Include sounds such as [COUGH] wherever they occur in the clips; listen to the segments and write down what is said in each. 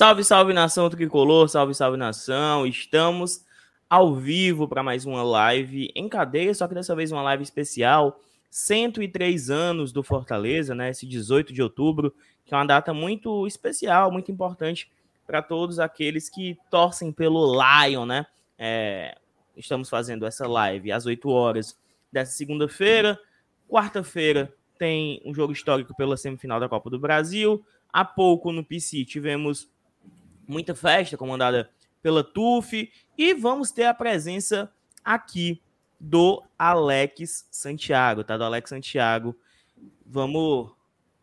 Salve, salve nação tricolor, salve, salve nação. Estamos ao vivo para mais uma live em cadeia, só que dessa vez uma live especial. 103 anos do Fortaleza, né? Esse 18 de outubro, que é uma data muito especial, muito importante para todos aqueles que torcem pelo Lion, né? É, estamos fazendo essa live às 8 horas dessa segunda-feira. Quarta-feira tem um jogo histórico pela semifinal da Copa do Brasil. Há pouco no PC tivemos muita festa comandada pela TUF e vamos ter a presença aqui do Alex Santiago, tá? Do Alex Santiago. Vamos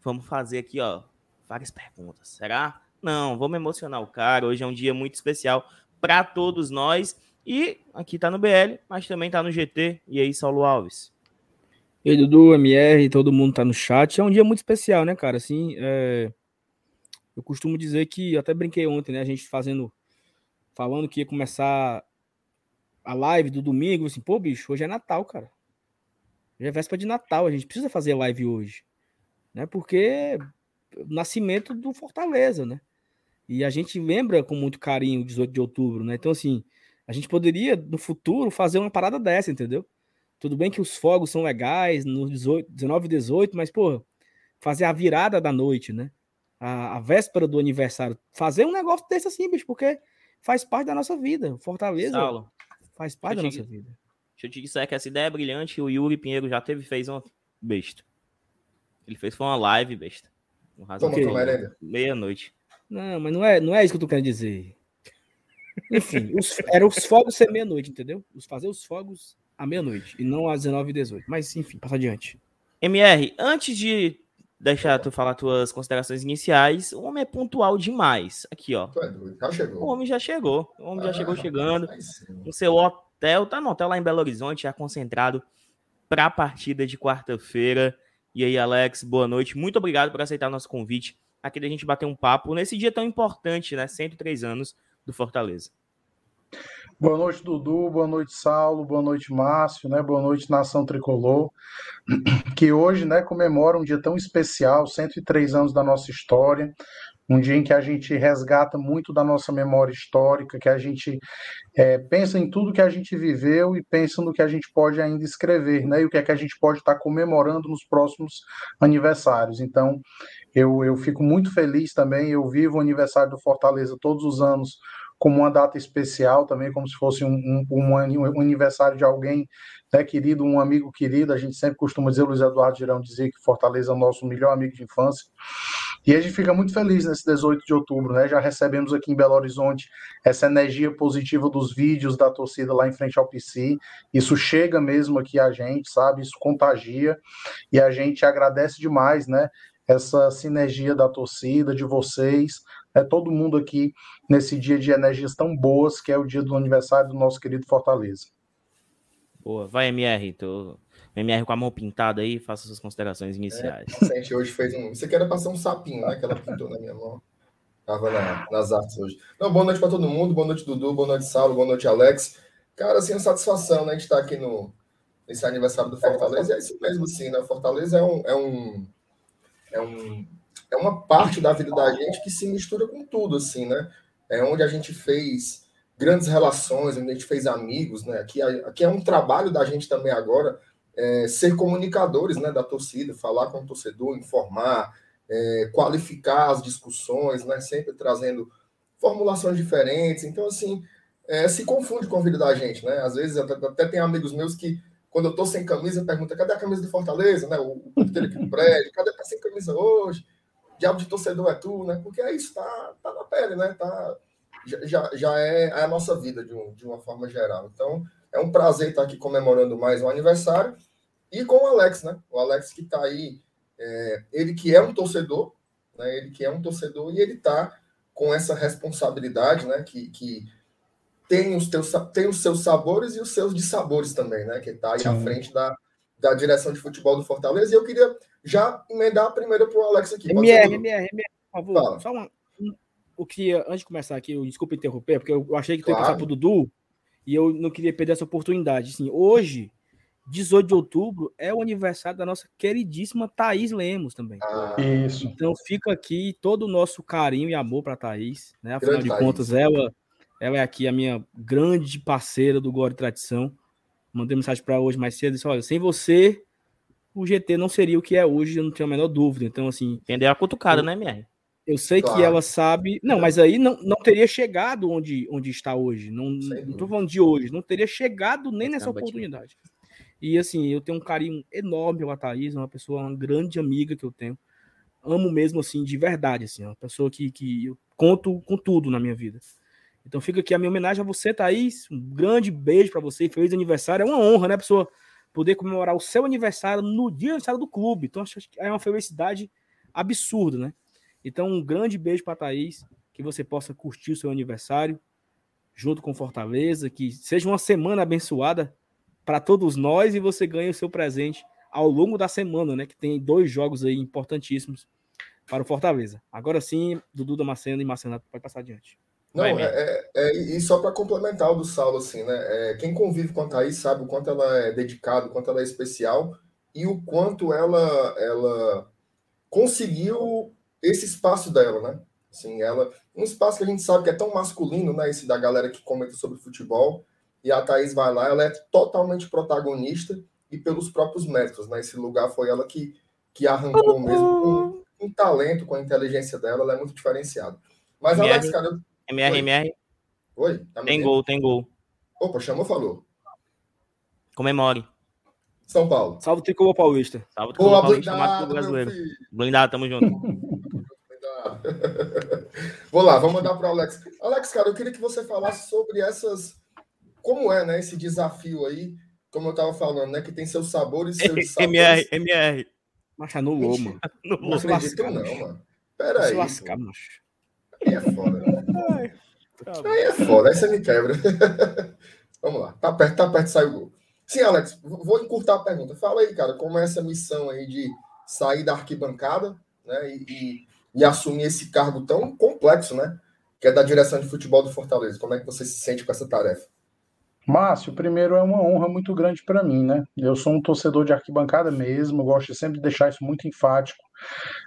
vamos fazer aqui, ó, várias perguntas. Será? Não, vamos emocionar o cara. Hoje é um dia muito especial para todos nós. E aqui tá no BL, mas também tá no GT. E aí, Saulo Alves? E Dudu, MR, todo mundo tá no chat. É um dia muito especial, né, cara? Assim, é... Eu costumo dizer que, até brinquei ontem, né? A gente fazendo, falando que ia começar a live do domingo, assim, pô, bicho, hoje é Natal, cara. Hoje é véspera de Natal, a gente precisa fazer live hoje, né? Porque nascimento do Fortaleza, né? E a gente lembra com muito carinho o 18 de outubro, né? Então, assim, a gente poderia, no futuro, fazer uma parada dessa, entendeu? Tudo bem que os fogos são legais no 18, 19 e 18, mas, pô, fazer a virada da noite, né? A, a, véspera do aniversário, fazer um negócio desse assim, bicho, porque faz parte da nossa vida. Fortaleza Saulo, faz parte da nossa te, vida. Deixa eu te dizer que essa ideia é brilhante. O Yuri Pinheiro já teve, fez ontem. Besta. Ele fez foi uma live, besta. Meia-noite. Não, mas não é, não é isso que eu tô querendo dizer. Enfim, os, era os fogos ser meia-noite, entendeu? Os fazer os fogos à meia-noite e não às 19 e 18. Mas, enfim, passa adiante. MR, antes de deixar tu falar tuas considerações iniciais. O homem é pontual demais. Aqui, ó. É já chegou. O homem já chegou. O homem ah, já chegou chegando. O seu hotel tá no hotel lá em Belo Horizonte, já concentrado para a partida de quarta-feira. E aí, Alex, boa noite. Muito obrigado por aceitar nosso convite aqui da gente bater um papo nesse dia tão importante, né? 103 anos do Fortaleza. Boa noite, Dudu. Boa noite, Saulo. Boa noite, Márcio. Né? Boa noite, Nação Tricolor. Que hoje né, comemora um dia tão especial 103 anos da nossa história. Um dia em que a gente resgata muito da nossa memória histórica, que a gente é, pensa em tudo que a gente viveu e pensa no que a gente pode ainda escrever, né? E o que é que a gente pode estar comemorando nos próximos aniversários. Então, eu, eu fico muito feliz também. Eu vivo o aniversário do Fortaleza todos os anos como uma data especial também, como se fosse um, um, um aniversário de alguém né, querido, um amigo querido. A gente sempre costuma dizer, o Luiz Eduardo Girão dizia que Fortaleza é o nosso melhor amigo de infância. E a gente fica muito feliz nesse 18 de outubro, né? Já recebemos aqui em Belo Horizonte essa energia positiva dos vídeos da torcida lá em frente ao PC. Isso chega mesmo aqui a gente, sabe? Isso contagia e a gente agradece demais, né? Essa sinergia da torcida, de vocês, é todo mundo aqui nesse dia de energias tão boas, que é o dia do aniversário do nosso querido Fortaleza. Boa, vai MR, tô... MR com a mão pintada aí, faça suas considerações iniciais. É, a gente hoje fez um. Você quer passar um sapinho, né? Que ela pintou na minha mão. Tava na, nas artes hoje. Não, boa noite para todo mundo, boa noite, Dudu, boa noite, Saulo, boa noite, Alex. Cara, assim, a satisfação, né, de estar aqui no, nesse aniversário do Fortaleza. É isso mesmo, assim, né? Fortaleza é um, é um, é um é uma parte da vida da gente que se mistura com tudo, assim, né? É onde a gente fez grandes relações, onde a gente fez amigos, né? Aqui, aqui é um trabalho da gente também agora, é, ser comunicadores né, da torcida, falar com o torcedor, informar, é, qualificar as discussões, né? Sempre trazendo formulações diferentes. Então, assim, é, se confunde com a vida da gente, né? Às vezes até, até tem amigos meus que quando eu tô sem camisa, pergunta cadê a camisa de Fortaleza, né? O, o dele aqui no prédio, cadê tá sem camisa hoje? Diabo de torcedor é tu, né? Porque é isso, tá, tá na pele, né? Tá, já, já é, é a nossa vida de, um, de uma forma geral. Então, é um prazer estar aqui comemorando mais um aniversário e com o Alex, né? O Alex que está aí, é, ele que é um torcedor, né? Ele que é um torcedor e ele está com essa responsabilidade, né? Que, que tem os, teus, tem os seus sabores e os seus dissabores também, né? Que está aí Sim. à frente da, da direção de futebol do Fortaleza. E eu queria já emendar a primeira para o Alex aqui. MR, MR, MR, por favor. Fala. Só uma, um, o que, antes de começar aqui, eu, desculpa interromper, porque eu achei que claro. ia passar para o Dudu e eu não queria perder essa oportunidade. Assim, hoje, 18 de outubro é o aniversário da nossa queridíssima Thaís Lemos também. Ah, isso. Então fica aqui todo o nosso carinho e amor para Thaís, né? Afinal grande de Thaís. contas, ela, ela é aqui a minha grande parceira do Gore Tradição. Mandei mensagem para hoje mais cedo, disse, olha, sem você o GT não seria o que é hoje, eu não tenho a menor dúvida. Então assim, entendeu a cutucada, eu, né, MR? Eu sei claro. que ela sabe. Não, mas aí não, não teria chegado onde, onde está hoje. Não, não tô falando de hoje. Não teria chegado nem nessa oportunidade. E assim, eu tenho um carinho enorme pela Thaís, uma pessoa, uma grande amiga que eu tenho. Amo mesmo, assim, de verdade, assim, uma pessoa que, que eu conto com tudo na minha vida. Então fica aqui a minha homenagem a você, Thaís. Um grande beijo para você, feliz aniversário. É uma honra, né, pessoa, poder comemorar o seu aniversário no dia do aniversário do clube. Então acho que é uma felicidade absurda, né? Então um grande beijo para Thaís, que você possa curtir o seu aniversário junto com Fortaleza, que seja uma semana abençoada para todos nós e você ganha o seu presente ao longo da semana, né? Que tem dois jogos aí importantíssimos para o Fortaleza. Agora sim, Dudu Damasceno e Marcelo pode passar adiante. Não, é, é, é, e só para complementar o do Saulo, assim, né? É, quem convive com a Thaís sabe o quanto ela é dedicada, o quanto ela é especial e o quanto ela, ela conseguiu esse espaço dela, né? Assim, ela, um espaço que a gente sabe que é tão masculino, né? Esse da galera que comenta sobre futebol e a Thaís vai lá, ela é totalmente protagonista e pelos próprios méritos, né? Esse lugar foi ela que, que arrancou mesmo com um talento, com a inteligência dela, ela é muito diferenciada. Mas, Alex, cara. Eu... MR, Oi? MR. Oi? Tá tem gol, tem gol. Opa, chamou, falou. Comemore. São Paulo. Salve o Tricolor Paulista. Salve o Tricolor Paulista, blindado, brasileiro. Blindado, tamo junto. [LAUGHS] [LAUGHS] Vou lá, vamos mandar para o Alex. Alex, cara, eu queria que você falasse sobre essas como é, né, esse desafio aí, como eu tava falando, né, que tem seus sabores e [LAUGHS] seus sabores. MR, MR. Mas anulou, mano. Não, acredito não, mano. Pera aí. lascar, macho. Aí é foda, né? Ai, aí é foda, aí você me quebra. [LAUGHS] Vamos lá, tá perto, tá perto, sai o gol. Sim, Alex, vou encurtar a pergunta. Fala aí, cara, como é essa missão aí de sair da arquibancada, né, e, e, e assumir esse cargo tão complexo, né, que é da direção de futebol do Fortaleza. Como é que você se sente com essa tarefa? Márcio, primeiro é uma honra muito grande para mim, né? Eu sou um torcedor de arquibancada mesmo, gosto sempre de deixar isso muito enfático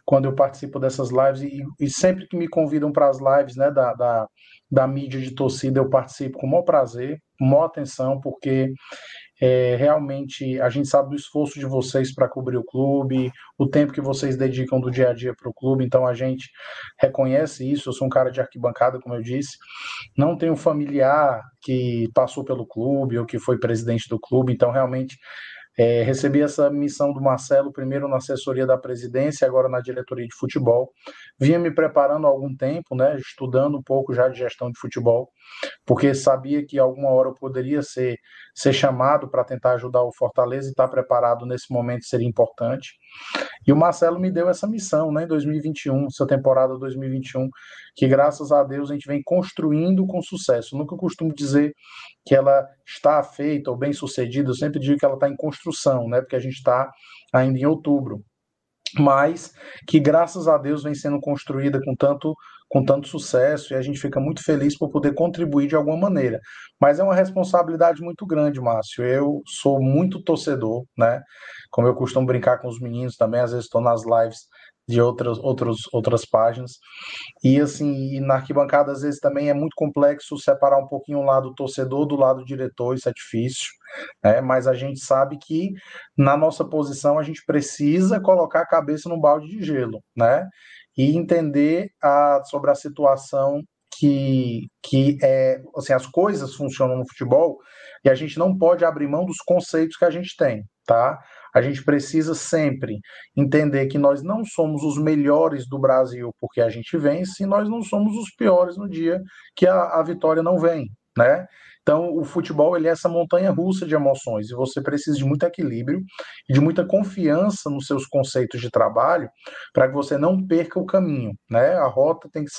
quando eu participo dessas lives e, e sempre que me convidam para as lives né, da, da, da mídia de torcida, eu participo com o maior prazer, com maior atenção, porque é, realmente a gente sabe do esforço de vocês para cobrir o clube, o tempo que vocês dedicam do dia a dia para o clube, então a gente reconhece isso. Eu sou um cara de arquibancada, como eu disse, não tenho familiar que passou pelo clube ou que foi presidente do clube, então realmente é, recebi essa missão do Marcelo, primeiro na assessoria da presidência, agora na diretoria de futebol. Vinha me preparando há algum tempo, né, estudando um pouco já de gestão de futebol, porque sabia que alguma hora eu poderia ser, ser chamado para tentar ajudar o Fortaleza e estar tá preparado nesse momento seria importante. E o Marcelo me deu essa missão né, em 2021, essa temporada 2021, que graças a Deus a gente vem construindo com sucesso. Nunca costumo dizer que ela está feita ou bem sucedida, eu sempre digo que ela está em construção, né, porque a gente está ainda em outubro mas que graças a Deus vem sendo construída com tanto com tanto sucesso e a gente fica muito feliz por poder contribuir de alguma maneira. Mas é uma responsabilidade muito grande, Márcio. Eu sou muito torcedor, né? Como eu costumo brincar com os meninos também, às vezes estou nas lives de outras, outros, outras páginas. E assim, na arquibancada, às vezes também é muito complexo separar um pouquinho o lado torcedor do lado diretor, isso é difícil, né? Mas a gente sabe que na nossa posição a gente precisa colocar a cabeça no balde de gelo, né? E entender a, sobre a situação que, que é, assim, as coisas funcionam no futebol e a gente não pode abrir mão dos conceitos que a gente tem, tá? A gente precisa sempre entender que nós não somos os melhores do Brasil porque a gente vence, e nós não somos os piores no dia que a, a vitória não vem, né? Então, o futebol ele é essa montanha russa de emoções e você precisa de muito equilíbrio e de muita confiança nos seus conceitos de trabalho para que você não perca o caminho, né? A rota tem que,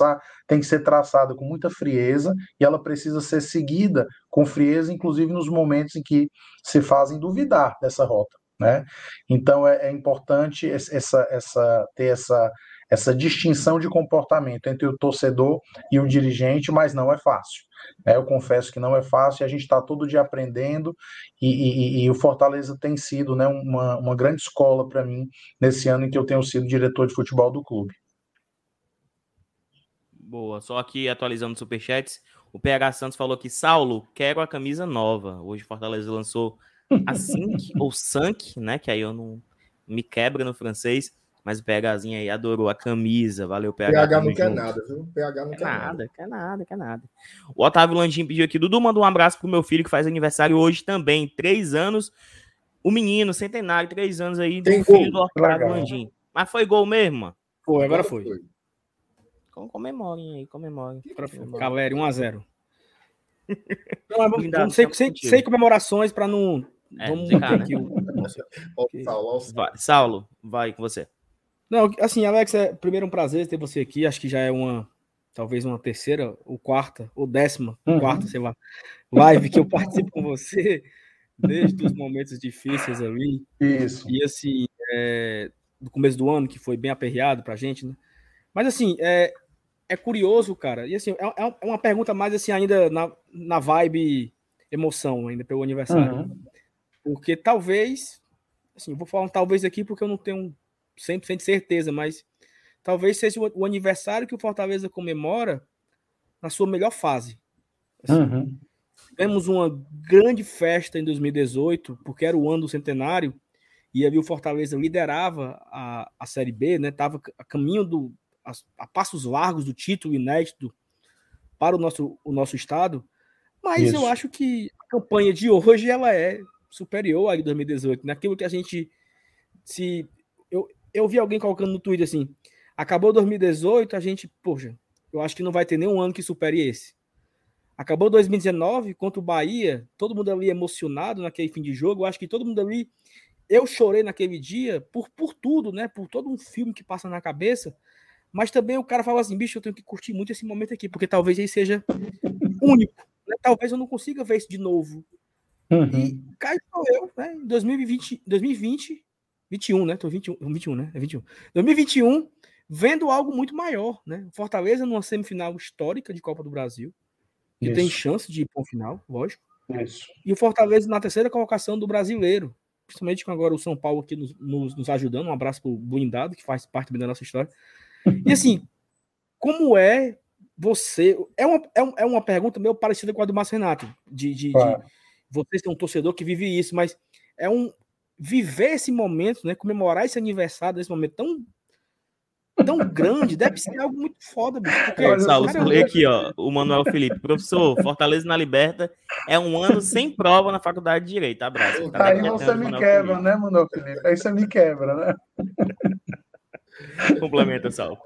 tem que ser traçada com muita frieza e ela precisa ser seguida com frieza, inclusive nos momentos em que se fazem duvidar dessa rota, né? Então, é, é importante essa, essa, ter essa essa distinção de comportamento entre o torcedor e o dirigente, mas não é fácil. É, eu confesso que não é fácil, a gente está todo dia aprendendo e, e, e, o Fortaleza tem sido né, uma, uma grande escola para mim nesse ano em que eu tenho sido diretor de futebol do clube. Boa, só aqui atualizando superchats, o PH Santos falou que Saulo, quero a camisa nova. Hoje o Fortaleza lançou a Sink ou Sank, né? Que aí eu não me quebra no francês. Mas o PHzinho aí adorou a camisa. Valeu, PH. PH não quer nada, viu? PH não quer, quer nada, nada. Quer nada, quer nada. O Otávio Landim pediu aqui. Dudu manda um abraço pro meu filho que faz aniversário hoje também. Três anos. O menino, centenário, três anos aí. Tem filho do Otávio Landim. Mas foi gol mesmo, mano? Foi, agora foi. foi. Comemorem aí, comemorem. Galera, 1x0. [LAUGHS] Não, vamos, sem, sem, sem comemorações para não. É, vamos zicar, né? Saulo, vai, Saulo, vai com você. Não, assim, Alex, é primeiro um prazer ter você aqui. Acho que já é uma, talvez uma terceira, ou quarta, ou décima, uhum. quarta, sei lá, live que eu participo com você desde os momentos difíceis ali. Isso. E assim, é, do começo do ano, que foi bem aperreado pra gente, né? Mas assim, é, é curioso, cara. E assim, é, é, é uma pergunta mais assim, ainda na, na vibe emoção, ainda pelo aniversário. Uhum. Porque talvez, assim, vou falar um talvez aqui porque eu não tenho 100% certeza, mas talvez seja o, o, aniversário que o Fortaleza comemora na sua melhor fase. Assim, uhum. Tivemos uma grande festa em 2018, porque era o ano do centenário, e ali o Fortaleza liderava a, a Série B, né? Tava a caminho do, a, a passos largos do título inédito para o nosso, o nosso estado, mas Isso. eu acho que a campanha de hoje ela é superior à de 2018. Naquilo que a gente se. Eu, vi alguém colocando no Twitter assim: acabou 2018, a gente, poxa, eu acho que não vai ter nenhum ano que supere esse. Acabou 2019 contra o Bahia, todo mundo ali emocionado naquele fim de jogo. Eu acho que todo mundo ali. Eu chorei naquele dia por, por tudo, né? Por todo um filme que passa na cabeça. Mas também o cara fala assim, bicho, eu tenho que curtir muito esse momento aqui, porque talvez ele seja único. Né? Talvez eu não consiga ver isso de novo. Uhum. E cá estou eu, né? Em 2020, 2020, 21, né? Tô 21, 21, né? É 21. 2021, vendo algo muito maior, né? Fortaleza numa semifinal histórica de Copa do Brasil, que isso. tem chance de ir para o final, lógico. Isso. E o Fortaleza na terceira colocação do brasileiro, principalmente com agora o São Paulo aqui nos, nos, nos ajudando. Um abraço para o Blindado, que faz parte da nossa história. E assim, como é você. É uma, é, é uma pergunta meio parecida com a do Márcio Renato, de, de, de você ser um torcedor que vive isso, mas é um viver esse momento, né? Comemorar esse aniversário desse momento tão tão grande, deve ser algo muito foda, bicho. Porque, Olha, Saulo, cara, aqui, ó, o Manuel Felipe. Professor, Fortaleza na Liberta é um ano sem prova na faculdade de Direito. Abraço. Tá aí você me quebra, Felipe. né, Manuel Felipe? Aí você me quebra, né? Complementa, Sal.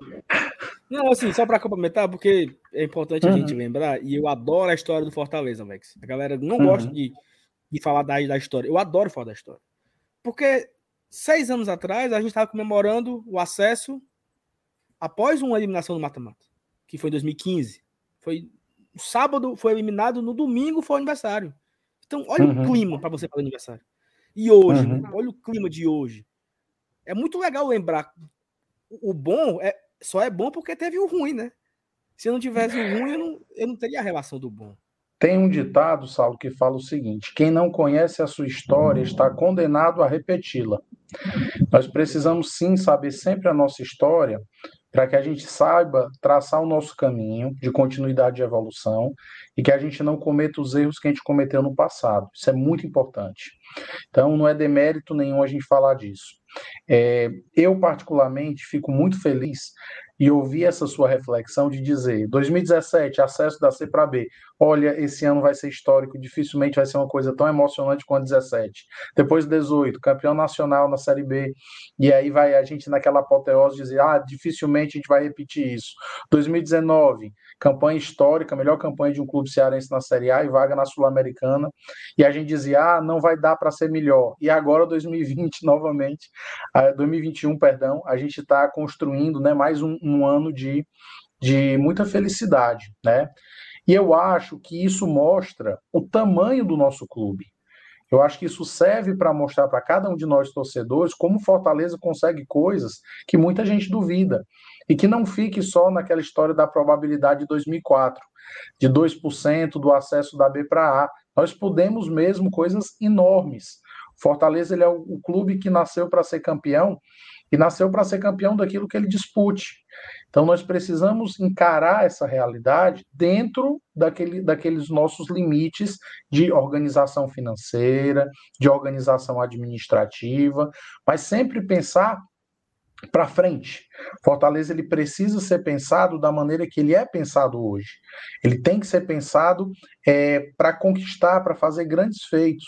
Não, assim, só para complementar, porque é importante uhum. a gente lembrar, e eu adoro a história do Fortaleza, Alex. A galera não uhum. gosta de, de falar da, da história. Eu adoro falar da história. Porque seis anos atrás, a gente estava comemorando o acesso após uma eliminação do mata-mata, que foi em 2015. Foi sábado, foi eliminado, no domingo foi o aniversário. Então, olha uhum. o clima para você fazer aniversário. E hoje, né? olha o clima de hoje. É muito legal lembrar o bom é, só é bom porque teve o ruim, né? Se não tivesse o ruim, eu não, eu não teria a relação do bom. Tem um ditado, Saulo, que fala o seguinte: quem não conhece a sua história está condenado a repeti-la. Nós precisamos sim saber sempre a nossa história para que a gente saiba traçar o nosso caminho de continuidade de evolução e que a gente não cometa os erros que a gente cometeu no passado. Isso é muito importante. Então, não é demérito nenhum a gente falar disso. É, eu, particularmente, fico muito feliz e ouvir essa sua reflexão de dizer: 2017, acesso da C para B. Olha, esse ano vai ser histórico, dificilmente vai ser uma coisa tão emocionante quanto 17. Depois 18, campeão nacional na Série B. E aí vai a gente naquela apoteose dizer: ah, dificilmente a gente vai repetir isso. 2019, campanha histórica, melhor campanha de um clube cearense na Série A e vaga na Sul-Americana. E a gente dizia: ah, não vai dar para ser melhor. E agora [LAUGHS] 2020 novamente, 2021, perdão, a gente está construindo, né, mais um um ano de, de muita felicidade, né? E eu acho que isso mostra o tamanho do nosso clube. Eu acho que isso serve para mostrar para cada um de nós torcedores como Fortaleza consegue coisas que muita gente duvida. E que não fique só naquela história da probabilidade de 2004, de 2% do acesso da B para A. Nós podemos mesmo coisas enormes. Fortaleza ele é o, o clube que nasceu para ser campeão e nasceu para ser campeão daquilo que ele dispute. Então nós precisamos encarar essa realidade dentro daquele, daqueles nossos limites de organização financeira, de organização administrativa, mas sempre pensar para frente. Fortaleza ele precisa ser pensado da maneira que ele é pensado hoje. Ele tem que ser pensado é, para conquistar, para fazer grandes feitos,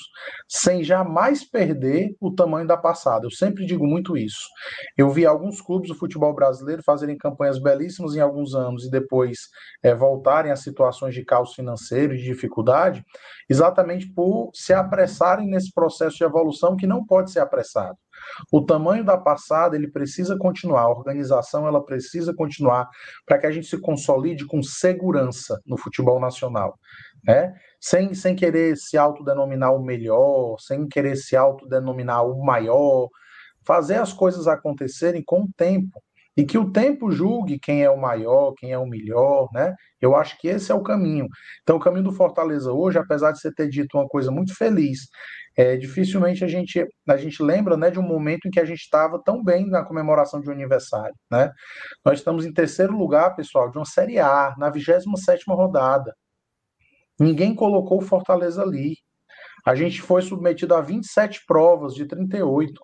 sem jamais perder o tamanho da passada. Eu sempre digo muito isso. Eu vi alguns clubes do futebol brasileiro fazerem campanhas belíssimas em alguns anos e depois é, voltarem a situações de caos financeiro e de dificuldade, exatamente por se apressarem nesse processo de evolução que não pode ser apressado. O tamanho da passada ele precisa continuar, a organização ela precisa continuar para que a gente se consolide com segurança no futebol nacional, né? Sem, sem querer se autodenominar o melhor, sem querer se autodenominar o maior, fazer as coisas acontecerem com o tempo e que o tempo julgue quem é o maior, quem é o melhor, né? Eu acho que esse é o caminho. Então, o caminho do Fortaleza hoje, apesar de você ter dito uma coisa muito feliz, é, dificilmente a gente, a gente lembra né, de um momento em que a gente estava tão bem na comemoração de um aniversário. Né? Nós estamos em terceiro lugar, pessoal, de uma Série A, na 27 rodada. Ninguém colocou o Fortaleza ali. A gente foi submetido a 27 provas de 38.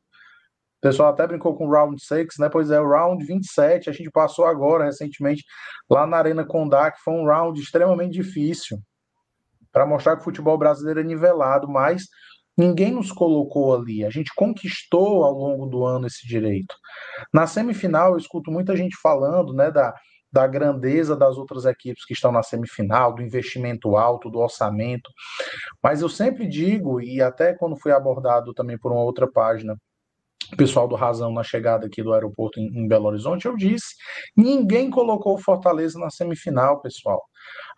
O pessoal até brincou com o round 6, né? Pois é, o round 27, a gente passou agora, recentemente, lá na Arena Condá, que foi um round extremamente difícil, para mostrar que o futebol brasileiro é nivelado, mas Ninguém nos colocou ali. A gente conquistou ao longo do ano esse direito. Na semifinal, eu escuto muita gente falando né, da, da grandeza das outras equipes que estão na semifinal, do investimento alto, do orçamento. Mas eu sempre digo, e até quando fui abordado também por uma outra página, pessoal do Razão na chegada aqui do aeroporto em, em Belo Horizonte, eu disse: ninguém colocou Fortaleza na semifinal, pessoal.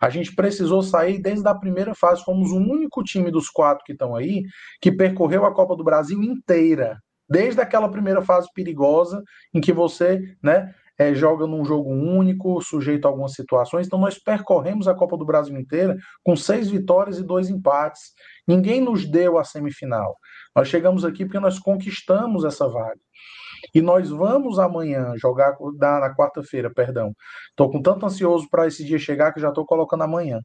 A gente precisou sair desde a primeira fase, fomos o único time dos quatro que estão aí que percorreu a Copa do Brasil inteira. Desde aquela primeira fase perigosa em que você, né, é, joga num jogo único, sujeito a algumas situações. Então, nós percorremos a Copa do Brasil inteira com seis vitórias e dois empates. Ninguém nos deu a semifinal. Nós chegamos aqui porque nós conquistamos essa vaga. E nós vamos amanhã jogar na, quarta-feira, perdão. Estou com tanto ansioso para esse dia chegar que já estou colocando amanhã.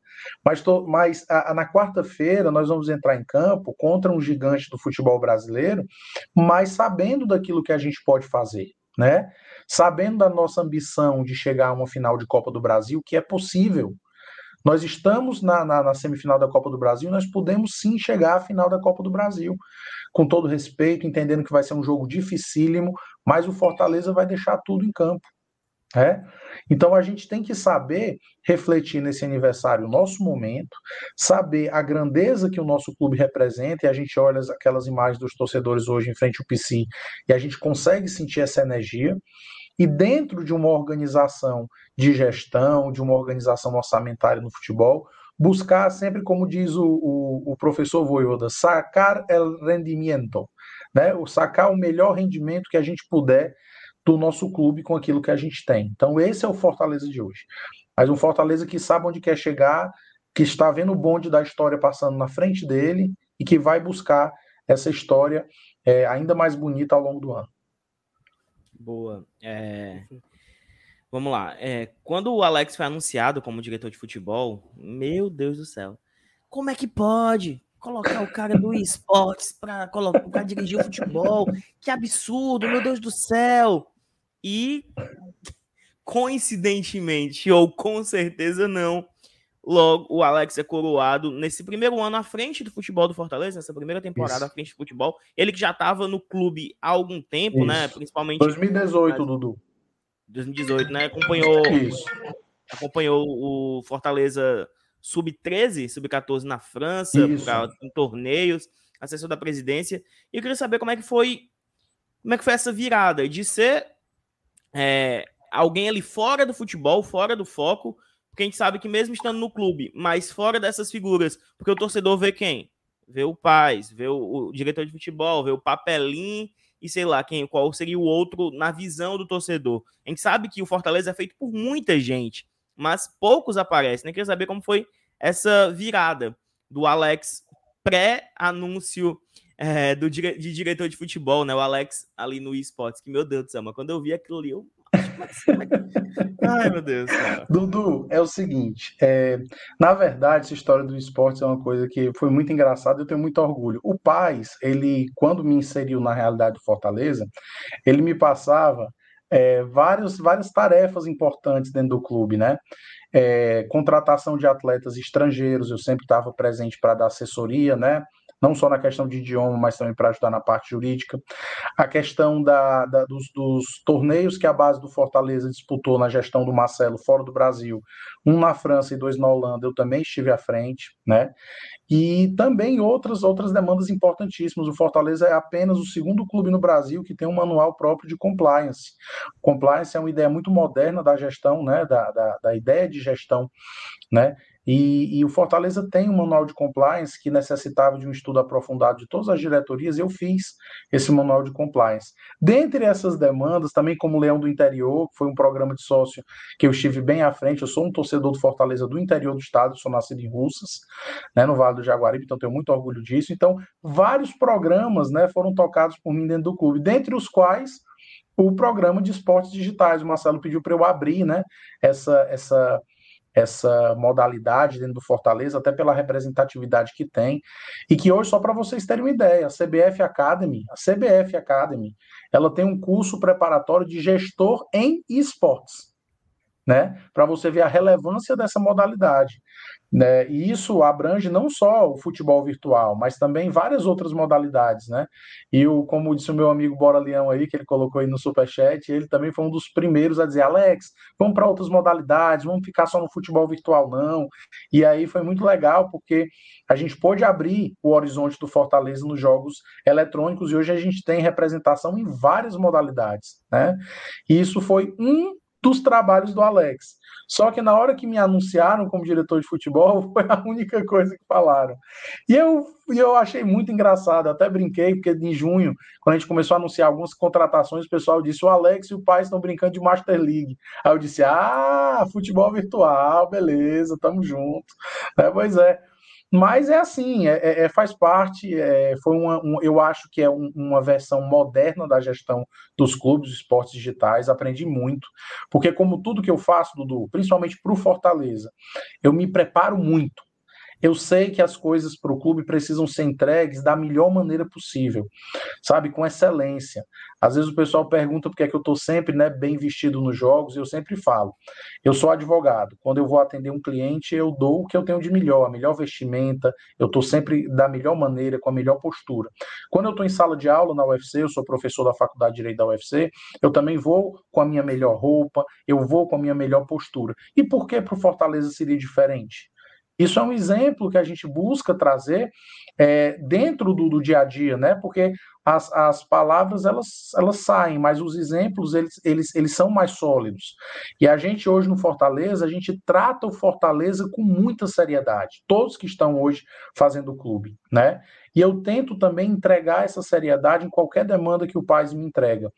Mas, tô, mas a, a, na quarta-feira nós vamos entrar em campo contra um gigante do futebol brasileiro, mas sabendo daquilo que a gente pode fazer, né? Sabendo da nossa ambição de chegar a uma final de Copa do Brasil, que é possível. Nós estamos na, na, na, semifinal da Copa do Brasil, nós podemos sim chegar à final da Copa do Brasil. Com todo respeito, entendendo que vai ser um jogo dificílimo, mas o Fortaleza vai deixar tudo em campo. É? Então a gente tem que saber refletir nesse aniversário o nosso momento, saber a grandeza que o nosso clube representa, e a gente olha aquelas imagens dos torcedores hoje em frente ao PC e a gente consegue sentir essa energia. E dentro de uma organização de gestão, de uma organização orçamentária no futebol, buscar sempre, como diz o, o, o professor Voivoda, sacar el rendimento, né? o sacar o melhor rendimento que a gente puder do nosso clube com aquilo que a gente tem. Então, esse é o Fortaleza de hoje. Mas um Fortaleza que sabe onde quer chegar, que está vendo o bonde da história passando na frente dele e que vai buscar essa história é, ainda mais bonita ao longo do ano. Boa. É... Vamos lá. É, quando o Alex foi anunciado como diretor de futebol, meu Deus do céu, como é que pode colocar o cara do esportes para colocar dirigir o futebol? Que absurdo, meu Deus do céu! E coincidentemente, ou com certeza não, logo o Alex é coroado nesse primeiro ano à frente do futebol do Fortaleza, nessa primeira temporada Isso. à frente do futebol. Ele que já estava no clube há algum tempo, né, Isso. né? Principalmente. 2018, Dudu. 2018, né? Acompanhou. Isso. Acompanhou o Fortaleza sub-13, sub-14 na França, pra, em torneios, assessor da presidência. E eu queria saber como é que foi. Como é que foi essa virada de ser é, alguém ali fora do futebol, fora do foco, porque a gente sabe que mesmo estando no clube, mas fora dessas figuras, porque o torcedor vê quem? ver o Paz, ver o, o, diretor de futebol, ver o Papelim e sei lá quem, qual seria o outro na visão do torcedor. A gente sabe que o Fortaleza é feito por muita gente, mas poucos aparecem. Né? queria saber como foi essa virada do Alex pré-anúncio é, do de diretor de futebol, né? O Alex ali no esportes, que meu Deus do céu, mas quando eu vi aquilo ali, eu Ai, meu Deus. Cara. Dudu, é o seguinte: é, na verdade, essa história do esporte é uma coisa que foi muito engraçada e eu tenho muito orgulho. O Paz, ele, quando me inseriu na realidade do Fortaleza, ele me passava é, vários, várias tarefas importantes dentro do clube, né? É, contratação de atletas estrangeiros, eu sempre estava presente para dar assessoria, né? Não só na questão de idioma, mas também para ajudar na parte jurídica. A questão da, da dos, dos, torneios que a base do Fortaleza disputou na gestão do Marcelo fora do Brasil, um na França e dois na Holanda, eu também estive à frente, né? E também outras, outras demandas importantíssimas. O Fortaleza é apenas o segundo clube no Brasil que tem um manual próprio de compliance. Compliance é uma ideia muito moderna da gestão, né? da, da, da ideia de gestão, né? E, e, o Fortaleza tem um manual de compliance que necessitava de um estudo aprofundado de todas as diretorias, eu fiz esse manual de compliance. Dentre essas demandas, também como Leão do Interior, que foi um programa de sócio que eu estive bem à frente, eu sou um torcedor do Fortaleza do interior do estado, sou nascido em Russas, né, no Vale do Jaguaribe, então tenho muito orgulho disso. Então, vários programas né, foram tocados por mim dentro do clube, dentre os quais o programa de esportes digitais. O Marcelo pediu para eu abrir né, essa, essa essa modalidade dentro do Fortaleza, até pela representatividade que tem, e que hoje, só para vocês terem uma ideia, a CBF Academy, a CBF Academy, ela tem um curso preparatório de gestor em esportes, né? Para você ver a relevância dessa modalidade. Né? E isso abrange não só o futebol virtual, mas também várias outras modalidades, né? E o, como disse o meu amigo Bora Leão aí, que ele colocou aí no Superchat, ele também foi um dos primeiros a dizer, Alex, vamos para outras modalidades, vamos ficar só no futebol virtual, não. E aí foi muito legal, porque a gente pôde abrir o horizonte do Fortaleza nos jogos eletrônicos, e hoje a gente tem representação em várias modalidades, né? E isso foi um dos trabalhos do Alex. Só que na hora que me anunciaram como diretor de futebol, [LAUGHS] foi a única coisa que falaram. E eu, eu achei muito engraçado, até brinquei, porque em junho, quando a gente começou a anunciar algumas contratações, o pessoal disse: o Alex e o pai estão brincando de Master League. Aí eu disse: ah, futebol virtual, beleza, tamo junto. É, pois é. Mas é assim, é, é, é, faz parte, é, foi uma, um, eu acho que é um, uma versão moderna da gestão dos clubes de esportes digitais, aprendi muito, porque como tudo que eu faço, Dudu, principalmente para o Fortaleza, eu me preparo muito, eu sei que as coisas para o clube precisam ser entregues da melhor maneira possível, sabe, com excelência. Às vezes o pessoal pergunta por que, é que eu estou sempre né, bem vestido nos jogos, e eu sempre falo: eu sou advogado. Quando eu vou atender um cliente, eu dou o que eu tenho de melhor, a melhor vestimenta, eu estou sempre da melhor maneira, com a melhor postura. Quando eu estou em sala de aula na UFC, eu sou professor da Faculdade de Direito da UFC, eu também vou com a minha melhor roupa, eu vou com a minha melhor postura. E por que para o Fortaleza seria diferente? Isso é um exemplo que a gente busca trazer é, dentro do, do, dia a dia, né? Porque as, as palavras elas, elas saem, mas os exemplos eles, eles, eles são mais sólidos. E a gente hoje no Fortaleza, a gente trata o Fortaleza com muita seriedade. Todos que estão hoje fazendo o clube, né? E eu tento também entregar essa seriedade em qualquer demanda que o Paz me entrega.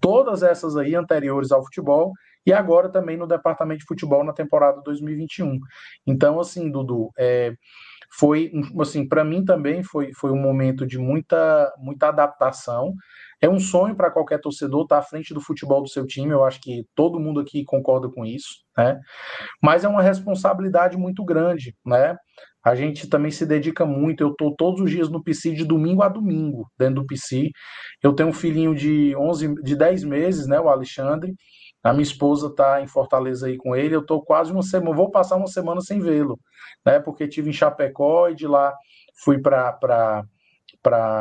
Todas essas aí anteriores ao futebol, e agora também no departamento de futebol na temporada 2021. Então, assim, Dudu, é, foi assim para mim também foi, foi um momento de muita muita adaptação. É um sonho para qualquer torcedor estar à frente do futebol do seu time eu acho que todo mundo aqui concorda com isso né? Mas é uma responsabilidade muito grande né? A gente também se dedica muito eu estou todos os dias no PC de domingo a domingo dentro do PC eu tenho um filhinho de 11 de 10 meses né o Alexandre a minha esposa está em Fortaleza aí com ele, eu estou quase uma semana, vou passar uma semana sem vê-lo, né? Porque tive em Chapecó e de lá fui para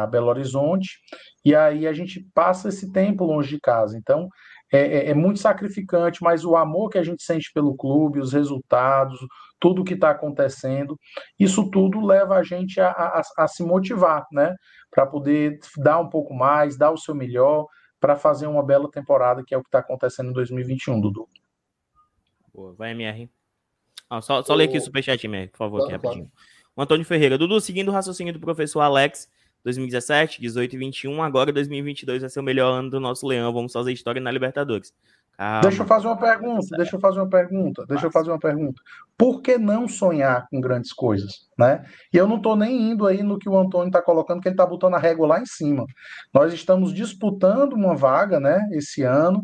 Belo Horizonte, e aí a gente passa esse tempo longe de casa. Então, é, é, é, muito sacrificante, mas o amor que a gente sente pelo clube, os resultados, tudo que está acontecendo, isso tudo leva a gente a, a, a se motivar, né? Para poder dar um pouco mais, dar o seu melhor, para fazer uma bela temporada, que é o que está acontecendo em 2021, Dudu. Boa, vai, MR. Ah, só só o... ler aqui o superchat, MR, por favor, claro, aqui rapidinho. Claro. O Antônio Ferreira. Dudu, seguindo o raciocínio do professor Alex, 2017, 18 e 21, agora 2022 vai ser o melhor ano do nosso Leão. Vamos fazer história na Libertadores. Calma. Deixa eu fazer uma pergunta, deixa eu fazer uma pergunta, deixa eu fazer uma pergunta. Por que não sonhar com grandes coisas, né? E eu não estou nem indo aí no que o Antônio está colocando, que ele está botando a régua lá em cima. Nós estamos disputando uma vaga, né, esse ano,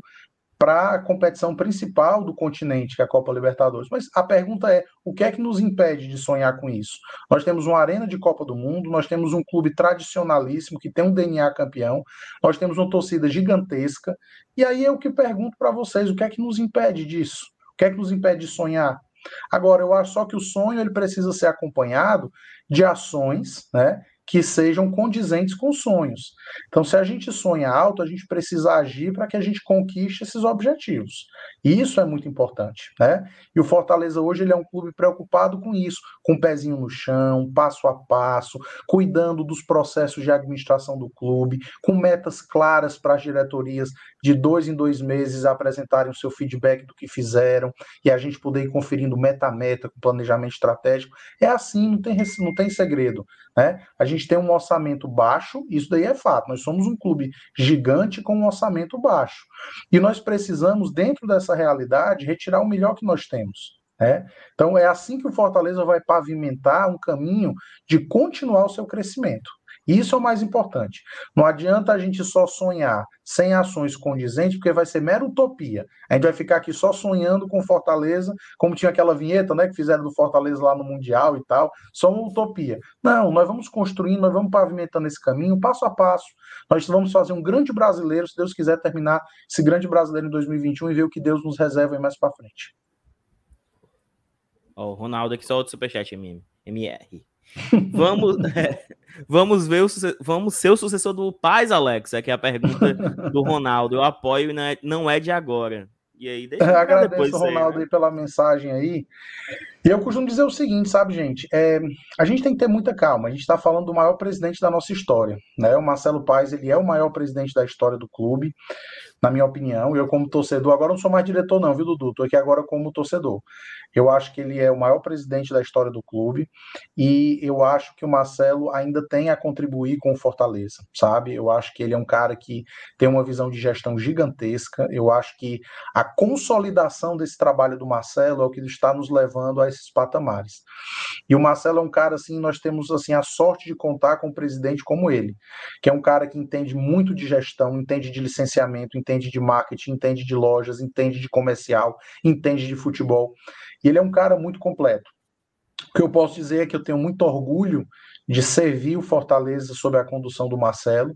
para a competição principal do continente, que é a Copa Libertadores. Mas a pergunta é: o que é que nos impede de sonhar com isso? Nós temos uma arena de Copa do Mundo, nós temos um clube tradicionalíssimo que tem um DNA campeão, nós temos uma torcida gigantesca. E aí eu que pergunto para vocês: o que é que nos impede disso? O que é que nos impede de sonhar? Agora, eu acho só que o sonho ele precisa ser acompanhado de ações, né? Que sejam condizentes com sonhos. Então, se a gente sonha alto, a gente precisa agir para que a gente conquiste esses objetivos. E isso é muito importante, né? E o Fortaleza hoje ele é um clube preocupado com isso, com o pezinho no chão, passo a passo, cuidando dos processos de administração do clube, com metas claras para as diretorias de dois em dois meses apresentarem o seu feedback do que fizeram e a gente poder ir conferindo meta a meta com planejamento estratégico. É assim, não tem, não tem segredo. Né? A gente tem um orçamento baixo, isso daí é fato. Nós somos um clube gigante com um orçamento baixo. E nós precisamos, dentro dessa realidade, retirar o melhor que nós temos. Né? Então, é assim que o Fortaleza vai pavimentar um caminho de continuar o seu crescimento. Isso é o mais importante. Não adianta a gente só sonhar sem ações condizentes, porque vai ser mera utopia. A gente vai ficar aqui só sonhando com Fortaleza, como tinha aquela vinheta, né, que fizeram do Fortaleza lá no Mundial e tal, só uma utopia. Não, nós vamos construindo, nós vamos pavimentando esse caminho passo a passo. Nós vamos fazer um grande brasileiro, se Deus quiser terminar esse grande brasileiro em 2021 e ver o que Deus nos reserva mais para frente. Ó, oh, Ronaldo aqui só outro superchat, MR. Vamos, [LAUGHS] é, vamos ver o vamos ser o sucessor do Paz, Alex. É que é a pergunta do [LAUGHS] Ronaldo. Eu apoio, não é, não é de agora. E aí, deixa eu agradeço depois o Ronaldo aí, né? pela mensagem aí. E eu costumo dizer o seguinte, sabe, gente? É, a gente tem que ter muita calma. A gente está falando do maior presidente da nossa história, né? O Marcelo Paes, ele é o maior presidente da história do clube na minha opinião. Eu, como torcedor, agora não sou mais diretor, não, viu, Dudu? Estou aqui agora como torcedor. Eu acho que ele é o maior presidente da história do clube e eu acho que o Marcelo ainda tem a contribuir com o Fortaleza, sabe? Eu acho que ele é um cara que tem uma visão de gestão gigantesca. Eu acho que a consolidação desse trabalho do Marcelo é o que está nos levando a esses patamares. E o Marcelo é um cara assim, nós temos assim a sorte de contar com um presidente como ele, que é um cara que entende muito de gestão, entende de licenciamento, entende de marketing, entende de lojas, entende de comercial, entende de futebol. E ele é um cara muito completo. O que eu posso dizer é que eu tenho muito orgulho de servir o Fortaleza sob a condução do Marcelo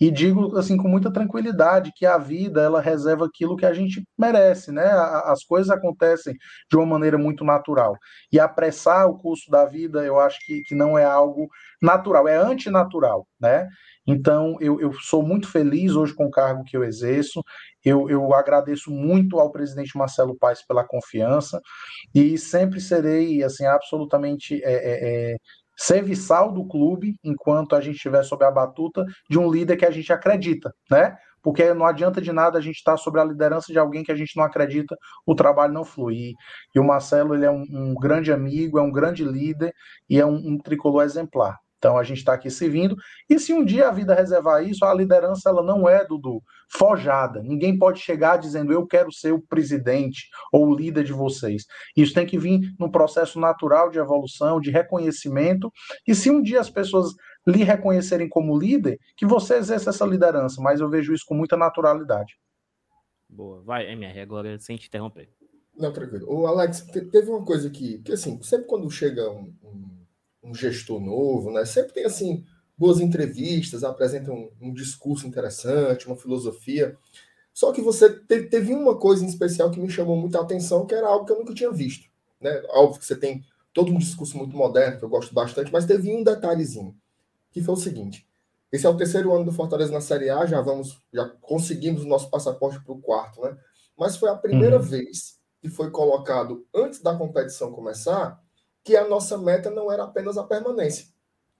e digo assim com muita tranquilidade que a vida ela reserva aquilo que a gente merece, né? As coisas acontecem de uma maneira muito natural e apressar o curso da vida eu acho que, que não é algo natural, é antinatural, né? Então, eu, eu, sou muito feliz hoje com o cargo que eu exerço. Eu, eu, agradeço muito ao presidente Marcelo Paes pela confiança e sempre serei, assim, absolutamente é, é, é, serviçal do clube enquanto a gente estiver sob a batuta de um líder que a gente acredita, né? Porque não adianta de nada a gente estar sob a liderança de alguém que a gente não acredita, o trabalho não flui. E o Marcelo, ele é um, um grande amigo, é um grande líder e é um, um tricolor exemplar. Então a gente está aqui servindo. E se um dia a vida reservar isso, a liderança ela não é Dudu forjada. Ninguém pode chegar dizendo eu quero ser o presidente ou o líder de vocês. Isso tem que vir num processo natural de evolução, de reconhecimento. E se um dia as pessoas lhe reconhecerem como líder, que você exerça essa liderança. Mas eu vejo isso com muita naturalidade. Boa, vai, MR, agora sem te interromper. Não, tranquilo. O Alex, teve uma coisa que, que assim, sempre quando chega um, um gestor novo, né? Sempre tem assim boas entrevistas, apresenta um, um discurso interessante, uma filosofia. Só que você teve, teve uma coisa em especial que me chamou muita atenção, que era algo que eu nunca tinha visto, né? Óbvio que você tem todo um discurso muito moderno que eu gosto bastante, mas teve um detalhezinho que foi o seguinte: esse é o terceiro ano do Fortaleza na Série A, já vamos, já conseguimos o nosso passaporte para o quarto, né? Mas foi a primeira uhum. vez que foi colocado antes da competição começar que a nossa meta não era apenas a permanência,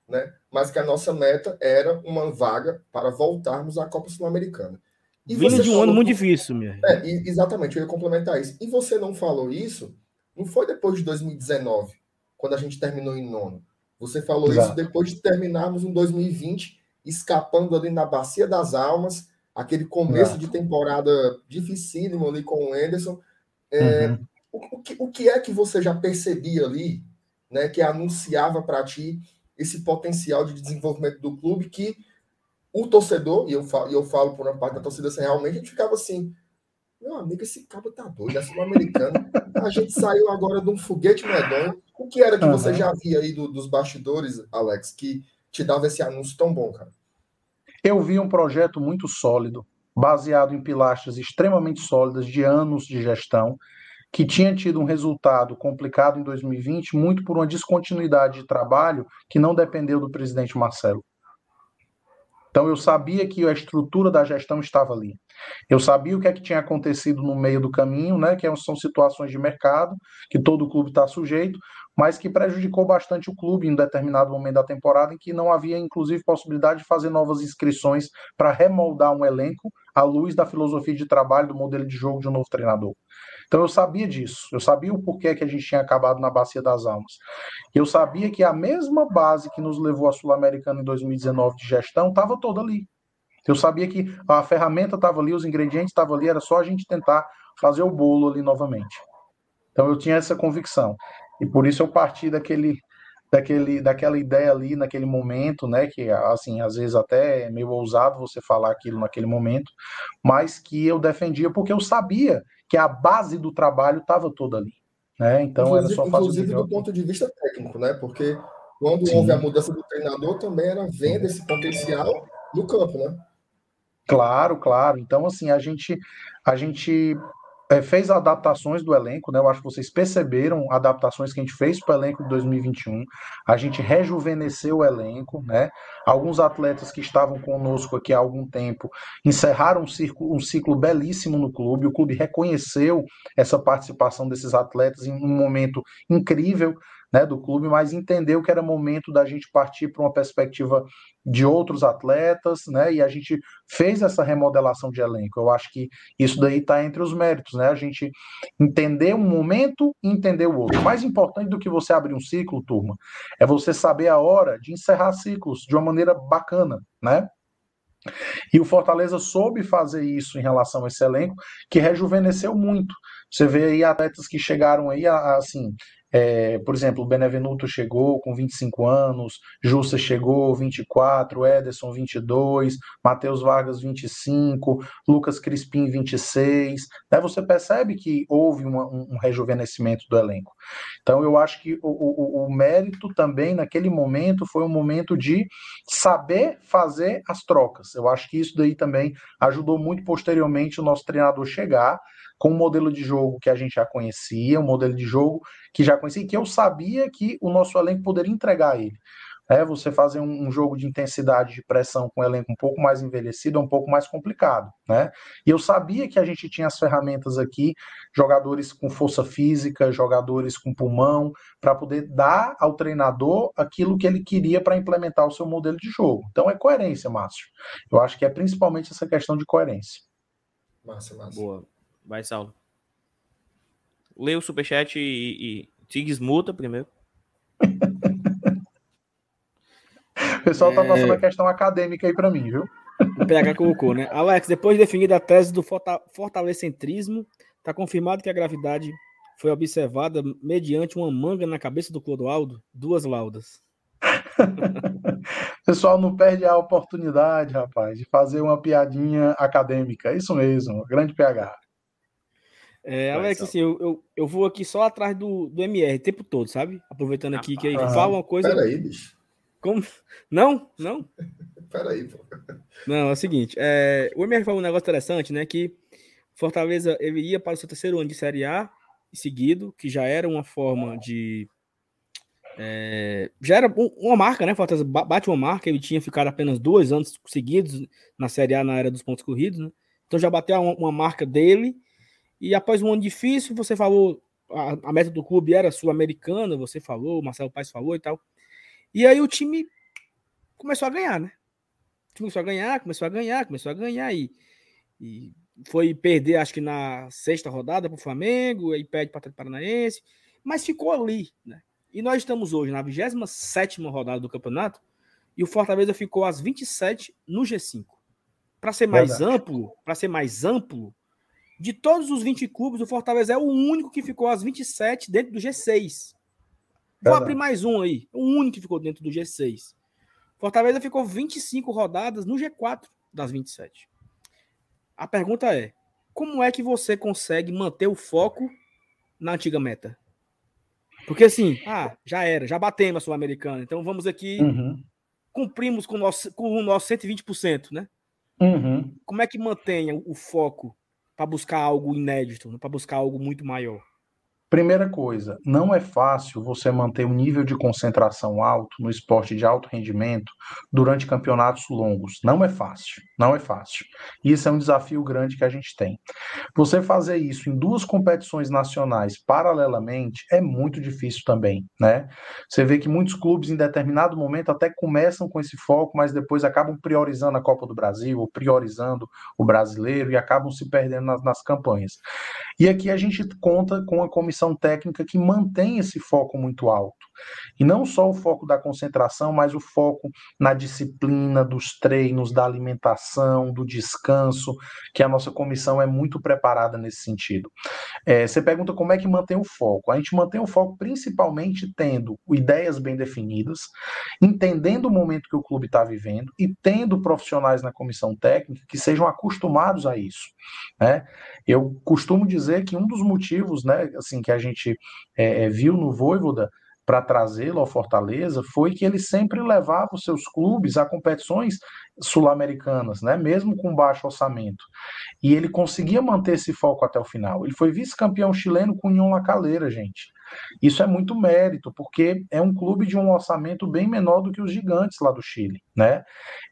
né? mas que a nossa meta era uma vaga para voltarmos à Copa Sul-Americana. E Vindo de um ano muito difícil, meu. É, exatamente, eu ia complementar isso. E você não falou isso, não foi depois de 2019, quando a gente terminou em nono. Você falou Exato. isso depois de terminarmos um 2020 escapando ali na Bacia das Almas, aquele começo Exato. de temporada dificílimo ali com o Anderson. É, uhum. o, o, que, o que é que você já percebia ali, né, que anunciava para ti esse potencial de desenvolvimento do clube que o torcedor, e eu falo, eu falo por uma parte da torcida assim, realmente a gente ficava assim, meu amigo, esse cabo tá doido, é sul-americano. A gente saiu agora de um foguete medonho. O que era que uhum. você já via aí do, dos bastidores, Alex, que te dava esse anúncio tão bom, cara? Eu vi um projeto muito sólido, baseado em pilastras extremamente sólidas de anos de gestão, que tinha tido um resultado complicado em 2020, muito por uma descontinuidade de trabalho que não dependeu do presidente Marcelo. Então eu sabia que a estrutura da gestão estava ali. Eu sabia o que é que tinha acontecido no meio do caminho, né? Que são situações de mercado que todo clube está sujeito, mas que prejudicou bastante o clube em determinado momento da temporada, em que não havia, inclusive, possibilidade de fazer novas inscrições para remoldar um elenco à luz da filosofia de trabalho, do modelo de jogo de um novo treinador. Então eu sabia disso, eu sabia o porquê que a gente tinha acabado na Bacia das Almas. Eu sabia que a mesma base que nos levou à Sul-Americana em 2019 de gestão estava toda ali. Eu sabia que a ferramenta estava ali, os ingredientes estavam ali, era só a gente tentar fazer o bolo ali novamente. Então eu tinha essa convicção. E por isso eu parti daquele daquele, daquela ideia ali naquele momento, né? Que assim, às vezes até é meio ousado você falar aquilo naquele momento, mas que eu defendia porque eu sabia que a base do trabalho estava toda ali. Né? Então inclusive, era só fazer Inclusive do ponto de vista técnico, né? Porque quando Sim. houve a mudança do treinador, também era vendo esse potencial no campo, né? Claro, claro. Então, assim, a gente, a gente é, fez adaptações do elenco, né? Eu acho que vocês perceberam adaptações que a gente fez para o elenco de 2021. A gente rejuvenesceu o elenco, né? Alguns atletas que estavam conosco aqui há algum tempo encerraram um ciclo, um ciclo belíssimo no clube. O clube reconheceu essa participação desses atletas em um momento incrível né, do clube, mas entendeu que era momento da gente partir para uma perspectiva de outros atletas, né? E a gente fez essa remodelação de elenco. Eu acho que isso daí está entre os méritos, né? A gente entender um momento e entender o outro. Mais importante do que você abrir um ciclo, turma, é você saber a hora de encerrar ciclos de uma maneira bacana, né? E o Fortaleza soube fazer isso em relação a esse elenco, que rejuvenesceu muito. Você vê aí atletas que chegaram aí, assim, é, por exemplo, o Benevenuto chegou com 25 anos, Justa chegou 24, Ederson 22, Matheus Vargas 25, Lucas Crispim 26. Né? Você percebe que houve uma, um rejuvenescimento do elenco. Então eu acho que o, o, o mérito também naquele momento foi um momento de saber fazer as trocas. Eu acho que isso daí também ajudou muito posteriormente o nosso treinador chegar com um modelo de jogo que a gente já conhecia, um modelo de jogo que já conhecia, que eu sabia que o nosso elenco poderia entregar a ele. É, você fazer um, um, jogo de intensidade de pressão com um elenco um pouco mais envelhecido é um pouco mais complicado, né? E eu sabia que a gente tinha as ferramentas aqui, jogadores com força física, jogadores com pulmão, para poder dar ao treinador aquilo que ele queria para implementar o seu modelo de jogo. Então é coerência, Márcio. Eu acho que é principalmente essa questão de coerência. Massa, massa. Boa. Vai, Saulo. Lê o superchat e, e Tigres multa primeiro. o pessoal tá passando é... a questão acadêmica aí para mim, viu? O PH colocou, né? Alex, depois de definida a tese do fortalecentrismo, tá confirmado que a gravidade foi observada mediante uma manga na cabeça do Clodoaldo? Duas laudas. o [LAUGHS] pessoal não perde a oportunidade, rapaz, de fazer uma piadinha acadêmica. É isso mesmo, grande PH. É, Alex, assim, eu, eu, eu, vou aqui só atrás do, do MR o tempo todo, sabe? Aproveitando aqui que aí ah, fala uma coisa. Peraí, bicho. Como? Não? Não? [LAUGHS] Peraí, pô. Não, é o seguinte. É, o MR falou um negócio interessante, né? Que Fortaleza ele ia para o seu terceiro ano de Série A seguido, que já era uma forma de. É, já era uma marca, né? Fortaleza bate uma marca, ele tinha ficado apenas dois anos seguidos na Série A na era dos pontos corridos, né? Então já bateu uma, uma marca dele e após um ano difícil, você falou, a, a meta do clube era sul-americana, você falou, o Marcelo Paes falou e tal. E aí o time começou a ganhar, né? Começou a ganhar, começou a ganhar, começou a ganhar e, e foi perder, acho que na sexta rodada para o Flamengo, aí perde para o Paranaense, mas ficou ali, né? E nós estamos hoje na 27 rodada do campeonato e o Fortaleza ficou às 27 no G5. Para ser mais Verdade. amplo, para ser mais amplo, de todos os 20 clubes, o Fortaleza é o único que ficou às 27 dentro do G6. Vou abrir mais um aí. O único que ficou dentro do G6. Fortaleza ficou 25 rodadas no G4 das 27. A pergunta é: como é que você consegue manter o foco na antiga meta? Porque assim, ah, já era, já batemos a Sul-Americana, então vamos aqui, uhum. cumprimos com o nosso, com o nosso 120%, né? Uhum. Como é que mantém o foco para buscar algo inédito, né? para buscar algo muito maior? Primeira coisa, não é fácil você manter um nível de concentração alto no esporte de alto rendimento durante campeonatos longos. Não é fácil, não é fácil. Isso é um desafio grande que a gente tem. Você fazer isso em duas competições nacionais paralelamente é muito difícil também, né? Você vê que muitos clubes em determinado momento até começam com esse foco, mas depois acabam priorizando a Copa do Brasil, ou priorizando o brasileiro e acabam se perdendo nas, nas campanhas. E aqui a gente conta com a comissão comissão técnica que mantém esse foco muito alto. E não só o foco da concentração, mas o foco na disciplina, dos treinos, da alimentação, do descanso, que a nossa comissão é muito preparada nesse sentido. É, você pergunta como é que mantém o foco. A gente mantém o foco principalmente tendo ideias bem definidas, entendendo o momento que o clube está vivendo e tendo profissionais na comissão técnica que sejam acostumados a isso. Né? Eu costumo dizer que um dos motivos, né, assim, que a gente é, é viu no Voivoda para trazê-lo ao Fortaleza foi que ele sempre levava os seus clubes a competições sul-americanas, né, mesmo com baixo orçamento. E ele conseguia manter esse foco até o final. Ele foi vice-campeão chileno com União La Calera, gente. Isso é muito mérito, porque é um clube de um orçamento bem menor do que os gigantes lá do Chile, né?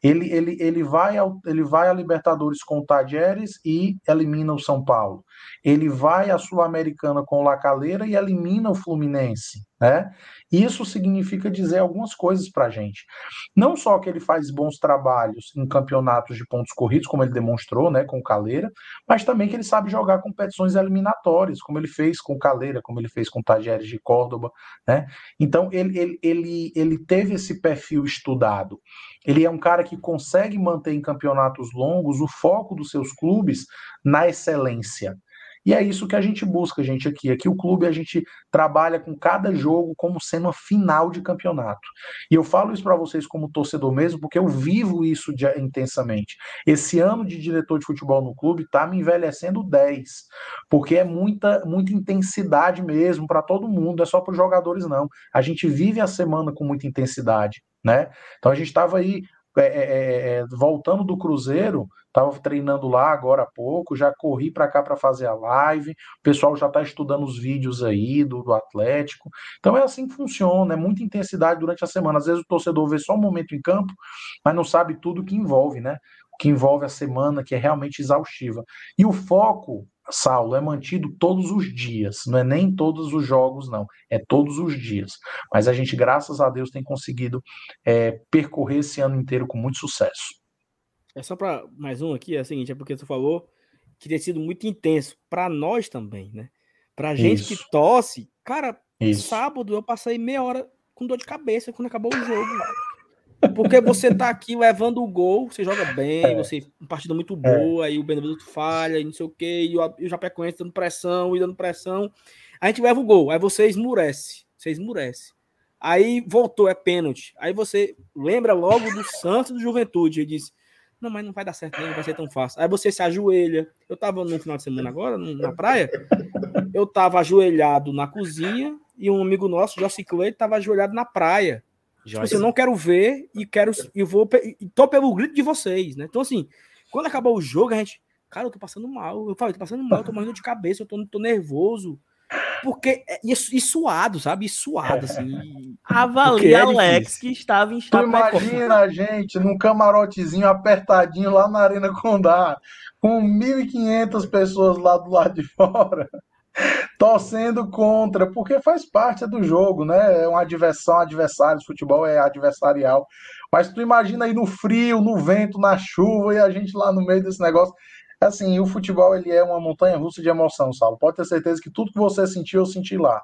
Ele, ele, ele, vai, ao, ele vai a Libertadores com o Tajeres e elimina o São Paulo. Ele vai à Sul-Americana com o La Calera e elimina o Fluminense, né? Isso significa dizer algumas coisas para a gente. Não só que ele faz bons trabalhos em campeonatos de pontos corridos, como ele demonstrou, né, com o Caleira, mas também que ele sabe jogar competições eliminatórias, como ele fez com o Caleira, como ele fez com o Tajeres de Córdoba, né? Então ele, ele, ele, ele teve esse perfil estudado. Ele é um cara que consegue manter em campeonatos longos o foco dos seus clubes na excelência. E é isso que a gente busca, gente, aqui. Aqui o clube a gente trabalha com cada jogo como sendo a final de campeonato. E eu falo isso para vocês como torcedor mesmo, porque eu vivo isso de, intensamente. Esse ano de diretor de futebol no clube tá me envelhecendo 10, porque é muita, muita intensidade mesmo para todo mundo, é só para os jogadores, não. A gente vive a semana com muita intensidade. Né? Então a gente estava aí é, é, é, é, voltando do Cruzeiro, estava treinando lá agora há pouco, já corri para cá para fazer a live, o pessoal já está estudando os vídeos aí do, do Atlético. Então é assim que funciona, é muita intensidade durante a semana. Às vezes o torcedor vê só um momento em campo, mas não sabe tudo que envolve, né? Que envolve a semana, que é realmente exaustiva. E o foco Saulo, é mantido todos os dias, não é nem todos os jogos, não, é todos os dias. Mas a gente, graças a Deus, tem conseguido é, percorrer esse ano inteiro com muito sucesso. É só para mais um aqui, é o seguinte, é porque você falou que tem sido muito intenso para nós também, né? Pra gente Isso. que tosse, cara, Isso. sábado eu passei meia hora com dor de cabeça quando acabou o jogo. Porque você tá aqui levando o gol, você joga bem, é. você uma partida muito é. boa, é. aí o Benevenuto falha, e não sei o quê, e o, e o Japecoense dando pressão, e dando pressão. A gente leva o gol, aí você esmurece, você esmurece. Aí voltou, é pênalti. Aí você lembra logo do Santos do Juventude, e diz: Não, mas não vai dar certo, não vai ser tão fácil. Aí você se ajoelha. Eu tava no final de semana agora, na praia, eu tava ajoelhado na cozinha, e um amigo nosso, Jossi Clay, tava ajoelhado na praia. Tipo assim, eu não quero ver e quero e vou e tô pelo grito de vocês, né? Então assim, quando acabou o jogo, a gente, cara, eu tô passando mal. Eu falei, tô passando mal, eu tô morrendo de cabeça, eu tô, tô nervoso. Porque é, e, e suado, sabe? E suado, assim. [LAUGHS] Avalia é Alex que estava em Tu imagina a gente num camarotezinho apertadinho lá na Arena Condá, com 1.500 pessoas lá do lado de fora torcendo contra, porque faz parte do jogo, né? É uma diversão, adversários, futebol é adversarial. Mas tu imagina aí no frio, no vento, na chuva e a gente lá no meio desse negócio. Assim, o futebol ele é uma montanha russa de emoção, Saulo. Pode ter certeza que tudo que você sentiu, eu senti lá.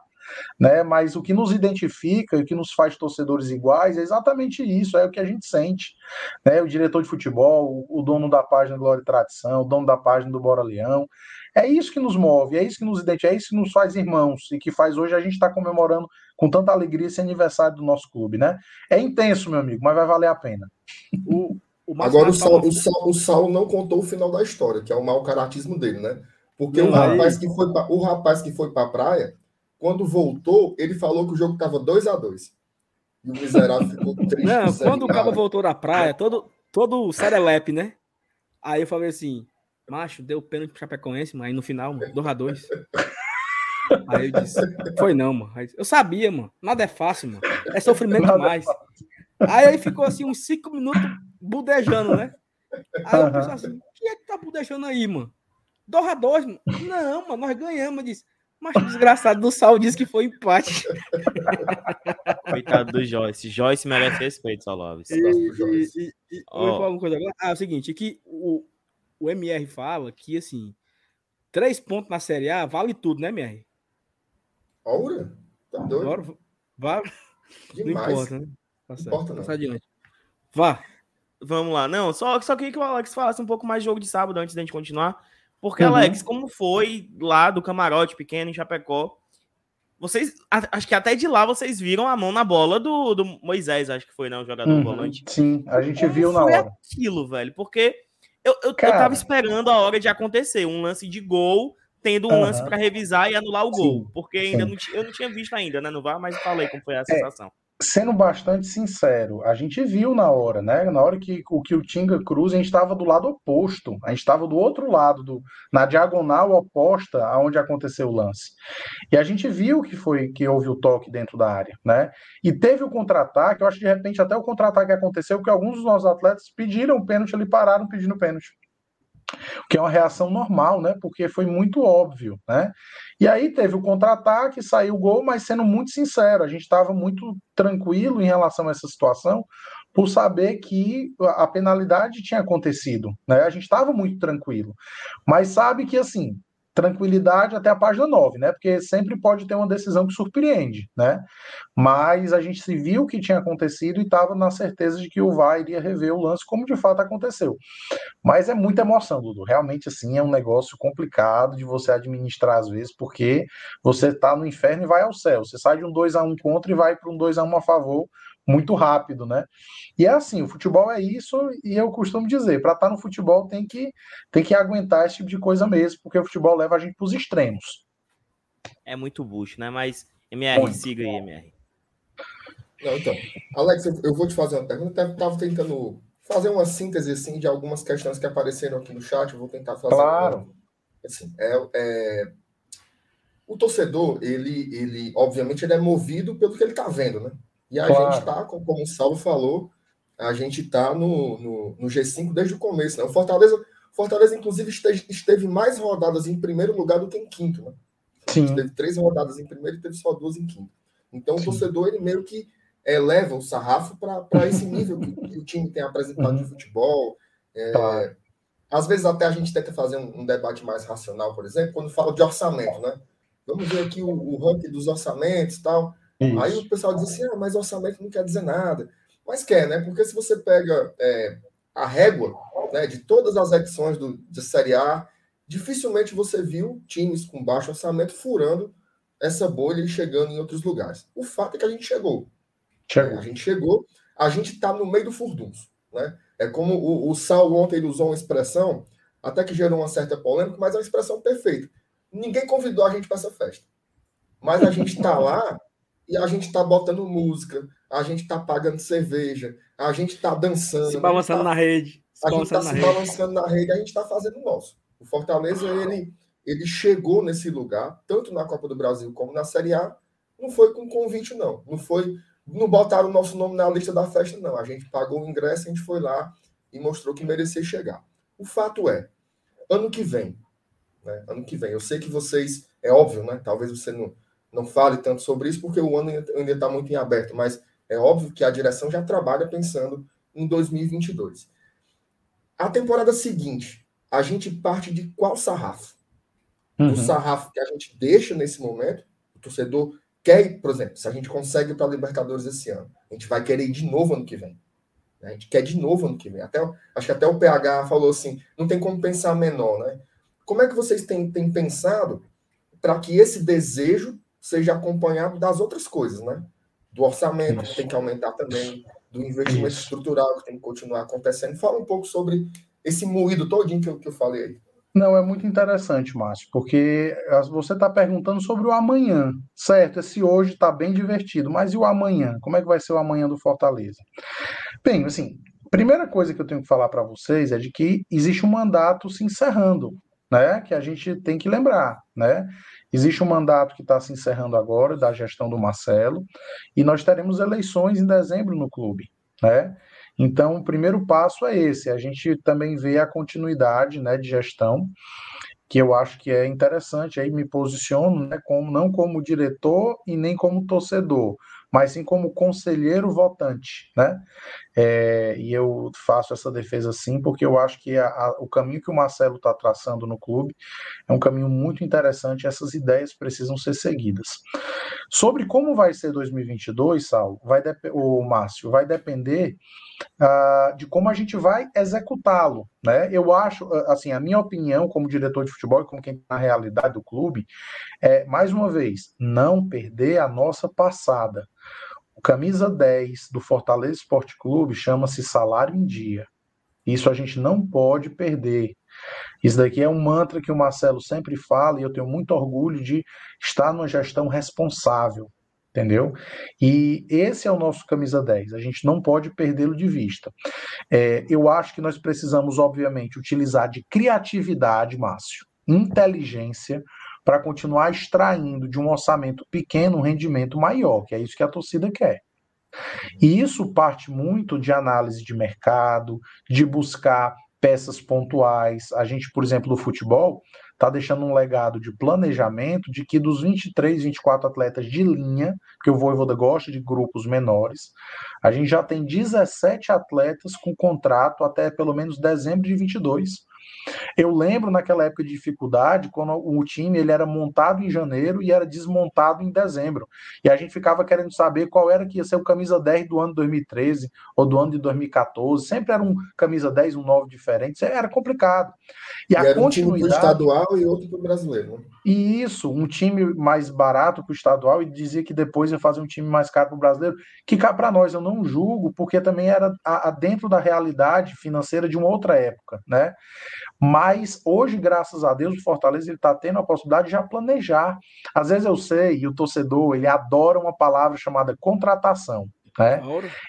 né? Mas o que nos identifica, o que nos faz torcedores iguais é exatamente isso, é o que a gente sente, né? O diretor de futebol, o dono da página Glória e Tradição, o dono da página do Bora Leão, é isso que nos move, é isso que nos identifica, é isso que nos faz irmãos e que faz hoje a gente estar tá comemorando com tanta alegria esse aniversário do nosso clube, né? É intenso, meu amigo, mas vai valer a pena. O, o Agora o Saulo, o, Saulo, o Saulo não contou o final da história, que é o mau caratismo dele, né? Porque o rapaz, que foi pra, o rapaz que foi para a praia, quando voltou, ele falou que o jogo estava 2 a 2 E o miserável ficou [LAUGHS] triste. Não, quando o cara voltou da praia, todo, todo serelepe, né? Aí eu falei assim, macho, deu pênalti pro Chapecoense, mas aí no final, mano, 2 a 2 Aí eu disse, foi não, mano. Eu sabia, mano. Nada é fácil, mano. É sofrimento Nada é demais. É aí aí ficou assim uns 5 minutos budejando, né? Aí eu pensei assim, quem é que tá budejando aí, mano? 2 a 2 mano. Não, mano, nós ganhamos. Eu disse, mas desgraçado do Sal disse que foi empate. [LAUGHS] Coitado do Joyce. Joyce merece respeito, Saloves. E, e, e, e oh. uma coisa agora. Ah, é o seguinte, que o, o MR fala que, assim, três pontos na Série A vale tudo, né, MR? Ora, tá doido. Agora, vá. Demais. Não importa, né? Tá importa, não. Passa adiante. Vá. Vamos lá. Não, só, só queria que o Alex falasse um pouco mais de jogo de sábado antes da gente continuar. Porque, uhum. Alex, como foi lá do camarote pequeno em Chapecó? Vocês, acho que até de lá vocês viram a mão na bola do, do Moisés, acho que foi, né? O jogador uhum, volante. Sim, a gente como viu na hora. aquilo, velho? Porque eu, eu, Cara... eu tava esperando a hora de acontecer, um lance de gol, tendo um lance para revisar e anular o gol. Sim, porque ainda não, eu não tinha visto ainda, né, no VAR, mas falei como foi a é, sensação. Sendo bastante sincero, a gente viu na hora, né? Na hora que o que o Tinga Cruz, a gente estava do lado oposto, a gente estava do outro lado, do, na diagonal oposta aonde aconteceu o lance. E a gente viu que foi que houve o toque dentro da área, né? E teve o contra-ataque, eu acho que de repente até o contra-ataque aconteceu, porque alguns dos nossos atletas pediram pênalti, ali pararam pedindo pênalti o que é uma reação normal, né? Porque foi muito óbvio, né? E aí teve o contra-ataque, saiu o gol, mas sendo muito sincero, a gente estava muito tranquilo em relação a essa situação, por saber que a penalidade tinha acontecido, né? A gente estava muito tranquilo, mas sabe que assim tranquilidade até a página 9, né? Porque sempre pode ter uma decisão que surpreende, né? Mas a gente se viu o que tinha acontecido e estava na certeza de que o VAR iria rever o lance, como de fato aconteceu. Mas é muita emoção, Dudu. Realmente, assim, é um negócio complicado de você administrar às vezes, porque você está no inferno e vai ao céu. Você sai de um 2 a 1 contra e vai para um 2 a 1 a favor muito rápido, né? E é assim, o futebol é isso, e eu costumo dizer, para estar tá no futebol tem que, tem que aguentar esse tipo de coisa mesmo, porque o futebol leva a gente para os extremos. É muito bucho, né? Mas, MR, muito. siga aí, MR. Não, então, Alex, eu, vou te fazer uma pergunta. Eu estava tentando fazer uma síntese assim, de algumas questões que apareceram aqui no chat. Eu vou tentar fazer. Claro. Uma, assim, é, é, o torcedor, ele, ele, obviamente, ele é movido pelo que ele está vendo, né? E a claro. gente está, como o Saulo falou, a gente está no, no, no, G5 desde o começo. Né? O Fortaleza, Fortaleza inclusive, esteve, esteve, mais rodadas em primeiro lugar do que em quinto. Né? Sim. Teve três rodadas em primeiro e teve só duas em quinto. Então, Sim. o torcedor, ele meio que eleva o sarrafo para esse nível que, que, o time tem apresentado uhum. de futebol. É. Às vezes, até a gente tenta fazer um, um, debate mais racional, por exemplo, quando fala de orçamento. Né? Vamos ver aqui o, o ranking dos orçamentos e tal. Isso. Aí o pessoal diz assim, ah, mas orçamento não quer dizer nada. Mas quer, né? Porque se você pega é, a régua né, de todas as edições do, de Série A, dificilmente você viu times com baixo orçamento furando essa bolha e chegando em outros lugares. O fato é que a gente chegou. chegou. A gente chegou, a gente está no meio do furdunço. Né? É como o, o Saulo ontem usou uma expressão, até que gerou uma certa polêmica, mas é uma expressão perfeita. Ninguém convidou a gente para essa festa. Mas a gente está lá e a gente está botando música, a gente está pagando cerveja, a gente está dançando. Se balançando tá, na rede. a gente está se rede. balançando na rede, a gente está fazendo o nosso. O Fortaleza, ele, ele chegou nesse lugar, tanto na Copa do Brasil como na Série A, não foi com convite, não. Não foi. Não botaram o nosso nome na lista da festa, não. A gente pagou o ingresso, a gente foi lá e mostrou que merecia chegar. O fato é, ano que vem, né? Ano que vem, eu sei que vocês, é óbvio, né? Talvez você não não fale tanto sobre isso, porque o ano ainda está muito em aberto, mas é óbvio que a direção já trabalha pensando em 2022. A temporada seguinte, a gente parte de qual sarrafo? Uhum. O sarrafo que a gente deixa nesse momento, o torcedor quer, por exemplo, se a gente consegue para a Libertadores esse ano, a gente vai querer ir de novo ano que vem. A gente quer de novo ano que vem. Até, acho que até o PH falou assim: não tem como pensar menor, né? Como é que vocês têm, têm pensado para que esse desejo seja acompanhado das outras coisas, né? Do orçamento, que tem que aumentar também, do investimento Isso. estrutural, que tem que continuar acontecendo. Fala um pouco sobre esse moído todinho que eu, que eu falei aí. Não, é muito interessante, Márcio, porque você está perguntando sobre o amanhã, certo? Esse hoje está bem divertido, mas e o amanhã? Como é que vai ser o amanhã do Fortaleza? Bem, assim, primeira coisa que eu tenho que falar para vocês é de que existe um mandato se encerrando, né? Que a gente tem que lembrar, né? Existe um mandato que está se encerrando agora da gestão do Marcelo e nós teremos eleições em dezembro no clube, né? Então, o primeiro passo é esse, a gente também vê a continuidade né, de gestão, que eu acho que é interessante, aí me posiciono né, como, não como diretor e nem como torcedor, mas sim como conselheiro votante, né? É, e eu faço essa defesa sim, porque eu acho que a, a, o caminho que o Marcelo está traçando no clube é um caminho muito interessante. Essas ideias precisam ser seguidas. Sobre como vai ser 2022, Sal, vai o Márcio, vai depender uh, de como a gente vai executá-lo, né? Eu acho, assim, a minha opinião como diretor de futebol e como quem está na realidade do clube é, mais uma vez, não perder a nossa passada. O camisa 10 do Fortaleza Esporte Clube chama-se salário em dia. Isso a gente não pode perder. Isso daqui é um mantra que o Marcelo sempre fala e eu tenho muito orgulho de estar numa gestão responsável, entendeu? E esse é o nosso camisa 10, a gente não pode perdê-lo de vista. É, eu acho que nós precisamos, obviamente, utilizar de criatividade, Márcio, inteligência, para continuar extraindo de um orçamento pequeno um rendimento maior, que é isso que a torcida quer. E isso parte muito de análise de mercado, de buscar peças pontuais. A gente, por exemplo, no futebol, está deixando um legado de planejamento de que dos 23, 24 atletas de linha, que o Voivoda gosta de grupos menores, a gente já tem 17 atletas com contrato até pelo menos dezembro de 22. Eu lembro naquela época de dificuldade, quando o time ele era montado em janeiro e era desmontado em dezembro. E a gente ficava querendo saber qual era que ia ser o camisa 10 do ano 2013 ou do ano de 2014. Sempre era um camisa 10, um 9 diferente. Era complicado. E, e a era continuidade... um time pro estadual e outro para o brasileiro. E isso, um time mais barato para o estadual e dizia que depois ia fazer um time mais caro para o brasileiro, que cá para nós eu não julgo, porque também era a, a dentro da realidade financeira de uma outra época, né? Mas hoje, graças a Deus, o Fortaleza está tendo a possibilidade de já planejar. Às vezes eu sei, e o torcedor, ele adora uma palavra chamada contratação. Né?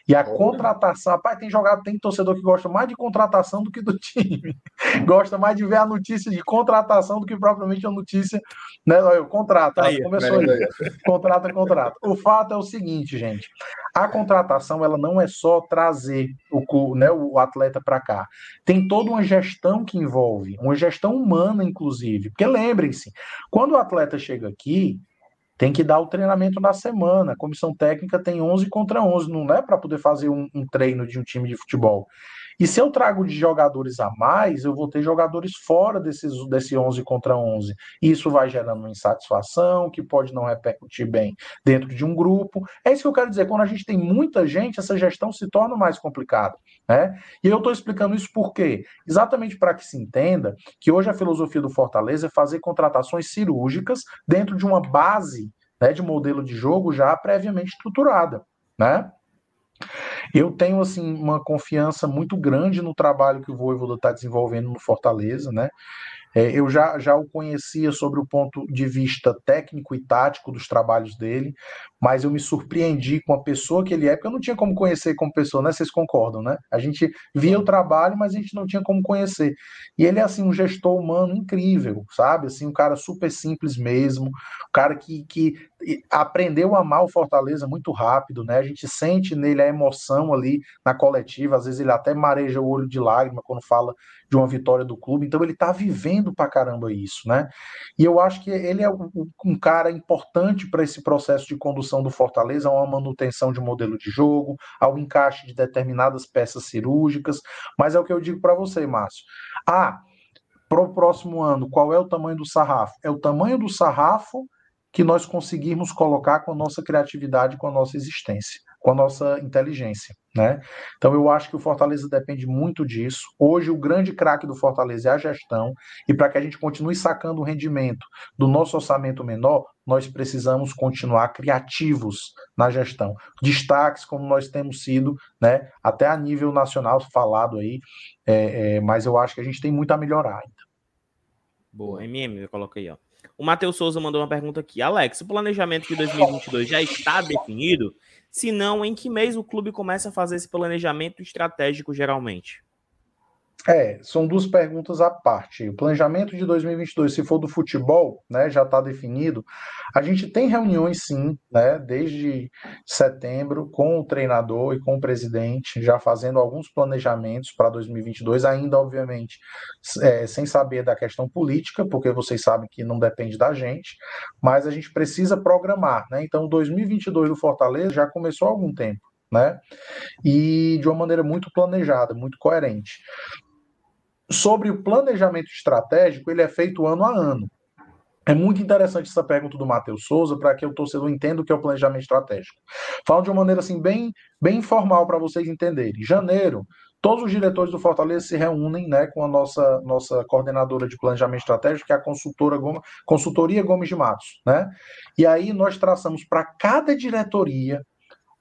E a contratação, rapaz, tem jogado, tem torcedor que gosta mais de contratação do que do time. [LAUGHS] gosta mais de ver a notícia de contratação do que propriamente a notícia, né? Eu contrato, aí, começou aí. aí. Contrata, contrata. O fato é o seguinte, gente. A contratação ela não é só trazer o, né, o atleta para cá. Tem toda uma gestão que envolve, uma gestão humana, inclusive. Porque lembrem-se, quando o atleta chega aqui, tem que dar o treinamento na semana. A comissão técnica tem 11 contra 11, não é para poder fazer um, um, treino de um time de futebol. E se eu trago de jogadores a mais, eu vou ter jogadores fora desses, desse 11 contra 11. Isso vai gerando uma insatisfação, que pode não repercutir bem dentro de um grupo. É isso que eu quero dizer. Quando a gente tem muita gente, essa gestão se torna mais complicada. Né? E eu estou explicando isso por quê? Exatamente para que se entenda que hoje a filosofia do Fortaleza é fazer contratações cirúrgicas dentro de uma base né, de modelo de jogo já previamente estruturada. Né? Eu tenho assim uma confiança muito grande no trabalho que o Voivoda está desenvolvendo no Fortaleza, né? É, eu já, já o conhecia sobre o ponto de vista técnico e tático dos trabalhos dele, mas eu me surpreendi com a pessoa que ele é, porque eu não tinha como conhecer como pessoa, né? Vocês concordam, né? A gente via o trabalho, mas a gente não tinha como conhecer. E ele é, assim, um gestor humano incrível, sabe? Assim, um cara super simples mesmo, um cara que, que aprendeu a amar o Fortaleza muito rápido, né? A gente sente nele a emoção ali na coletiva, às vezes ele até mareja o olho de lágrima quando fala de uma vitória do clube, então ele tá vivendo pra caramba isso, né? E eu acho que ele é um cara importante para esse processo de condução do Fortaleza, a uma manutenção de modelo de jogo, ao encaixe de determinadas peças cirúrgicas, mas é o que eu digo para você, Márcio. Ah, para o próximo ano, qual é o tamanho do sarrafo? É o tamanho do sarrafo que nós conseguirmos colocar com a nossa criatividade, com a nossa existência, com a nossa inteligência. Né? Então eu acho que o Fortaleza depende muito disso. Hoje o grande craque do Fortaleza é a gestão, e para que a gente continue sacando o rendimento do nosso orçamento menor, nós precisamos continuar criativos na gestão. Destaques como nós temos sido, né, até a nível nacional falado aí, é, é, mas eu acho que a gente tem muito a melhorar ainda. Boa, MM, eu coloquei, ó. O Matheus Souza mandou uma pergunta aqui. Alex, o planejamento de 2022 já está definido? Se não, em que mês o clube começa a fazer esse planejamento estratégico geralmente? É, são duas perguntas à parte. O planejamento de 2022, se for do futebol, né, já está definido. A gente tem reuniões, sim, né, desde setembro, com o treinador e com o presidente, já fazendo alguns planejamentos para 2022, ainda, obviamente, é, sem saber da questão política, porque vocês sabem que não depende da gente, mas a gente precisa programar. Né? Então, 2022 do Fortaleza já começou há algum tempo. Né? E de uma maneira muito planejada, muito coerente sobre o planejamento estratégico, ele é feito ano a ano. É muito interessante essa pergunta do Matheus Souza para que o torcedor entenda o que é o planejamento estratégico. Falo de uma maneira assim bem, bem informal para vocês entenderem. Em janeiro, todos os diretores do Fortaleza se reúnem né, com a nossa, nossa coordenadora de planejamento estratégico, que é a consultora Gomes, consultoria Gomes de Matos. Né? E aí nós traçamos para cada diretoria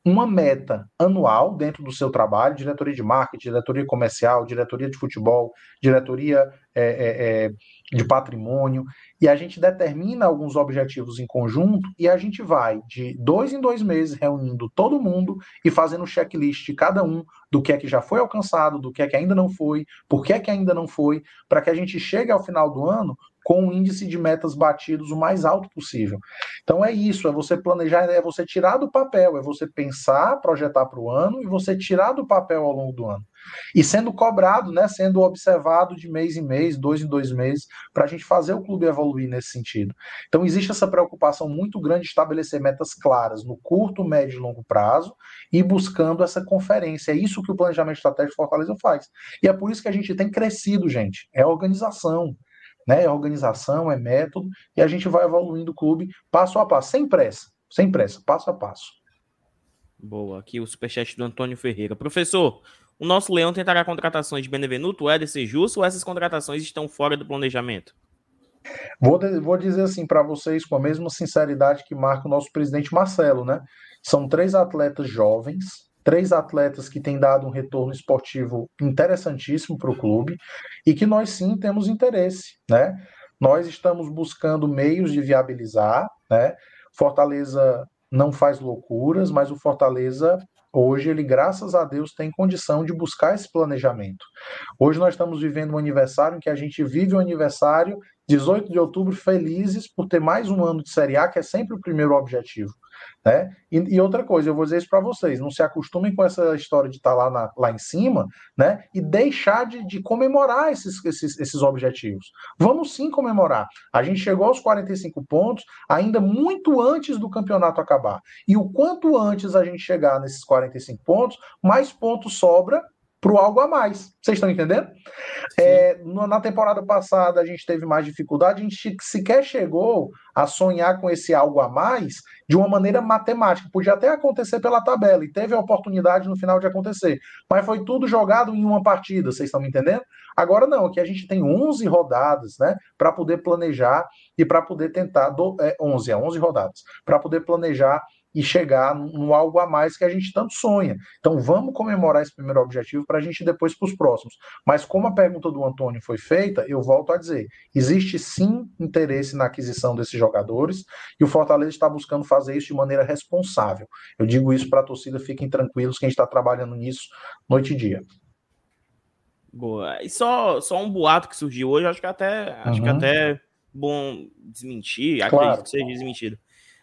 uma meta anual dentro do seu trabalho, diretoria de marketing, diretoria comercial, diretoria de futebol, diretoria é, é, é, de patrimônio, e a gente determina alguns objetivos em conjunto e a gente vai de dois em dois meses reunindo todo mundo e fazendo um checklist de cada um do que é que já foi alcançado, do que é que ainda não foi, por que é que ainda não foi, para que a gente chegue ao final do ano com um índice de metas batidos o mais alto possível. Então é isso, é você planejar, é você tirar do papel, é você pensar, projetar para o ano e você tirar do papel ao longo do ano. E sendo cobrado, né, sendo observado de mês em mês, dois em dois meses, para a gente fazer o clube evoluir nesse sentido. Então existe essa preocupação muito grande de estabelecer metas claras no curto, médio e longo prazo e buscando essa conferência. É isso que o planejamento estratégico Fortaleza faz. E é por isso que a gente tem crescido, gente. É organização né? É organização, é método, e a gente vai evoluindo o clube passo a passo, sem pressa, sem pressa, passo a passo. Boa, aqui o superchat do Antônio Ferreira. Professor, o nosso Leão tentará contratações de Benevenuto, Éder Justo, ou essas contratações estão fora do planejamento? Vou, vou dizer assim para vocês com a mesma sinceridade que marca o nosso presidente Marcelo, né? São três atletas jovens, três atletas que têm dado um retorno esportivo interessantíssimo para o clube e que nós sim temos interesse, né? Nós estamos buscando meios de viabilizar, né? Fortaleza não faz loucuras, mas o Fortaleza hoje ele, graças a Deus, tem condição de buscar esse planejamento. Hoje nós estamos vivendo um aniversário em que a gente vive o um aniversário 18 de outubro felizes por ter mais um ano de Série A, que é sempre o primeiro objetivo. Né? E, e, outra coisa, eu vou dizer isso para vocês: não se acostumem com essa história de estar tá lá, lá em cima né? e deixar de, de comemorar esses, esses, esses objetivos. Vamos sim comemorar. A gente chegou aos 45 pontos ainda muito antes do campeonato acabar. E o quanto antes a gente chegar nesses 45 pontos, mais pontos sobra para o algo a mais. Vocês estão entendendo? É, na temporada passada a gente teve mais dificuldade, a gente sequer chegou a sonhar com esse algo a mais de uma maneira matemática. Podia até acontecer pela tabela, e teve a oportunidade no final de acontecer. Mas foi tudo jogado em uma partida, vocês estão me entendendo? Agora não, aqui a gente tem 11 rodadas, né, para poder planejar e para poder tentar, do, é, 11, é 11 rodadas, para poder planejar e chegar no algo a mais que a gente tanto sonha. Então vamos comemorar esse primeiro objetivo para a gente ir depois para os próximos. Mas como a pergunta do Antônio foi feita, eu volto a dizer: existe sim interesse na aquisição desses jogadores e o Fortaleza está buscando fazer isso de maneira responsável. Eu digo isso para a torcida, fiquem tranquilos que a gente está trabalhando nisso noite e dia. Boa. E só, só um boato que surgiu hoje, acho que até, acho que uhum. até bom desmentir, claro. acredito que seja desmentido.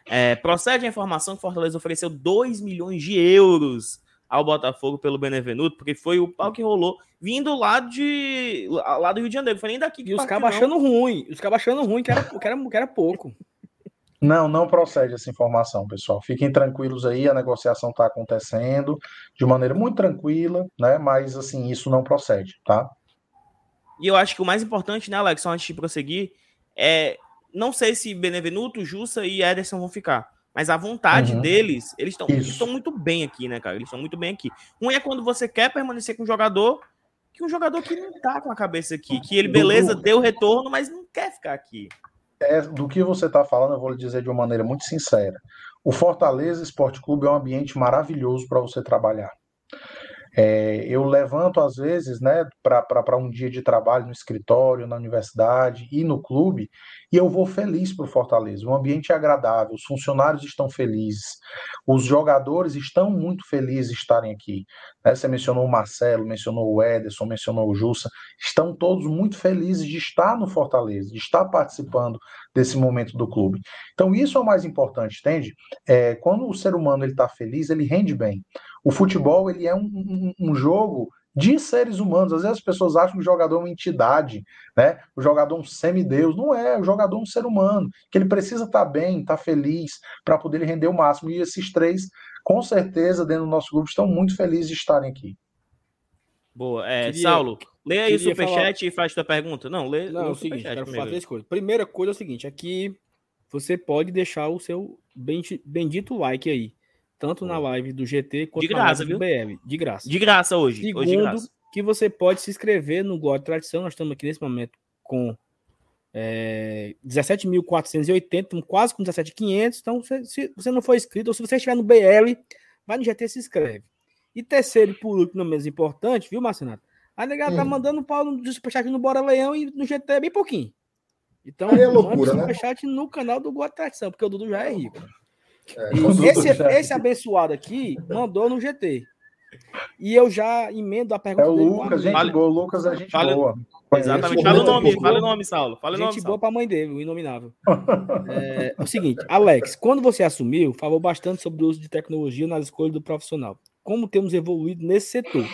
É, procede a informação que Fortaleza ofereceu 2 milhões de euros ao Botafogo pelo Benevenuto, porque foi o pau que rolou vindo lá de lá do Rio de Janeiro. Foi nem daqui que E os caras achando ruim, os caras achando ruim que era, que, era, que era pouco. Não, não procede essa informação, pessoal. Fiquem tranquilos aí, a negociação está acontecendo de maneira muito tranquila, né? Mas assim, isso não procede, tá? E eu acho que o mais importante, né, Alex, antes de prosseguir, é não sei se Benevenuto, Jussa e Ederson vão ficar. Mas a vontade uhum. deles, eles estão muito bem aqui, né, cara? Eles estão muito bem aqui. Um é quando você quer permanecer com um jogador, que um jogador que não tá com a cabeça aqui, que ele, beleza, deu retorno, mas não quer ficar aqui. É, do que você está falando, eu vou lhe dizer de uma maneira muito sincera. O Fortaleza Esporte Clube é um ambiente maravilhoso para você trabalhar. É, eu levanto, às vezes, né, para um dia de trabalho no escritório, na universidade e no clube, e eu vou feliz para o Fortaleza. O ambiente agradável, os funcionários estão felizes, os jogadores estão muito felizes de estarem aqui. Né? Você mencionou o Marcelo, mencionou o Ederson, mencionou o Jussa, estão todos muito felizes de estar no Fortaleza, de estar participando desse momento do clube. Então, isso é o mais importante, entende? É, quando o ser humano está feliz, ele rende bem. O futebol ele é um, um, um jogo de seres humanos. Às vezes as pessoas acham que o jogador é uma entidade, né? O jogador é um semideus. Não é, o jogador é um ser humano, que ele precisa estar tá bem, estar tá feliz, para poder render o máximo. E esses três, com certeza, dentro do nosso grupo, estão muito felizes de estarem aqui. Boa. É, queria, Saulo, lê aí o superchat falar... e faz tua pergunta. Não, lê, Não, lê o, seguinte, quero falar três coisas. Primeira coisa é o seguinte, aqui você pode deixar o seu bendito like aí tanto na live do GT quanto de graça, na live do BL. De graça. De graça hoje. Segundo, hoje graça. que você pode se inscrever no God Tradição. Nós estamos aqui nesse momento com é, 17.480, quase com 17.500. Então, se, se, você não for inscrito, ou se você estiver no BL, vai no GT e se inscreve. E terceiro e por último, não menos importante, viu, Marcenato? A negada tá hum. tá mandando pau no superchat no Bora Leão e no GT é bem pouquinho. Então, é loucura, né? superchat no canal do God Tradição, porque o Dudu já é rico. É, esse, esse abençoado aqui mandou no GT. E eu já emendo a pergunta. É o Lucas, gente boa. O Lucas é gente fala, boa. Exatamente. Fala o nome, fala o nome, Saulo. Fala gente nome, boa para a mãe dele, o inominável. [LAUGHS] é, é, o seguinte, Alex, quando você assumiu, falou bastante sobre o uso de tecnologia nas escolhas do profissional. Como temos evoluído nesse setor?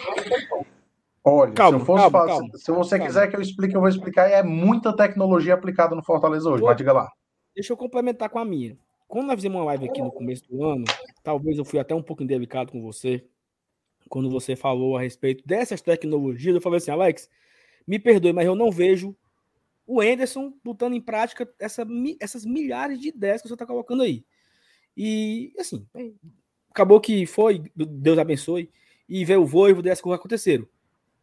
Olha, calma, se, calma, falar, calma, se você quiser que eu explique, eu vou explicar. É muita tecnologia aplicada no Fortaleza hoje, mas diga lá. Deixa eu complementar com a minha. Quando nós fizemos uma live aqui no começo do ano, talvez eu fui até um pouco indelicado com você, quando você falou a respeito dessas tecnologias, eu falei assim, Alex, me perdoe, mas eu não vejo o Anderson botando em prática essa, essas milhares de ideias que você está colocando aí. E, assim, acabou que foi, Deus abençoe, e veio o Voivo dessas coisas aconteceram.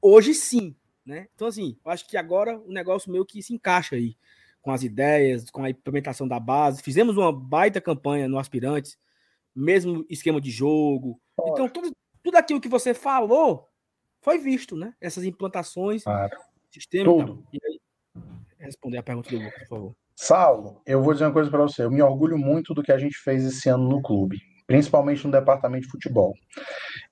Hoje sim, né? Então, assim, eu acho que agora o negócio meio que se encaixa aí com as ideias, com a implementação da base. Fizemos uma baita campanha no Aspirantes, mesmo esquema de jogo. Então, tudo, tudo aquilo que você falou foi visto, né? Essas implantações, claro. sistema tudo. e aí, responder a pergunta do Lucas, por favor. Saulo, eu vou dizer uma coisa para você. Eu me orgulho muito do que a gente fez esse ano no clube principalmente no departamento de futebol.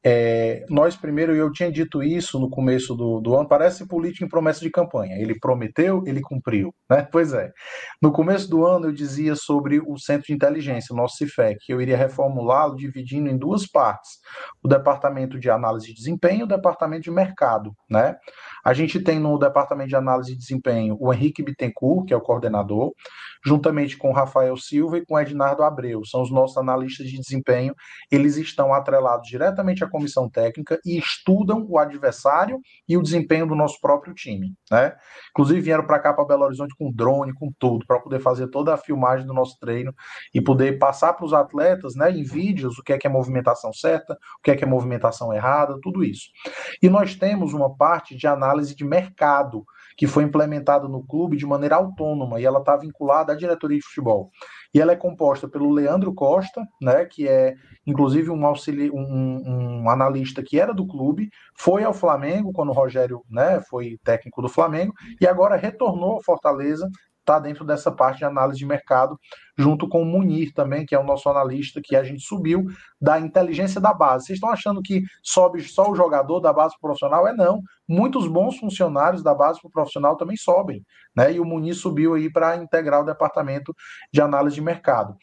É, nós primeiro, eu tinha dito isso no começo do, do, ano, parece político em promessa de campanha. Ele prometeu, ele cumpriu. Né? Pois é. No começo do ano eu dizia sobre o Centro de Inteligência, o nosso CIFEC, que eu iria reformulá-lo dividindo em duas partes: o departamento de análise de desempenho e o departamento de mercado. Né? A gente tem no departamento de análise de desempenho o Henrique Bittencourt, que é o coordenador, juntamente com Rafael Silva e com Ednardo Abreu, são os nossos analistas de desempenho. Eles estão atrelados diretamente à comissão técnica e estudam o adversário e o desempenho do nosso próprio time. Né? Inclusive vieram para cá, para Belo Horizonte, com drone, com tudo, para poder fazer toda a filmagem do nosso treino e poder passar para os atletas né, em vídeos o que é que é movimentação certa, o que é que é movimentação errada, tudo isso. E nós temos uma parte de análise de mercado que foi implementada no clube de maneira autônoma e ela está vinculada à diretoria de futebol. E ela é composta pelo Leandro Costa, né, que é inclusive um, auxili um, um analista que era do clube, foi ao Flamengo quando o Rogério né, foi técnico do Flamengo e agora retornou ao Fortaleza está dentro dessa parte de análise de mercado, junto com o Munir também, que é o nosso analista, que a gente subiu da inteligência da base. Vocês estão achando que sobe só o jogador da base profissional? É não muitos bons funcionários da base profissional também sobem, né? E o Muniz subiu aí para integrar o departamento de análise de mercado.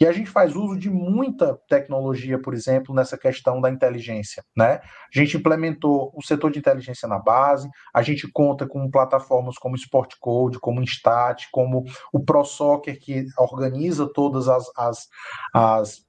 E a gente faz uso de muita tecnologia, por exemplo, nessa questão da inteligência, né? A gente implementou o setor de inteligência na base, a gente conta com plataformas como Sport Code, como Instat, como o Pro Soccer que organiza todas as, as, as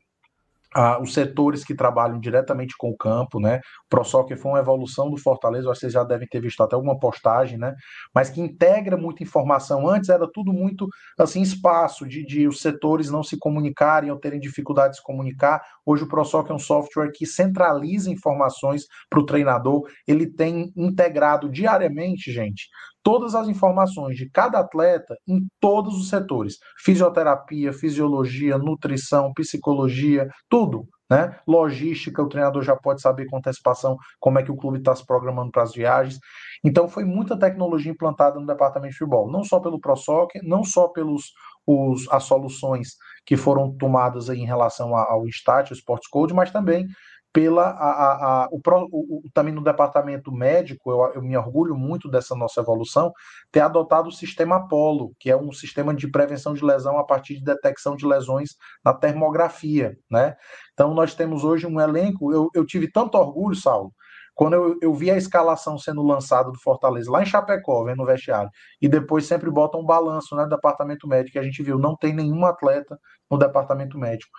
ah, os setores que trabalham diretamente com o campo, né? O ProSoccer foi uma evolução do Fortaleza, que vocês já devem ter visto até alguma postagem, né? Mas que integra muita informação. Antes era tudo muito assim, espaço de, de os setores não se comunicarem ou terem dificuldade de se comunicar. Hoje o ProSoccer é um software que centraliza informações para o treinador. Ele tem integrado diariamente, gente, todas as informações de cada atleta em todos os setores: fisioterapia, fisiologia, nutrição, psicologia, tudo. Né? Logística, o treinador já pode saber com antecipação como é que o clube está se programando para as viagens. Então, foi muita tecnologia implantada no departamento de futebol, não só pelo ProSoccer, não só pelos os, as soluções que foram tomadas em relação ao Stat, o Sports Code, mas também pela a, a, o, o, também no departamento médico, eu, eu, me orgulho muito dessa nossa evolução, ter adotado o sistema Apollo, que é um sistema de prevenção de lesão a partir de detecção de lesões na termografia, né? Então nós temos hoje um elenco, eu, eu tive tanto orgulho, Saulo, quando eu, eu vi a escalação sendo lançada do Fortaleza lá em Chapecó, vendo no vestiário, e depois sempre botam um balanço né, do departamento médico, que a gente viu, não tem nenhum atleta no departamento médico.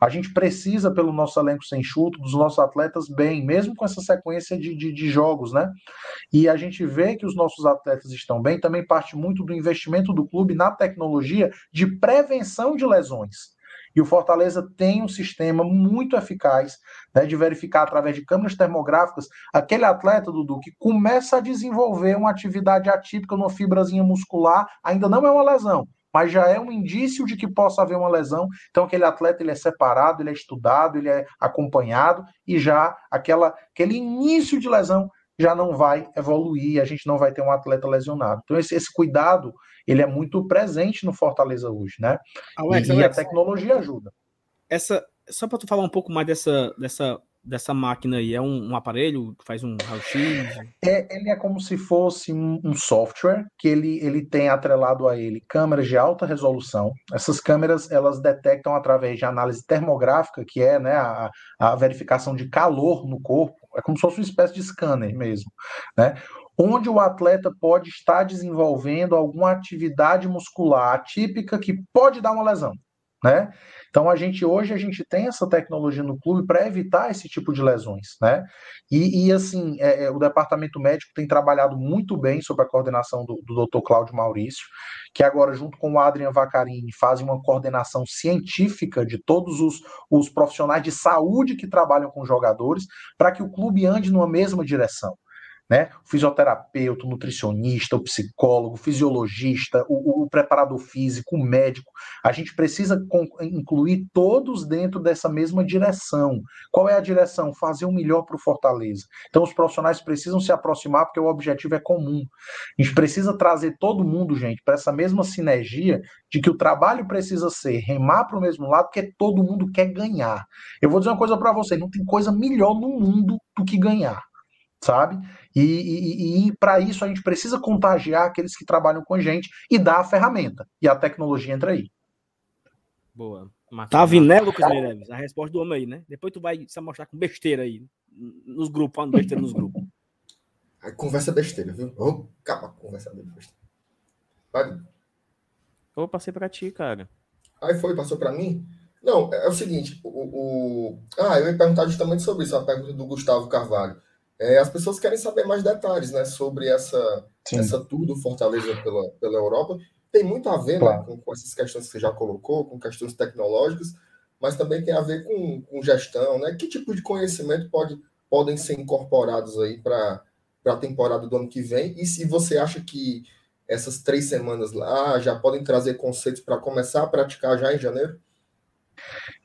A gente precisa, pelo nosso elenco sem chuto, dos nossos atletas bem, mesmo com essa sequência de, de, de jogos, né? E a gente vê que os nossos atletas estão bem, também parte muito do investimento do clube na tecnologia de prevenção de lesões. E o Fortaleza tem um sistema muito eficaz né, de verificar através de câmeras termográficas aquele atleta, Dudu, que começa a desenvolver uma atividade atípica numa fibrazinha muscular, ainda não é uma lesão, mas já é um indício de que possa haver uma lesão. Então, aquele atleta ele é separado, ele é estudado, ele é acompanhado, e já aquela, aquele início de lesão já não vai evoluir, a gente não vai ter um atleta lesionado. Então, esse, esse cuidado ele é muito presente no Fortaleza hoje, né? Alex, e, Alex, a tecnologia ajuda. Essa, só para tu falar um pouco mais dessa, dessa, dessa máquina aí, é um, um aparelho que faz um raio-x? É, ele é como se fosse um, um, software que ele, ele tem atrelado a ele câmeras de alta resolução. Essas câmeras elas detectam através de análise termográfica, que é né, a, a verificação de calor no corpo, é como se fosse uma espécie de scanner mesmo, né? onde o atleta pode estar desenvolvendo alguma atividade muscular atípica que pode dar uma lesão, né? Então a gente hoje a gente tem essa tecnologia no clube para evitar esse tipo de lesões, né? E, e assim é, é, o departamento médico tem trabalhado muito bem sob a coordenação do, do Dr. Cláudio Maurício, que agora junto com o Adrian Vacarini fazem uma coordenação científica de todos os, os profissionais de saúde que trabalham com jogadores para que o clube ande numa mesma direção né? O fisioterapeuta, o nutricionista, o psicólogo, o fisiologista, o, o preparador físico, o médico. A gente precisa incluir todos dentro dessa mesma direção. Qual é a direção? Fazer o melhor para o Fortaleza. Então, os profissionais precisam se aproximar porque o objetivo é comum. A gente precisa trazer todo mundo, gente, para essa mesma sinergia de que o trabalho precisa ser remar para o mesmo lado, porque todo mundo quer ganhar. Eu vou dizer uma coisa para você: não tem coisa melhor no mundo do que ganhar sabe? E, e, e para isso a gente precisa contagiar aqueles que trabalham com a gente e dar a ferramenta. E a tecnologia entra aí. Boa. Tá vindo, né, Lucas Meireles? A resposta do homem aí, né? Depois tu vai se mostrar com besteira aí. Nos grupos, falando besteira nos grupos. Aí conversa besteira, viu? Vamos acabar com conversa besteira. Vai. Eu passei pra ti, cara. Aí foi, passou pra mim? Não, é o seguinte, o, o... Ah, eu ia perguntar justamente sobre isso, a pergunta do Gustavo Carvalho. É, as pessoas querem saber mais detalhes né, sobre essa, essa tour do Fortaleza pela, pela Europa. Tem muito a ver né, claro. né, com, com, essas questões que você já colocou, com questões tecnológicas, mas também tem a ver com, com gestão. Né? Que tipo de conhecimento pode, podem ser incorporados aí para a temporada do ano que vem? E se você acha que essas três semanas lá já podem trazer conceitos para começar a praticar já em janeiro?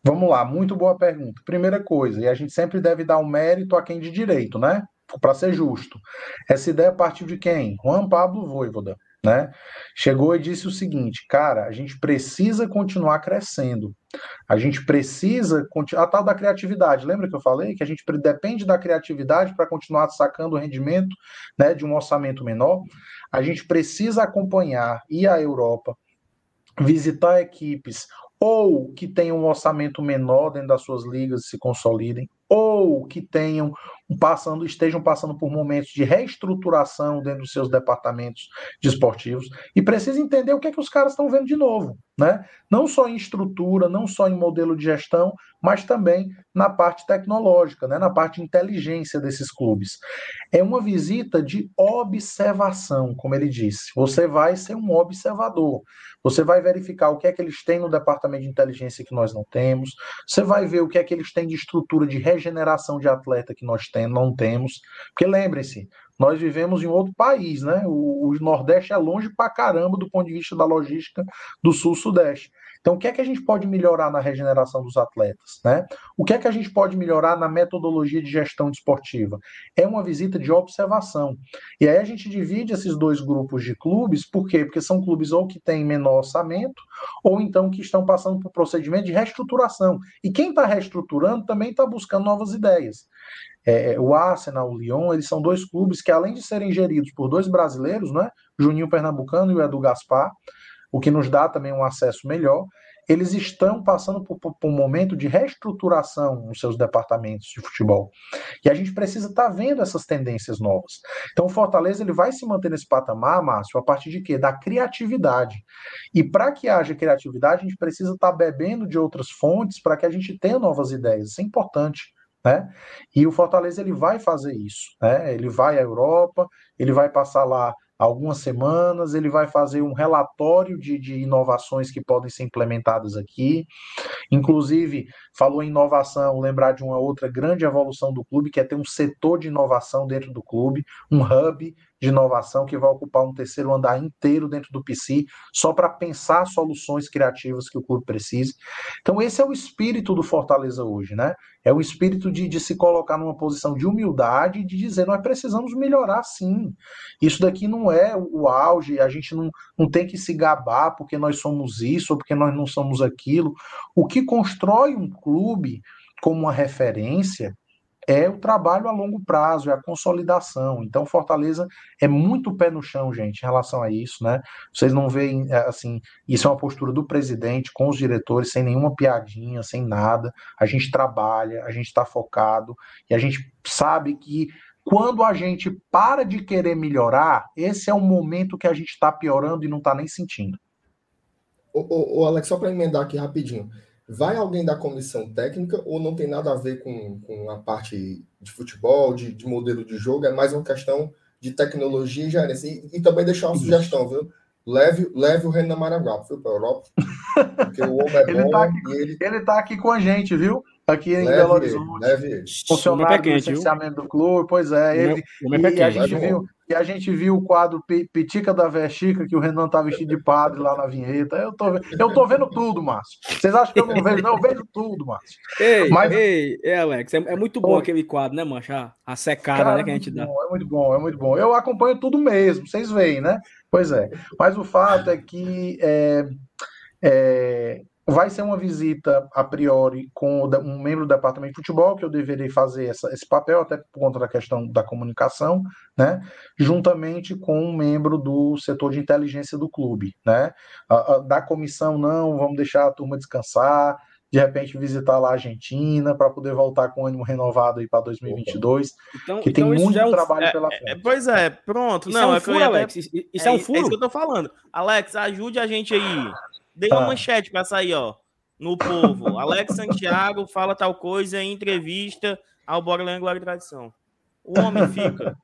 Vamos lá, muito boa pergunta. Primeira coisa, e a gente sempre deve dar o um mérito a quem de direito, né? Para ser justo. Essa ideia partiu de quem? Juan Pablo Voivoda, né? Chegou e disse o seguinte, cara, a gente precisa continuar crescendo. A gente precisa a tal da criatividade. Lembra que eu falei que a gente depende da criatividade para continuar sacando o rendimento, né, de um orçamento menor? A gente precisa acompanhar ir à Europa, visitar equipes, ou que tenham um orçamento menor dentro das suas ligas e se consolidem. ou que tenham passando, estejam passando por momentos de reestruturação dentro dos seus departamentos desportivos e precisa entender o que é que os caras estão vendo de novo, né? Não só em estrutura, não só em modelo de gestão, mas também na parte tecnológica, né? Na parte de inteligência desses clubes. É uma visita de observação, como ele disse. Você vai ser um observador. Você vai verificar o que é que eles têm no departamento de inteligência que nós não temos. Você vai ver o que é que eles têm de estrutura de regeneração de atleta que nós tem, não temos. Porque lembrem-se, nós vivemos em outro país, né? O, o Nordeste é longe pra caramba do ponto de vista da logística do Sul-Sudeste. Então, o que é que a gente pode melhorar na regeneração dos atletas? Né? O que é que a gente pode melhorar na metodologia de gestão desportiva? É uma visita de observação. E aí a gente divide esses dois grupos de clubes, por quê? Porque são clubes ou que têm menor orçamento, ou então que estão passando por procedimento de reestruturação. E quem está reestruturando também está buscando novas ideias. É, é, o Arsenal, o Lyon, eles são dois clubes que, além de serem geridos por dois brasileiros, né, Juninho Pernambucano e o Edu Gaspar, o que nos dá também um acesso melhor, eles estão passando por, por, por, um momento de reestruturação nos seus departamentos de futebol. E a gente precisa estar tá vendo essas tendências novas. Então o Fortaleza ele vai se manter nesse patamar, Márcio, a partir de quê? Da criatividade. E para que haja criatividade, a gente precisa estar tá bebendo de outras fontes para que a gente tenha novas ideias. Isso é importante. Né? E o Fortaleza ele vai fazer isso, né? Ele vai à Europa, ele vai passar lá algumas semanas, ele vai fazer um relatório de, de inovações que podem ser implementadas aqui. Inclusive, falou em inovação, lembrar de uma outra grande evolução do clube, que é ter um setor de inovação dentro do clube, um hub de inovação que vai ocupar um terceiro andar inteiro dentro do PC, só para pensar soluções criativas que o clube precise. Então, esse é o espírito do Fortaleza hoje, né? É o espírito de, de se colocar numa posição de humildade e de dizer: nós precisamos melhorar sim. Isso daqui não é o auge, a gente não, não tem que se gabar porque nós somos isso ou porque nós não somos aquilo. O que constrói um clube como uma referência é o trabalho a longo prazo, é a consolidação. Então, Fortaleza é muito pé no chão, gente, em relação a isso, né? Vocês não veem, é, assim, isso é uma postura do presidente com os diretores, sem nenhuma piadinha, sem nada. A gente trabalha, a gente está focado e a gente sabe que quando a gente para de querer melhorar, esse é o momento que a gente está piorando e não está nem sentindo. Ô, ô Alex, só para emendar aqui rapidinho. Vai alguém da comissão técnica ou não tem nada a ver com, com a parte de futebol, de, de modelo de jogo? É mais uma questão de tecnologia e gerência. E, e também deixar uma sugestão, viu? Leve, leve o Renan Maranguape, viu, para a Europa. Porque o homem é [LAUGHS] ele bom tá aqui, ele... ele tá aqui com a gente, viu? Aqui em leve Belo Horizonte. Leve ele. Funcionário do licenciamento do clube, pois é. Ele, e, a gente viu, e a gente viu o quadro Pitica da Vestica, que o Renan tá vestido de padre lá na vinheta. Eu tô, eu tô vendo tudo, Márcio. Vocês acham que eu não vejo? Não, eu vejo tudo, Márcio. Ei, Mas... ei, ei Alex, é, é muito bom Pô, aquele quadro, né, Mancha? A secada cara, né, que a gente dá. Bom, é muito bom, é muito bom. Eu acompanho tudo mesmo, vocês veem, né? Pois é. Mas o fato é que é, é, vai ser uma visita a priori com um membro do departamento de futebol, que eu deverei fazer essa, esse papel, até por conta da questão da comunicação, né? Juntamente com um membro do setor de inteligência do clube, né? Da comissão, não, vamos deixar a turma descansar, de repente visitar lá a Argentina para poder voltar com ânimo renovado aí para 2022, então, que então tem muito é um, trabalho é, pela é, frente. É, pois é, pronto. Isso não, é um furo, Alex. Isso, isso é, um furo. É isso que eu tô falando. Alex, ajude a gente aí. Dei uma ah. manchete para sair, ó, no povo. [LAUGHS] Alex Santiago fala tal coisa em entrevista ao Bora Glória e Tradição. O homem fica.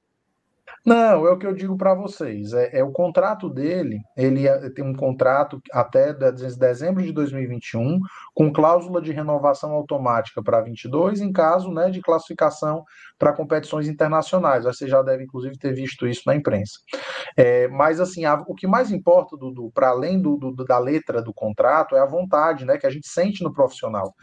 Não, é o que eu digo para vocês. É, é, o contrato dele. Ele é, tem um contrato até dezembro de 2021, com cláusula de renovação automática para 22, em caso né, de classificação para competições internacionais. Você já deve, inclusive, ter visto isso na imprensa. É, mas, assim, a, o que mais importa, para além do, do, da letra do contrato, é a vontade né, que a gente sente no profissional.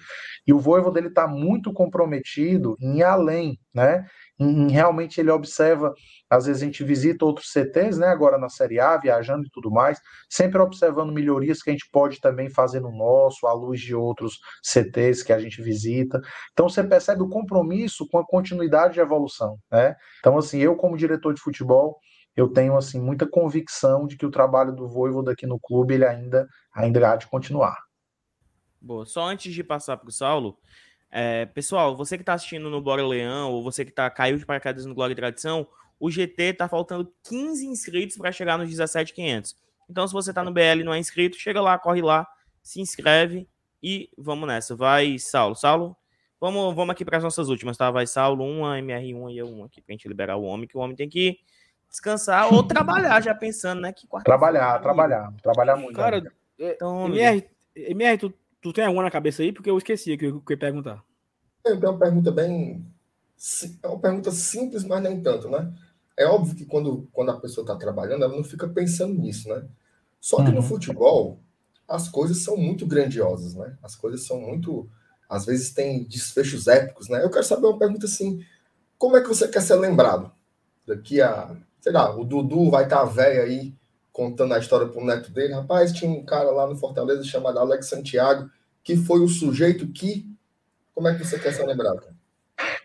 E o Voivo dele está muito comprometido em além, né? Em, realmente ele observa, às vezes a gente visita outros CTs, né? Agora na Série A, viajando e tudo mais, sempre observando melhorias que a gente pode também fazer no nosso, à luz de outros CTs que a gente visita. Então você percebe o compromisso com a continuidade de evolução, né? Então, assim, eu, como diretor de futebol, eu tenho assim muita convicção de que o trabalho do Voivoda aqui no clube ele ainda ainda há de continuar. Boa. Só antes de passar para o Saulo, É, pessoal, você que está assistindo no Bora Leão, ou você que tá, caiu de paraquedas no Glória e Tradição, o GT tá faltando 15 inscritos para chegar nos 17,500. Então, se você tá no BL e não é inscrito, chega lá, corre lá, se inscreve e vamos nessa. Vai, Saulo. Saulo, vamos, vamos aqui para as nossas últimas, tá? Vai, Saulo, uma, MR1 e eu uma aqui pra gente liberar o homem, que o homem tem que descansar ou trabalhar, já pensando, né? Que trabalhar, trabalhar, trabalhar muito. Cara, é, então, MR, MR tu, tu tem alguma na cabeça aí? Porque eu esqueci que eu, que eu ia perguntar. É, uma pergunta bem. É uma pergunta simples, mas nem tanto, né? É óbvio que quando, quando a pessoa está trabalhando, ela não fica pensando nisso, né? Só que uhum. no futebol, as coisas são muito grandiosas, né? As coisas são muito. Às vezes tem desfechos épicos, né? Eu quero saber uma pergunta assim: como é que você quer ser lembrado? Daqui a. Sei lá, o Dudu vai estar tá velho aí contando a história para o neto dele. Rapaz, tinha um cara lá no Fortaleza chamado Alex Santiago, que foi o sujeito que. Como é que você quer ser lembrado?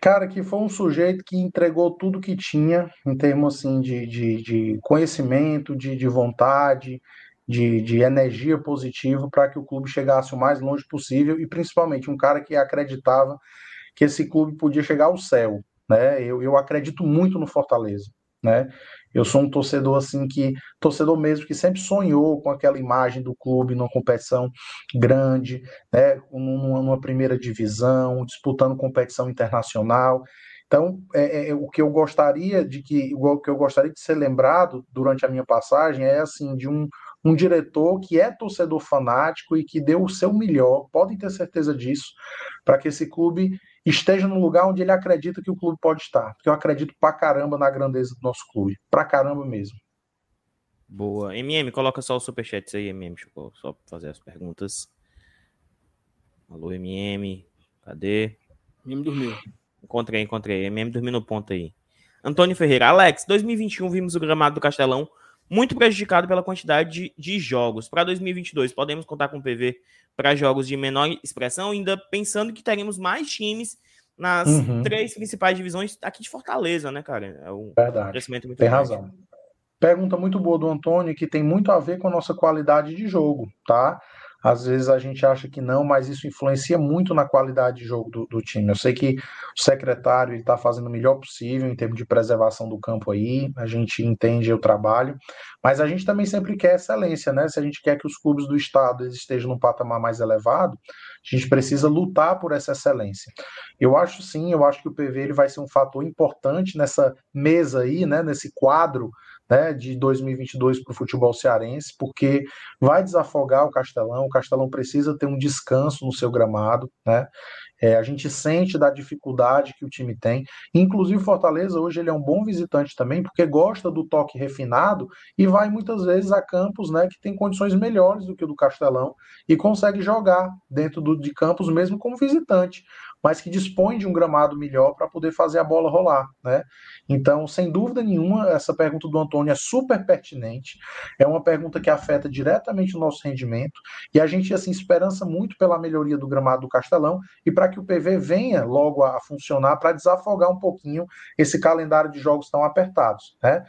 Cara, que foi um sujeito que entregou tudo que tinha em termos assim, de, de, de conhecimento, de, de vontade, de, de energia positiva para que o clube chegasse o mais longe possível e principalmente um cara que acreditava que esse clube podia chegar ao céu. Né? Eu, eu acredito muito no Fortaleza. Né? Eu sou um torcedor assim que torcedor mesmo que sempre sonhou com aquela imagem do clube numa competição grande, né, numa, numa primeira divisão, disputando competição internacional. Então, é, é, o que eu gostaria de que o que eu gostaria de ser lembrado durante a minha passagem é assim de um um diretor que é torcedor fanático e que deu o seu melhor, podem ter certeza disso, para que esse clube esteja no lugar onde ele acredita que o clube pode estar. Porque eu acredito pra caramba na grandeza do nosso clube. Pra caramba mesmo. Boa. MM, coloca só o superchat aí, MM, só pra fazer as perguntas. Alô, MM, cadê? MM dormiu. Encontrei, encontrei. MM dormiu no ponto aí. Antônio Ferreira. Alex, 2021 vimos o gramado do Castelão muito prejudicado pela quantidade de, de jogos. Para 2022, podemos contar com o PV para jogos de menor expressão, ainda pensando que teremos mais times nas uhum. três principais divisões aqui de Fortaleza, né, cara? É um Verdade. crescimento muito Tem grande. razão. Pergunta muito boa do Antônio, que tem muito a ver com a nossa qualidade de jogo, tá? Às vezes a gente acha que não, mas isso influencia muito na qualidade de jogo do, do time. Eu sei que o secretário está fazendo o melhor possível em termos de preservação do campo aí, a gente entende o trabalho, mas a gente também sempre quer excelência, né? Se a gente quer que os clubes do estado estejam num patamar mais elevado, a gente precisa lutar por essa excelência. Eu acho sim, eu acho que o PV ele vai ser um fator importante nessa mesa aí, né? Nesse quadro né, de 2022 para o futebol cearense, porque vai desafogar o Castelão. O Castelão precisa ter um descanso no seu gramado, né? É, a gente sente da dificuldade que o time tem. Inclusive, Fortaleza hoje ele é um bom visitante também, porque gosta do toque refinado e vai muitas vezes a campos né, que tem condições melhores do que o do Castelão e consegue jogar dentro do, de campos mesmo como visitante mas que dispõe de um gramado melhor para poder fazer a bola rolar, né? Então, sem dúvida nenhuma, essa pergunta do Antônio é super pertinente, é uma pergunta que afeta diretamente o nosso rendimento, e a gente, assim, esperança muito pela melhoria do gramado do Castelão e para que o PV venha logo a funcionar para desafogar um pouquinho esse calendário de jogos tão apertados, né?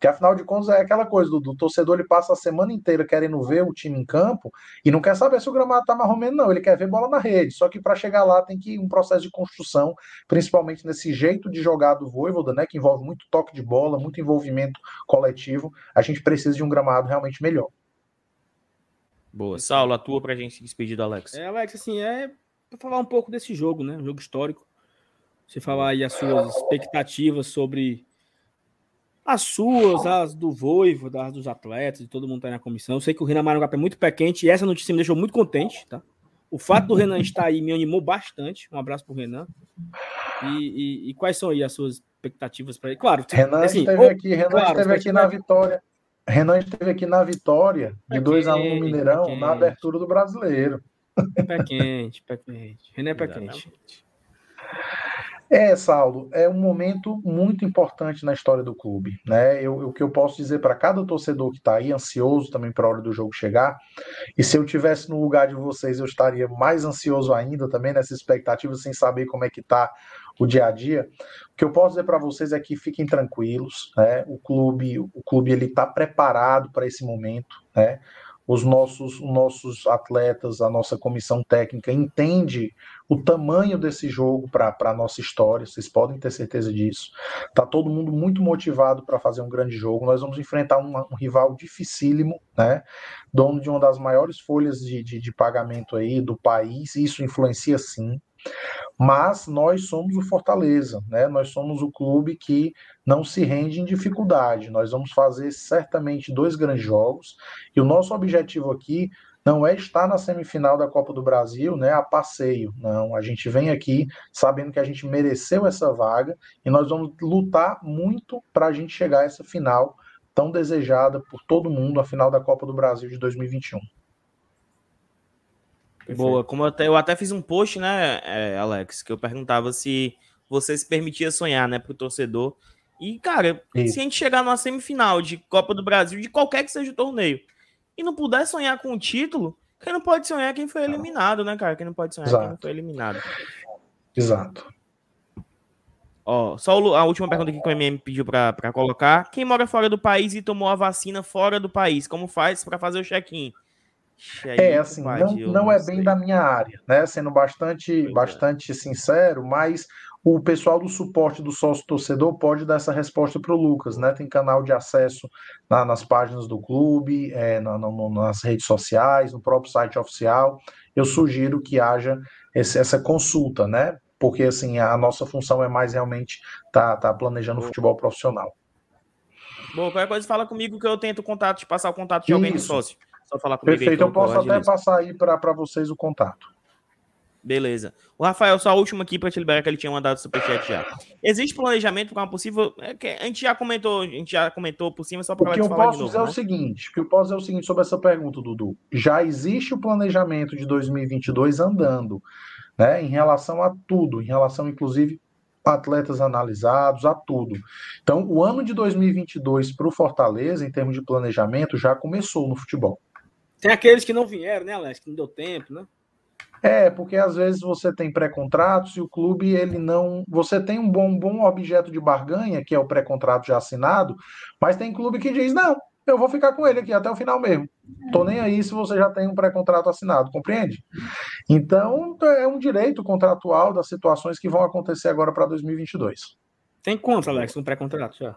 Que afinal de contas é aquela coisa do, do, torcedor ele passa a semana inteira querendo ver o time em campo e não quer saber se o gramado está marromeno, não. Ele quer ver bola na rede. Só que para chegar lá tem que um processo de construção, principalmente nesse jeito de jogar do Voivoda, né? Que envolve muito toque de bola, muito envolvimento coletivo. A gente precisa de um gramado realmente melhor. Boa. Saulo, atua para a gente se despedir do Alex. É, Alex, assim, é para falar um pouco desse jogo, né? Um jogo histórico. Você falar aí as suas expectativas sobre as suas, as do Voivo, das dos atletas, de todo mundo tá aí na comissão. Eu sei que o Renan Maranguape é muito pé quente e essa notícia me deixou muito contente, tá? O fato do Renan estar aí me animou bastante. Um abraço pro Renan. E, e, e quais são aí as suas expectativas para ele? Claro, Renan assim, esteve ou, aqui, Renan claro, esteve aqui na vitória. Renan esteve aqui na vitória de 2 a 1 um no Mineirão, na abertura do brasileiro. Pé quente, pé quente. Renan é pé quente. É, Saulo, é um momento muito importante na história do clube. Né? Eu, o que eu posso dizer para cada torcedor que está aí, ansioso também para a hora do jogo chegar, e se eu tivesse no lugar de vocês, eu estaria mais ansioso ainda também nessa expectativa, sem saber como é que está o dia a dia. O que eu posso dizer para vocês é que fiquem tranquilos, né? O clube, o clube ele está preparado para esse momento, né? os nossos, os nossos atletas, a nossa comissão técnica entende o tamanho desse jogo para a nossa história, vocês podem ter certeza disso. Tá todo mundo muito motivado para fazer um grande jogo. Nós vamos enfrentar um, um, rival dificílimo, né? Dono de uma das maiores folhas de, de, de pagamento aí do país, isso influencia sim mas nós somos o Fortaleza, né? Nós somos o clube que não se rende em dificuldade. Nós vamos fazer certamente dois grandes jogos e o nosso objetivo aqui não é estar na semifinal da Copa do Brasil, né, a passeio. Não, a gente vem aqui sabendo que a gente mereceu essa vaga e nós vamos lutar muito para a gente chegar a essa final tão desejada por todo mundo, a final da Copa do Brasil de 2021. Perfeito. Boa, como eu até, eu até fiz um post, né, é, Alex, que eu perguntava se você se permitia sonhar, né, pro torcedor. E, cara, se a gente chegar numa semifinal de Copa do Brasil, de qualquer que seja o torneio, e não puder sonhar com o título, quem não pode sonhar é quem foi eliminado, né, cara? Quem não pode sonhar é quem não foi eliminado. Exato. Ó, só a última pergunta aqui que o MM pediu para colocar. Quem mora fora do país e tomou a vacina fora do país, como faz para fazer o check-in? É, assim, não, não é bem da minha área, né? Sendo bastante, é. bastante sincero, mas o pessoal do suporte do sócio torcedor pode dar essa resposta para o Lucas, né? Tem canal de acesso na, nas páginas do clube, é, na, no, nas redes sociais, no próprio site oficial. Eu sugiro que haja esse, essa consulta, né? Porque assim a nossa função é mais realmente tá, tá planejando o futebol profissional. Bom, qualquer coisa fala comigo que eu tento contato, te passar o contato de alguém do sócio. Só falar comigo. Perfeito, aí, eu posso até passar aí para vocês o contato. Beleza. O Rafael, só a última aqui para te liberar que ele tinha mandado superchat já. Existe planejamento para uma possível. É a gente já comentou, a gente já comentou por cima, só para O que eu posso novo, dizer né? é o seguinte: o que eu posso dizer é o seguinte sobre essa pergunta, Dudu. Já existe o planejamento de 2022 andando, né? Em relação a tudo, em relação, inclusive, atletas analisados, a tudo. Então, o ano de 2022 para o Fortaleza, em termos de planejamento, já começou no futebol. Tem aqueles que não vieram, né, Alex? Que não deu tempo, né? É, porque às vezes você tem pré-contratos e o clube ele não. Você tem um bom, bom objeto de barganha, que é o pré-contrato já assinado, mas tem clube que diz: não, eu vou ficar com ele aqui até o final mesmo. Tô nem aí se você já tem um pré-contrato assinado, compreende? Então, é um direito contratual das situações que vão acontecer agora para 2022. Tem quanto, Alex, um pré-contrato já?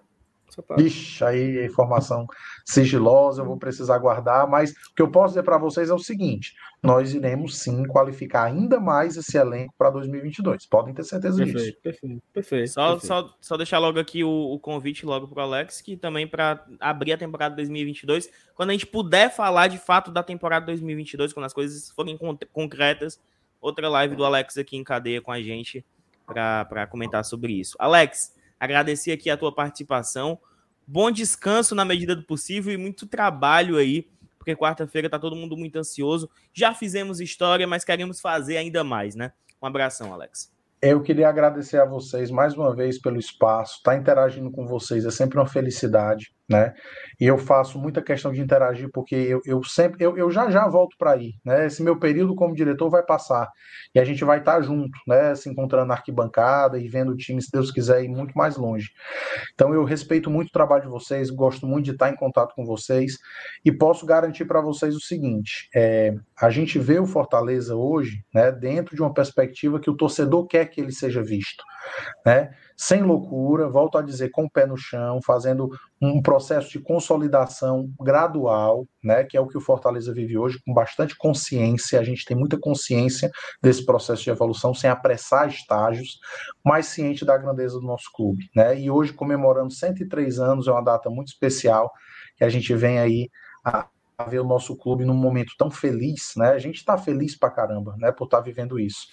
Ixi, aí informação sigilosa, eu vou precisar guardar, mas o que eu posso dizer para vocês é o seguinte: nós iremos sim qualificar ainda mais esse elenco para 2022. Podem ter certeza perfeito, disso. Perfeito, perfeito. Só, perfeito. Só, só deixar logo aqui o, o convite logo para o Alex, que também para abrir a temporada 2022, quando a gente puder falar de fato da temporada 2022, quando as coisas forem concretas, outra live do Alex aqui em cadeia com a gente para comentar sobre isso. Alex, agradecer aqui a tua participação. Bom descanso na medida do possível e muito trabalho aí, porque quarta-feira tá todo mundo muito ansioso. Já fizemos história, mas queremos fazer ainda mais, né? Um abração, Alex. Eu queria agradecer a vocês mais uma vez pelo espaço, estar tá interagindo com vocês é sempre uma felicidade né? E eu faço muita questão de interagir porque eu, eu sempre eu, eu já já volto para aí, né? Esse meu período como diretor vai passar e a gente vai estar tá junto, né? Se encontrando na arquibancada e vendo o time, se Deus quiser, ir muito mais longe. Então eu respeito muito o trabalho de vocês, gosto muito de estar em contato com vocês e posso garantir para vocês o seguinte: é, a gente vê o Fortaleza hoje, né? Dentro de uma perspectiva que o torcedor quer que ele seja visto, né? Sem loucura, volto a dizer, com o pé no chão, fazendo um processo de consolidação gradual, né, que é o que o Fortaleza vive hoje, com bastante consciência, a gente tem muita consciência desse processo de evolução, sem apressar estágios, mas ciente da grandeza do nosso clube, né, e hoje comemorando 103 anos, é uma data muito especial, que a gente vem aí a, ver o nosso clube num momento tão feliz, né? A gente está feliz pra caramba, né? Por estar tá vivendo isso.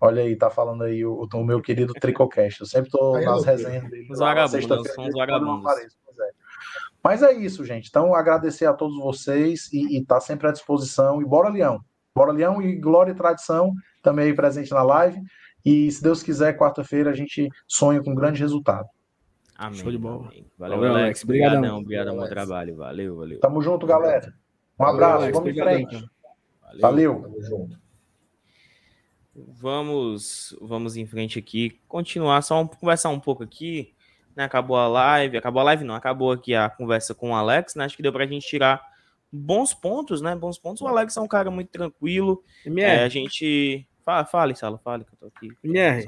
Olha aí, tá falando aí o, o meu querido Tricocast. Eu sempre tô nas resenhas dele. Os vagabundos, são os vagabundos. É. Mas é isso, gente. Então, agradecer a todos vocês e, e tá sempre à disposição. E bora, Leão. Bora, Leão e Glória e Tradição também aí presente na live. E se Deus quiser, quarta-feira a gente sonha com um grande resultado. Amém. Show de bola. Valeu, valeu Alex. Obrigadão. Obrigado, bom trabalho. Valeu, valeu. Tamo junto, galera. Um abraço. Alex, vamos em frente. Valeu. valeu. Tamo junto. Vamos, vamos em frente aqui. Continuar, só um, conversar um pouco aqui. Né? Acabou a live. Acabou a live, não. Acabou aqui a conversa com o Alex. Né? Acho que deu pra gente tirar bons pontos, né? Bons pontos. O Alex é um cara muito tranquilo. É, a gente. Fala, fale, Salo, fale que eu tô aqui. MR,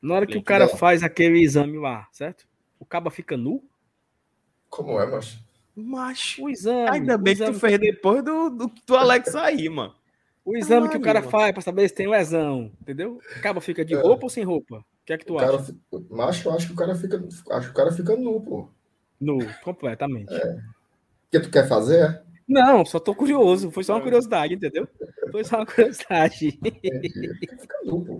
na hora que o cara faz aquele exame lá, certo? O caba fica nu? Como é, macho? Macho. O exame. Ainda o bem que tu exame, fez depois do, do, do Alex sair, mano. o exame que o cara Caralho, faz pra saber se tem lesão, entendeu? O caba fica de É. roupa ou sem roupa? O que é que tu O acha? macho, eu acho que o cara fica. Acho que o cara fica nu, pô. Nu, completamente. O que tu quer fazer? É? Não, só tô curioso. Foi só uma curiosidade, entendeu? Foi só uma curiosidade.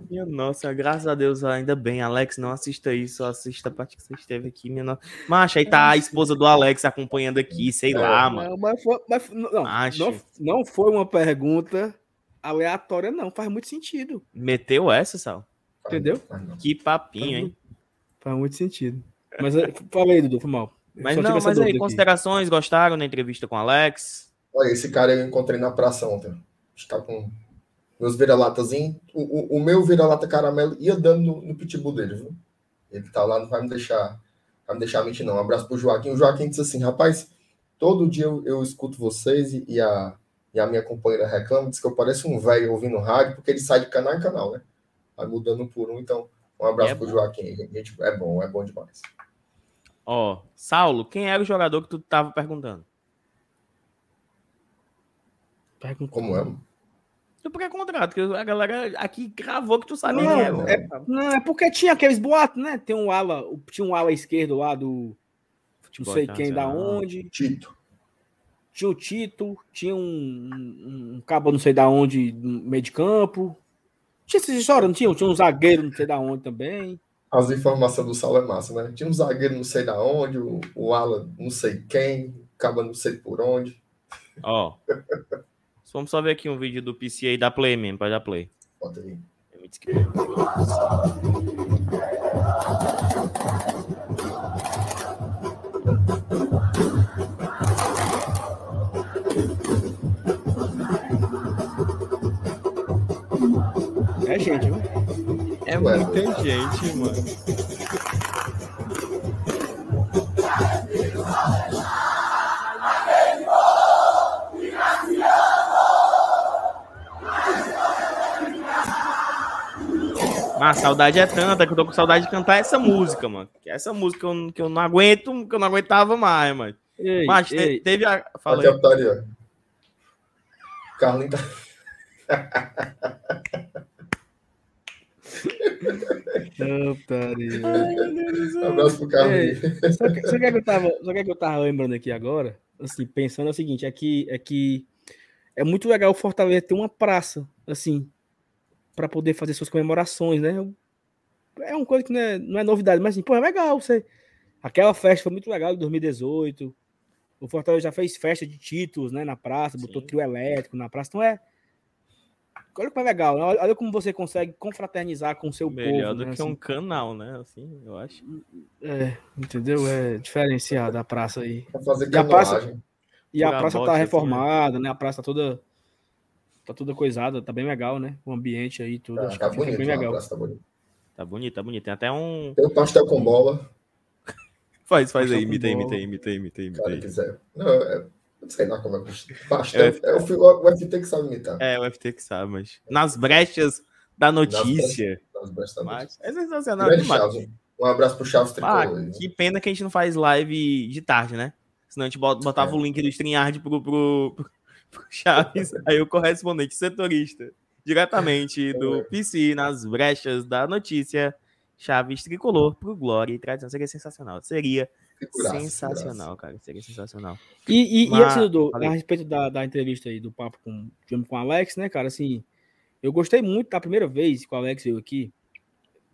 Minha nossa, graças a Deus, ainda bem. Alex, não assista isso, assista a parte que você esteve aqui, minha nossa. Macho, aí tá a esposa do Alex acompanhando aqui, sei lá, mano. Não, mas foi, mas, não, não, não foi uma pergunta aleatória, não. Faz muito sentido. Meteu essa, Sal? Entendeu? Mas. Que papinho, hein? Faz muito sentido. Mas eh, fala aí, Dudu, foi mal. Mas não, mas aí, dúvida aqui. considerações, gostaram da entrevista com o Alex? Olha, esse cara eu encontrei na praça ontem. Está com meus vira-latazinhos. O, o, o meu vira-lata caramelo ia dando no, no pitbull dele, viu? Ele tá lá, não vai me deixar, vai me deixar mentir, não. Um abraço pro Joaquim. O Joaquim disse assim, rapaz, todo dia eu, eu escuto vocês e, e a, e a minha companheira reclama, diz que eu pareço um velho ouvindo rádio, porque ele sai de canal em canal, né? Vai mudando por um, então um abraço É pro bom. Joaquim. Gente, é bom, é bom demais. Ó, Saulo, quem era o jogador que tu tava perguntando? Pergunta. Como é? Do pré-contrato, que a galera aqui gravou que tu sabia Não, quem era. é- Não, é porque tinha aqueles boatos, né? Tem um ala, o- tinha um ala esquerdo lá do não Futebol sei quem da onde. Tito. Tinha o Tito, tinha um, um, um cabo não sei da onde, no meio de campo. Tinha essa história, não tinha? Tinha um zagueiro não sei da onde também. As informações do Saulo é massa, né? Tinha um zagueiro não sei da onde, o, o ala não sei quem, acaba não sei por onde. Ó. [LAUGHS] Vamos só ver aqui um vídeo do PC aí da Play mesmo, pode dar Play. Bota aí. Eu me descrevi. É gente, viu? É Ué. muita gente, mano. Mas a saudade é tanta que eu tô com saudade de cantar essa música, mano. Que essa música que eu, que eu não aguento, que eu não aguentava mais, mano. Ei, Mas te- ei, teve a. Fala Aqui aí. a putaria. Carlinhos tá. [LAUGHS] abraço pro Carlinhos. Só que, só que, é que eu tava, só que, é que eu tava lembrando aqui agora, assim, pensando é o seguinte, é que, é que é muito legal o Fortaleza ter uma praça, assim, para poder fazer suas comemorações, né? É uma coisa que não é, não é novidade, mas assim, pô, é legal você. Aquela festa foi muito legal em 2018. O Fortaleza já fez festa de títulos, né, na praça, botou Sim. trio elétrico na praça. Então é. Olha como é legal, né? olha, como você consegue confraternizar com o seu Melhor povo. do né, que assim. um canal, né? Assim, eu acho. É, entendeu? É diferenciado a praça aí. E a praça-. E a praça tá assim, reformada, né? A praça tá toda tá toda coisada, tá bem legal, né? O ambiente aí tudo, acho tá bonito, bem legal. a praça tá bonito. Tá bonito, tá bonito. Tem até um. Tem o pastel com bola, [LAUGHS] Faz, faz Pastel aí, imita imita aí, imita aí, imita aí, imita cara aí. quiser. Não, é, sei lá como é que pastel. É, o, fi- o FT que sabe imitar. É, o FT que sabe, mas. Nas brechas da notícia. Nas brechas tá bonito. Mas é sensacional demais. Um abraço pro Chaves Ah, Tricolor. aí. que pena que a gente não faz live de tarde, né? Senão a gente bot- botava É. o link do StreamYard pro, pro, pro, pro Chaves, aí o correspondente setorista, diretamente do PC, nas brechas da notícia, Chaves Tricolor pro Glória e Tradição. Seria sensacional. Seria Figuraça, sensacional, cara. Seria sensacional. E, e, e Mas- assim, Dudu, falei. a respeito da, da entrevista aí, do papo com, com o Alex, né, cara, assim, eu gostei muito da primeira vez que o Alex veio aqui,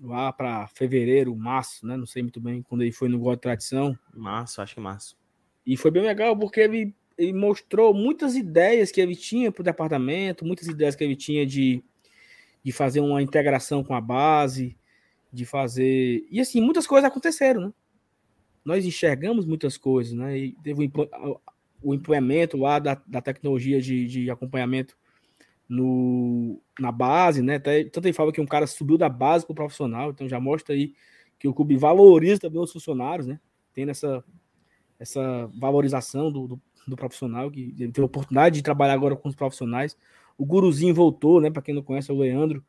lá para fevereiro, março, né, não sei muito bem, quando ele foi no Gol de Tradição, Março, acho que março. E foi bem legal porque ele, ele mostrou muitas ideias que ele tinha para o departamento, muitas ideias que ele tinha de, de fazer uma integração com a base, de fazer. E assim, muitas coisas aconteceram, né? Nós enxergamos muitas coisas, né? E teve o, o implemento lá da, da tecnologia de, de acompanhamento no, na base, né? Até, tanto ele fala que um cara subiu da base para o profissional, então já mostra aí que o clube valoriza também os funcionários, né? Tendo essa, essa valorização do, do, do profissional, que teve a oportunidade de trabalhar agora com os profissionais. O Guruzinho voltou, né? Para quem não conhece, é o Leandro.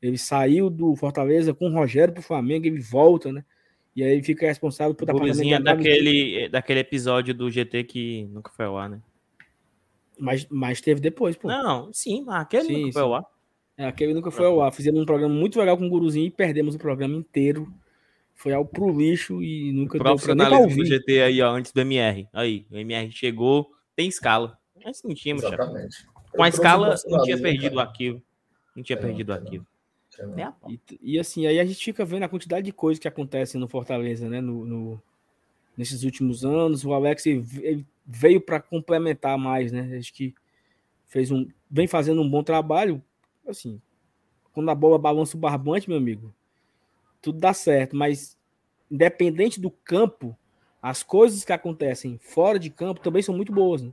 Ele saiu do Fortaleza com o Rogério para o Flamengo, ele volta, né? E aí fica responsável por Guruzinho é daquele, daquele episódio do GT que nunca foi ao ar, né? Mas, mas teve depois, pô. Não, sim, aquele sim, nunca foi ao ar. É, aquele nunca foi ao ar. Fizemos um programa muito legal com o Guruzinho e perdemos o programa inteiro. Foi ao pro lixo e nunca o deu pra nem ouvir. do GT aí, ó, antes do MR. Aí, o MR chegou, tem escala. Mas não tinha, Exatamente. Com a escala, não tinha perdido o arquivo. Não tinha é, perdido o arquivo. É. E, e, assim, aí a gente fica vendo a quantidade de coisas que acontecem no Fortaleza, né? No, no nesses últimos anos. O Alex veio para complementar mais, né? Acho que fez um, vem fazendo um bom trabalho. Assim, quando a bola balança o barbante, meu amigo, tudo dá certo. Mas independente do campo, as coisas que acontecem fora de campo também são muito boas. Né?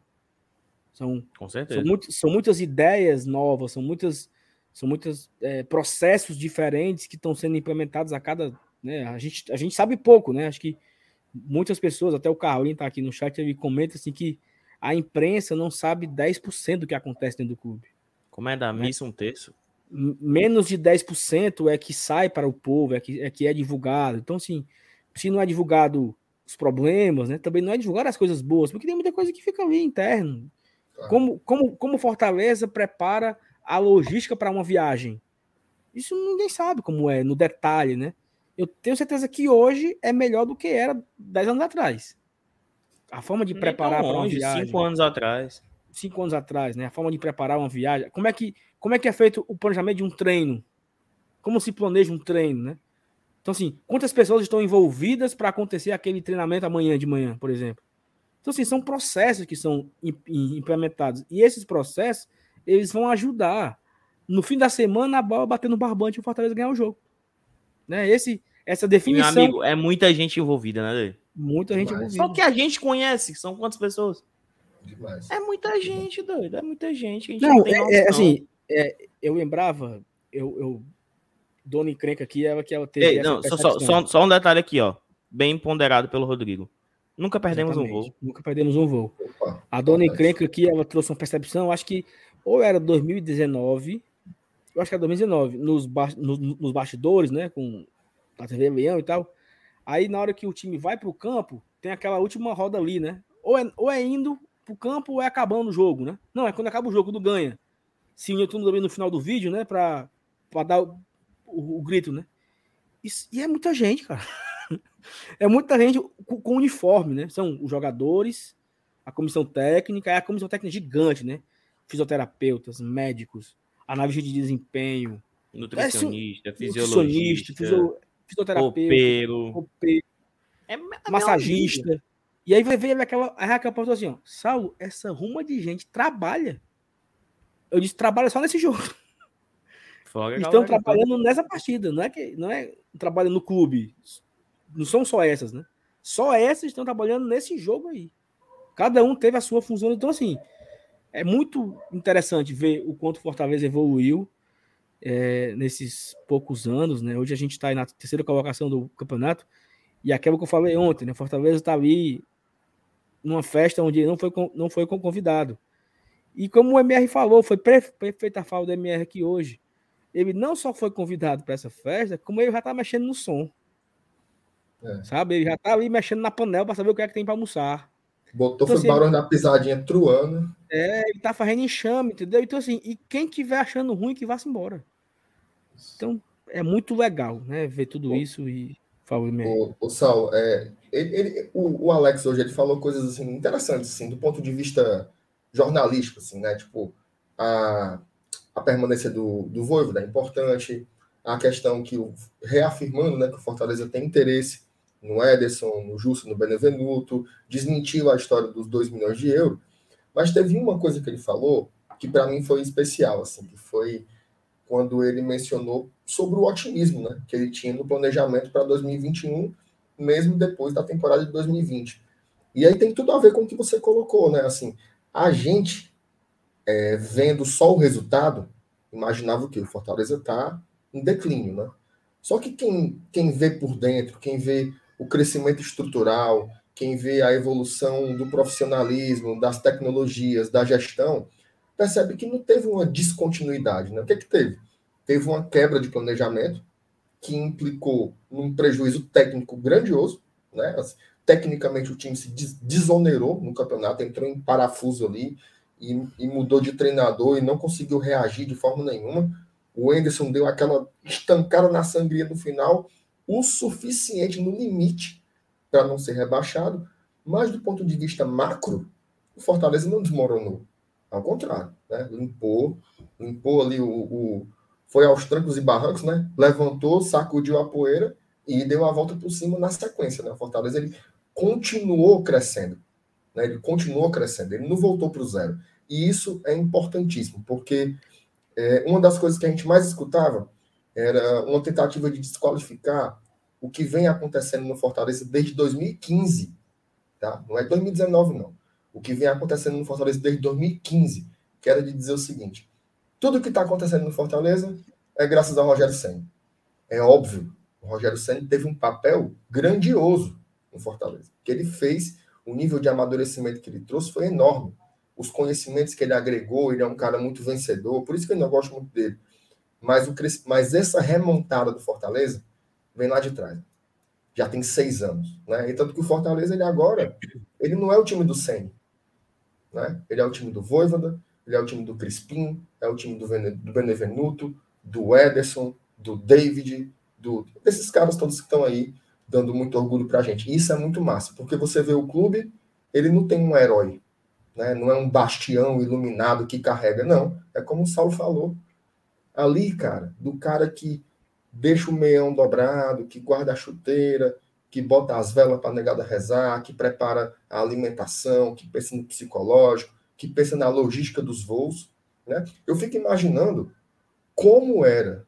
São, Com certeza. São, muito, são muitas ideias novas, são muitas são muitos é, processos diferentes que estão sendo implementados a cada. Né, a, gente, a gente sabe pouco, né? Acho que muitas pessoas, até o Carlinho está aqui no chat, ele comenta assim que a imprensa não sabe 10% do que acontece dentro do clube. Como é da né? missa um terço? Menos de 10% é que sai para o povo, é que, é que é divulgado. Então, assim, se não é divulgado os problemas, né? Também não é divulgado as coisas boas, porque tem muita coisa que fica ali interno. Como, como, como Fortaleza prepara a logística para uma viagem. Isso ninguém sabe como é, no detalhe, né? Eu tenho certeza que hoje é melhor do que era 10 anos atrás. A forma de Nem preparar para uma viagem. Cinco anos atrás. Cinco anos atrás, né? A forma de preparar uma viagem. Como é que, como é, que é feito o planejamento de um treino? Como se planeja um treino, né? Então, assim, quantas pessoas estão envolvidas para acontecer aquele treinamento amanhã de manhã, por exemplo? Então, assim, são processos que são implementados. E esses processos eles vão ajudar. No fim da semana, a bola bater no barbante e o Fortaleza ganhar o jogo. Né? Esse, essa definição. meu amigo, é muita gente envolvida, né, Lê? Muita gente Demais. envolvida. Só que a gente conhece, são quantas pessoas? Demais. É muita gente, doido. É muita gente. gente não, não é, é, assim, é, eu lembrava, eu, eu Dona Encrenca aqui, ela que ela teve. Ei, não, só, só, só, um detalhe aqui, ó. Bem ponderado pelo Rodrigo. Nunca perdemos Exatamente. um voo. Nunca perdemos um voo. Opa, a Dona Encrenca aqui, ela trouxe uma percepção, acho que ou era 2019, eu acho que era 2019, nos, ba nos, nos bastidores, né, com a TV Leão e tal. Aí na hora que o time vai para o campo, tem aquela última roda ali, né? Ou é, ou é indo para o campo ou é acabando o jogo, né? Não, é quando acaba o jogo, quando ganha. Se uniu tudo também no final do vídeo, né? Para dar o, o, o, grito, né? Isso, e é muita gente, cara. [LAUGHS] é muita gente com, com uniforme, né? São os jogadores, a comissão técnica, é a comissão técnica gigante, né? Fisioterapeutas, médicos, analista de desempenho, nutricionista, é, fisiologista, fisio, fisioterapeuta, roupeiro, é, é massagista. E aí vai ver aquela, aquela pessoa assim, ó, Saulo, essa ruma de gente trabalha. Eu disse, trabalha só nesse jogo. Foga, Estão trabalhando nessa partida, não é que não é trabalhando no clube. Não são só essas, né? Só essas estão trabalhando nesse jogo aí. Cada um teve a sua função. Então, assim, é muito interessante ver o quanto o Fortaleza evoluiu é, nesses poucos anos, né? Hoje a gente está na terceira colocação do campeonato e aquilo que eu falei ontem, né? Fortaleza está ali numa festa onde não foi, não foi convidado. E como o MR falou, foi feita a fala do MR aqui hoje. Ele não só foi convidado para essa festa, como ele já está mexendo no som. É. Sabe? Ele já está ali mexendo na panela para saber o que é que tem para almoçar. Botou então, foi assim, barulho da pisadinha truando. É, ele tá fazendo enxame, entendeu? Então, assim, e quem tiver achando ruim, que vá-se embora. Então, é muito legal, né? Ver tudo isso e. Fala, o, o Sal, é, ele, ele, o, o, Alex hoje ele falou coisas assim interessantes, assim, do ponto de vista jornalístico, assim, né? Tipo, a, a permanência do, do Voivoda é importante, a questão que, reafirmando né, que o Fortaleza tem interesse no Ederson, no Justo, no Benevenuto, desmentiu a história dos 2 milhões de euros, mas teve uma coisa que ele falou que para mim foi especial, assim, que foi quando ele mencionou sobre o otimismo né, que ele tinha no planejamento para 2021, mesmo depois da temporada de 2020. E aí tem tudo a ver com o que você colocou, né? Assim, a gente, é, vendo só o resultado, imaginava que o Fortaleza está em declínio, né? Só que quem, quem vê por dentro, quem vê o crescimento estrutural, quem vê a evolução do profissionalismo, das tecnologias, da gestão, percebe que não teve uma descontinuidade. Né? O que, é que teve? Teve uma quebra de planejamento que implicou num prejuízo técnico grandioso. Né? Assim, tecnicamente, o time se desonerou no campeonato, entrou em parafuso ali e, e mudou de treinador e não conseguiu reagir de forma nenhuma. O Enderson deu aquela estancada na sangria no final, o suficiente no limite para não ser rebaixado, mas do ponto de vista macro, o Fortaleza não desmoronou. Ao contrário, né? limpou, limpou ali o, o, Foi aos trancos e barrancos, né? Levantou, sacudiu a poeira e deu a volta por cima na sequência. Né? O Fortaleza ele continuou crescendo. Né? Ele continuou crescendo, ele não voltou para o zero. E isso é importantíssimo, porque é, uma das coisas que a gente mais escutava era uma tentativa de desqualificar o que vem acontecendo no Fortaleza desde 2015, tá? Não é 2019 não. O que vem acontecendo no Fortaleza desde 2015, que era de dizer o seguinte: tudo que está acontecendo no Fortaleza é graças ao Rogério Senna. É óbvio, o Rogério Senna teve um papel grandioso no Fortaleza. Que ele fez, o nível de amadurecimento que ele trouxe foi enorme. Os conhecimentos que ele agregou, ele é um cara muito vencedor, por isso que eu não gosto muito dele. Mas, o, mas essa remontada do Fortaleza vem lá de trás. Já tem seis anos. Né? E tanto que o Fortaleza, ele agora, ele não é o time do Senna. Né? Ele é o time do Voivoda, ele é o time do Crispim, é o time do, do Benevenuto, do Ederson, do David, do, desses caras todos que estão aí dando muito orgulho pra gente. E isso é muito massa, porque você vê o clube, ele não tem um herói, né? não é um bastião iluminado que carrega, não. É como o Saulo falou. Ali, cara, do cara que deixa o meião dobrado, que guarda a chuteira, que bota as velas para a negada rezar, que prepara a alimentação, que pensa no psicológico, que pensa na logística dos voos. Né? Eu fico imaginando como era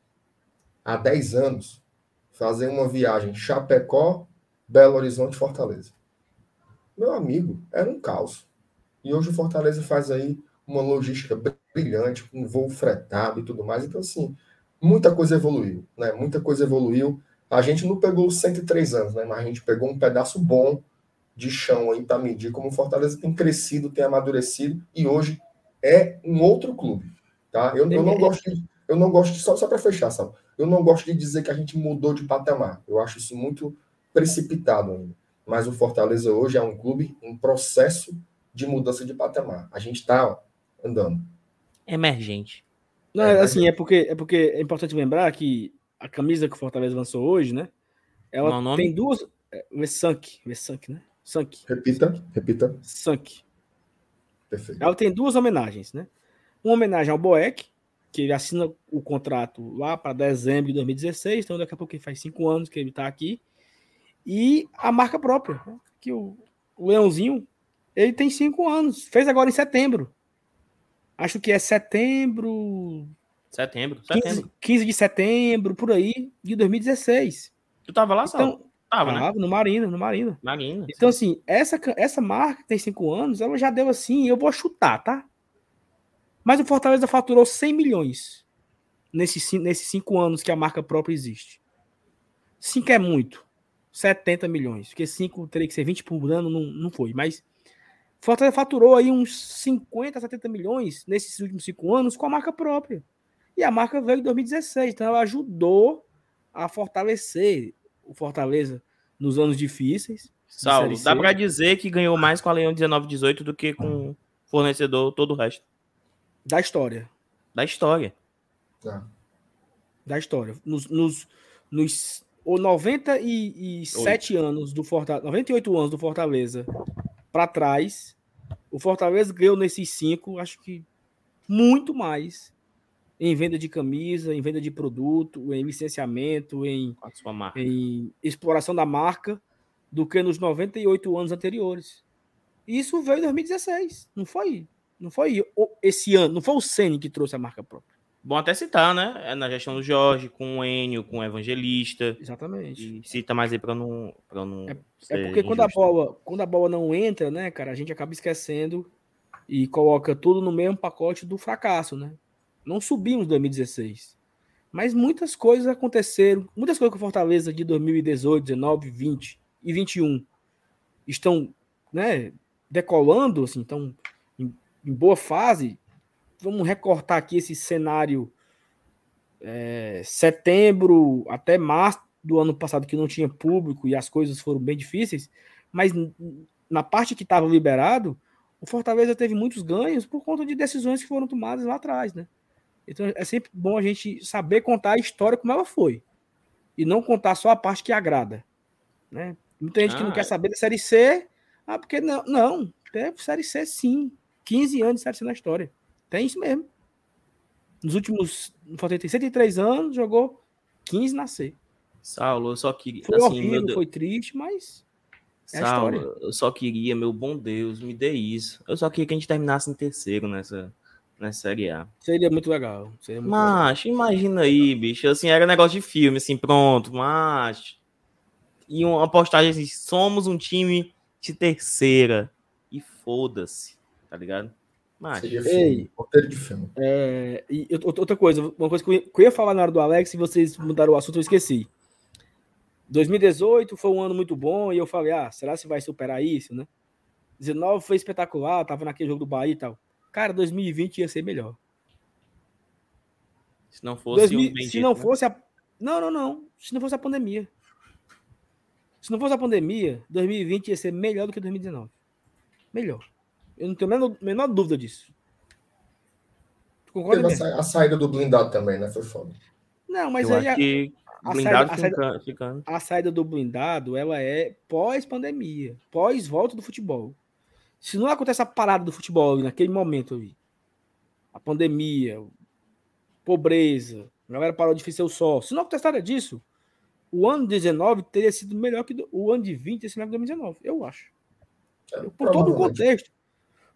há 10 anos fazer uma viagem Chapecó, Belo Horizonte, Fortaleza. Meu amigo, era um caos. E hoje o Fortaleza faz aí uma logística brilhante, com voo fretado e tudo mais. Então, assim, muita coisa evoluiu, né? Muita coisa evoluiu. A gente não pegou os 103 anos, né? Mas a gente pegou um pedaço bom de chão aí para medir como o Fortaleza tem crescido, tem amadurecido e hoje é um outro clube, tá? Eu, eu não gosto de, eu não gosto de, só só para fechar, sabe? Eu não gosto de dizer que a gente mudou de patamar. Eu acho isso muito precipitado ainda. Mas o Fortaleza hoje é um clube em processo de mudança de patamar. A gente está andando. Emergente. Não, é, assim, é porque, é porque é importante lembrar que a camisa que o Fortaleza lançou hoje, né? Ela tem duas. É, Sunk, Sunk, né? Sunk. Repita, repita. Sunk. Perfeito. Ela tem duas homenagens, né? Uma homenagem ao Boeck, que ele assina o contrato lá para dezembro de 2016, então daqui a pouco ele faz cinco anos que ele está aqui. E a marca própria, né? que o, o Leãozinho, ele tem cinco anos, fez agora em setembro acho que é setembro. Setembro, setembro. 15, 15 de setembro, por aí, de 2016. Tu tava lá, Então, tava, né? no Marina, no Marina. Marina. Então, sim. assim, essa, essa marca que tem cinco anos, ela já deu assim, eu vou chutar, tá? Mas o Fortaleza faturou 100 milhões nesses, nesses cinco anos que a marca própria existe. Cinco é muito. 70 milhões. Porque cinco teria que ser 20 por ano, não, não foi. Mas Fortaleza faturou aí uns 50, 70 milhões nesses últimos cinco anos com a marca própria. E a marca veio em 2016, então ela ajudou a fortalecer o Fortaleza nos anos difíceis. Saulo, dá para dizer que ganhou mais com a Leão 1918 do que com o fornecedor todo o resto. Da história. Da história. Tá. Da história. Nos, nos, nos 97 Oi. anos do Fortaleza, 98 anos do Fortaleza para trás. O Fortaleza ganhou nesses cinco, acho que muito mais em venda de camisa, em venda de produto, em licenciamento, em, em exploração da marca, do que nos 98 anos anteriores. Isso veio em 2016, não foi, não foi esse ano, não foi o Ceni que trouxe a marca própria. Bom até citar, né? É na gestão do Jorge, com o Enio, com o Evangelista. Exatamente. E cita mais aí para não, pra não. É, é porque quando a, bola, quando a bola não entra, né, cara, a gente acaba esquecendo e coloca tudo no mesmo pacote do fracasso, né? Não subimos em 2016. Mas muitas coisas aconteceram, muitas coisas com Fortaleza de 2018, 19, 20 e 21 estão né, decolando, assim, estão em, em boa fase. Vamos recortar aqui esse cenário é, setembro até março do ano passado que não tinha público e as coisas foram bem difíceis, mas na parte que estava liberado, o Fortaleza teve muitos ganhos por conta de decisões que foram tomadas lá atrás, né? Então é sempre bom a gente saber contar a história como ela foi e não contar só a parte que agrada, né? Muita gente ah, que não quer ah, é. saber da série C, ah, porque não, não, tem série C sim, 15 anos de série C na história. Tem isso mesmo. Nos últimos, tem 103 anos, jogou 15 na C. Saulo, eu só queria. Foi assim, horrível, meu... foi triste, mas. É Saulo, eu só queria, meu bom Deus, me dê isso. Eu só queria que a gente terminasse em terceiro nessa, nessa Série A. Seria muito legal. Seria muito macho, legal. imagina aí, bicho. Assim, era negócio de filme, assim, pronto, macho. E uma postagem assim: somos um time de terceira. E foda-se, tá ligado? Macho. Seria filme, roteiro de filme. É, e outra coisa, uma coisa que eu ia falar na hora do Alex, e vocês mudaram o assunto, eu esqueci. 2018 foi um ano muito bom e eu falei, ah, será que vai superar isso, né? 19 foi espetacular, tava naquele jogo do Bahia e tal. Cara, 2020 ia ser melhor. Se não fosse 2000, um se não né? fosse a Não, não, não. Se não fosse a pandemia. Se não fosse a pandemia, 2020 ia ser melhor do que 2019. Melhor. Eu não tenho a menor, menor dúvida disso. Concorda? A, a saída do blindado também, né? Foi foda. Não, mas eu aí. Acho que a blindado saída, ficando. A saída do blindado, ela é pós-pandemia, pós-volta do futebol. Se não acontece a parada do futebol naquele momento ali, a pandemia, pobreza, a galera parou de ser o sol. Se não acontece nada disso, o ano 19 teria sido melhor que o ano de 20 esse ano de 2019, eu acho. É, por todo o contexto.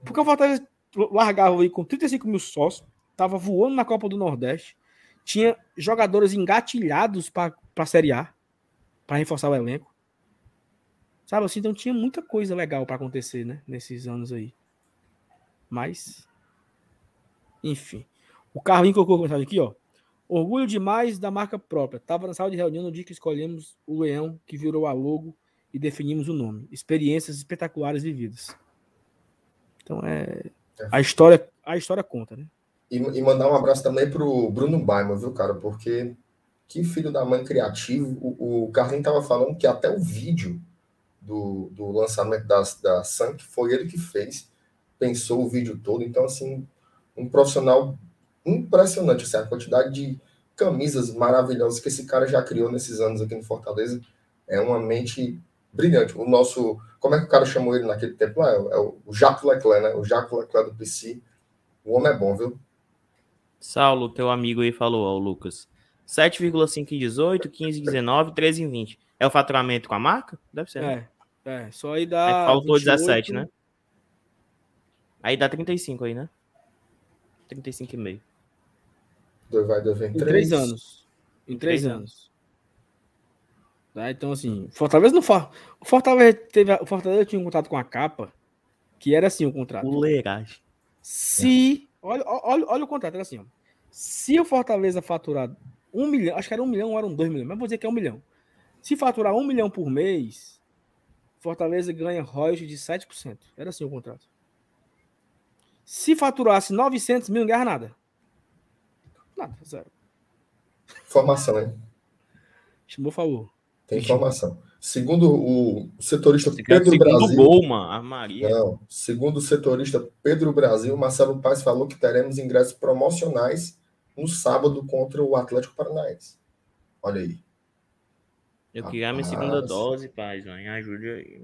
Porque o Fortaleza largava aí com 35 mil sócios, tava voando na Copa do Nordeste, tinha jogadores engatilhados para a Série A, para reforçar o elenco. Sabe assim, então tinha muita coisa legal para acontecer, né, nesses anos aí. Mas enfim. O Carlinho colocou mensagem aqui, ó. Orgulho demais da marca própria. Tava na sala de reunião no dia que escolhemos o leão que virou a logo e definimos o nome. Experiências espetaculares vividas. Então é a história, a história conta, né? E, e mandar um abraço também pro Bruno Baima, viu, cara? Porque que filho da mãe criativo. O, o Carlinhos tava falando que até o vídeo do, do lançamento da, da Sank foi ele que fez, pensou o vídeo todo. Então, assim, um profissional impressionante, assim, a quantidade de camisas maravilhosas que esse cara já criou nesses anos aqui no Fortaleza. É uma mente brilhante. O nosso. Como é que o cara chamou ele naquele tempo lá? É, é o Jacques Leclerc, né? O Jacques Leclerc do PC. O homem é bom, viu? Saulo, teu amigo aí falou, ó, o Lucas. 7,5 em 18, 15 em 19, 13 em 20. É o faturamento com a marca? Deve ser, né? É, é só aí dá. Aí faltou 28, 17, né? Aí dá 35 aí, né? 35,5. Vai dever em 3 anos. Em 3 anos. Tá? Então, assim, Fortaleza não fa... O Fortaleza teve. O Fortaleza tinha um contrato com a capa que era assim o contrato. Fuleiragem. Se Olha, olha, olha o contrato, era assim, ó. Se o Fortaleza faturar um milhão, acho que era um milhão ou eram dois milhões, mas vou dizer que é um milhão. Se faturar um milhão por mês, Fortaleza ganha royalties de 7%. Era assim o contrato. Se faturasse 900 mil, não ganhava nada. Nada, zero. Informação, hein? Chamou, falou. Tem informação. Segundo o setorista Pedro segundo Brasil. Gol, a Maria. Não, segundo o setorista Pedro Brasil, Marcelo Paes falou que teremos ingressos promocionais no sábado contra o Atlético Paranaense. Olha aí. Eu queria minha segunda dose, Paz, mãe. Ajude aí.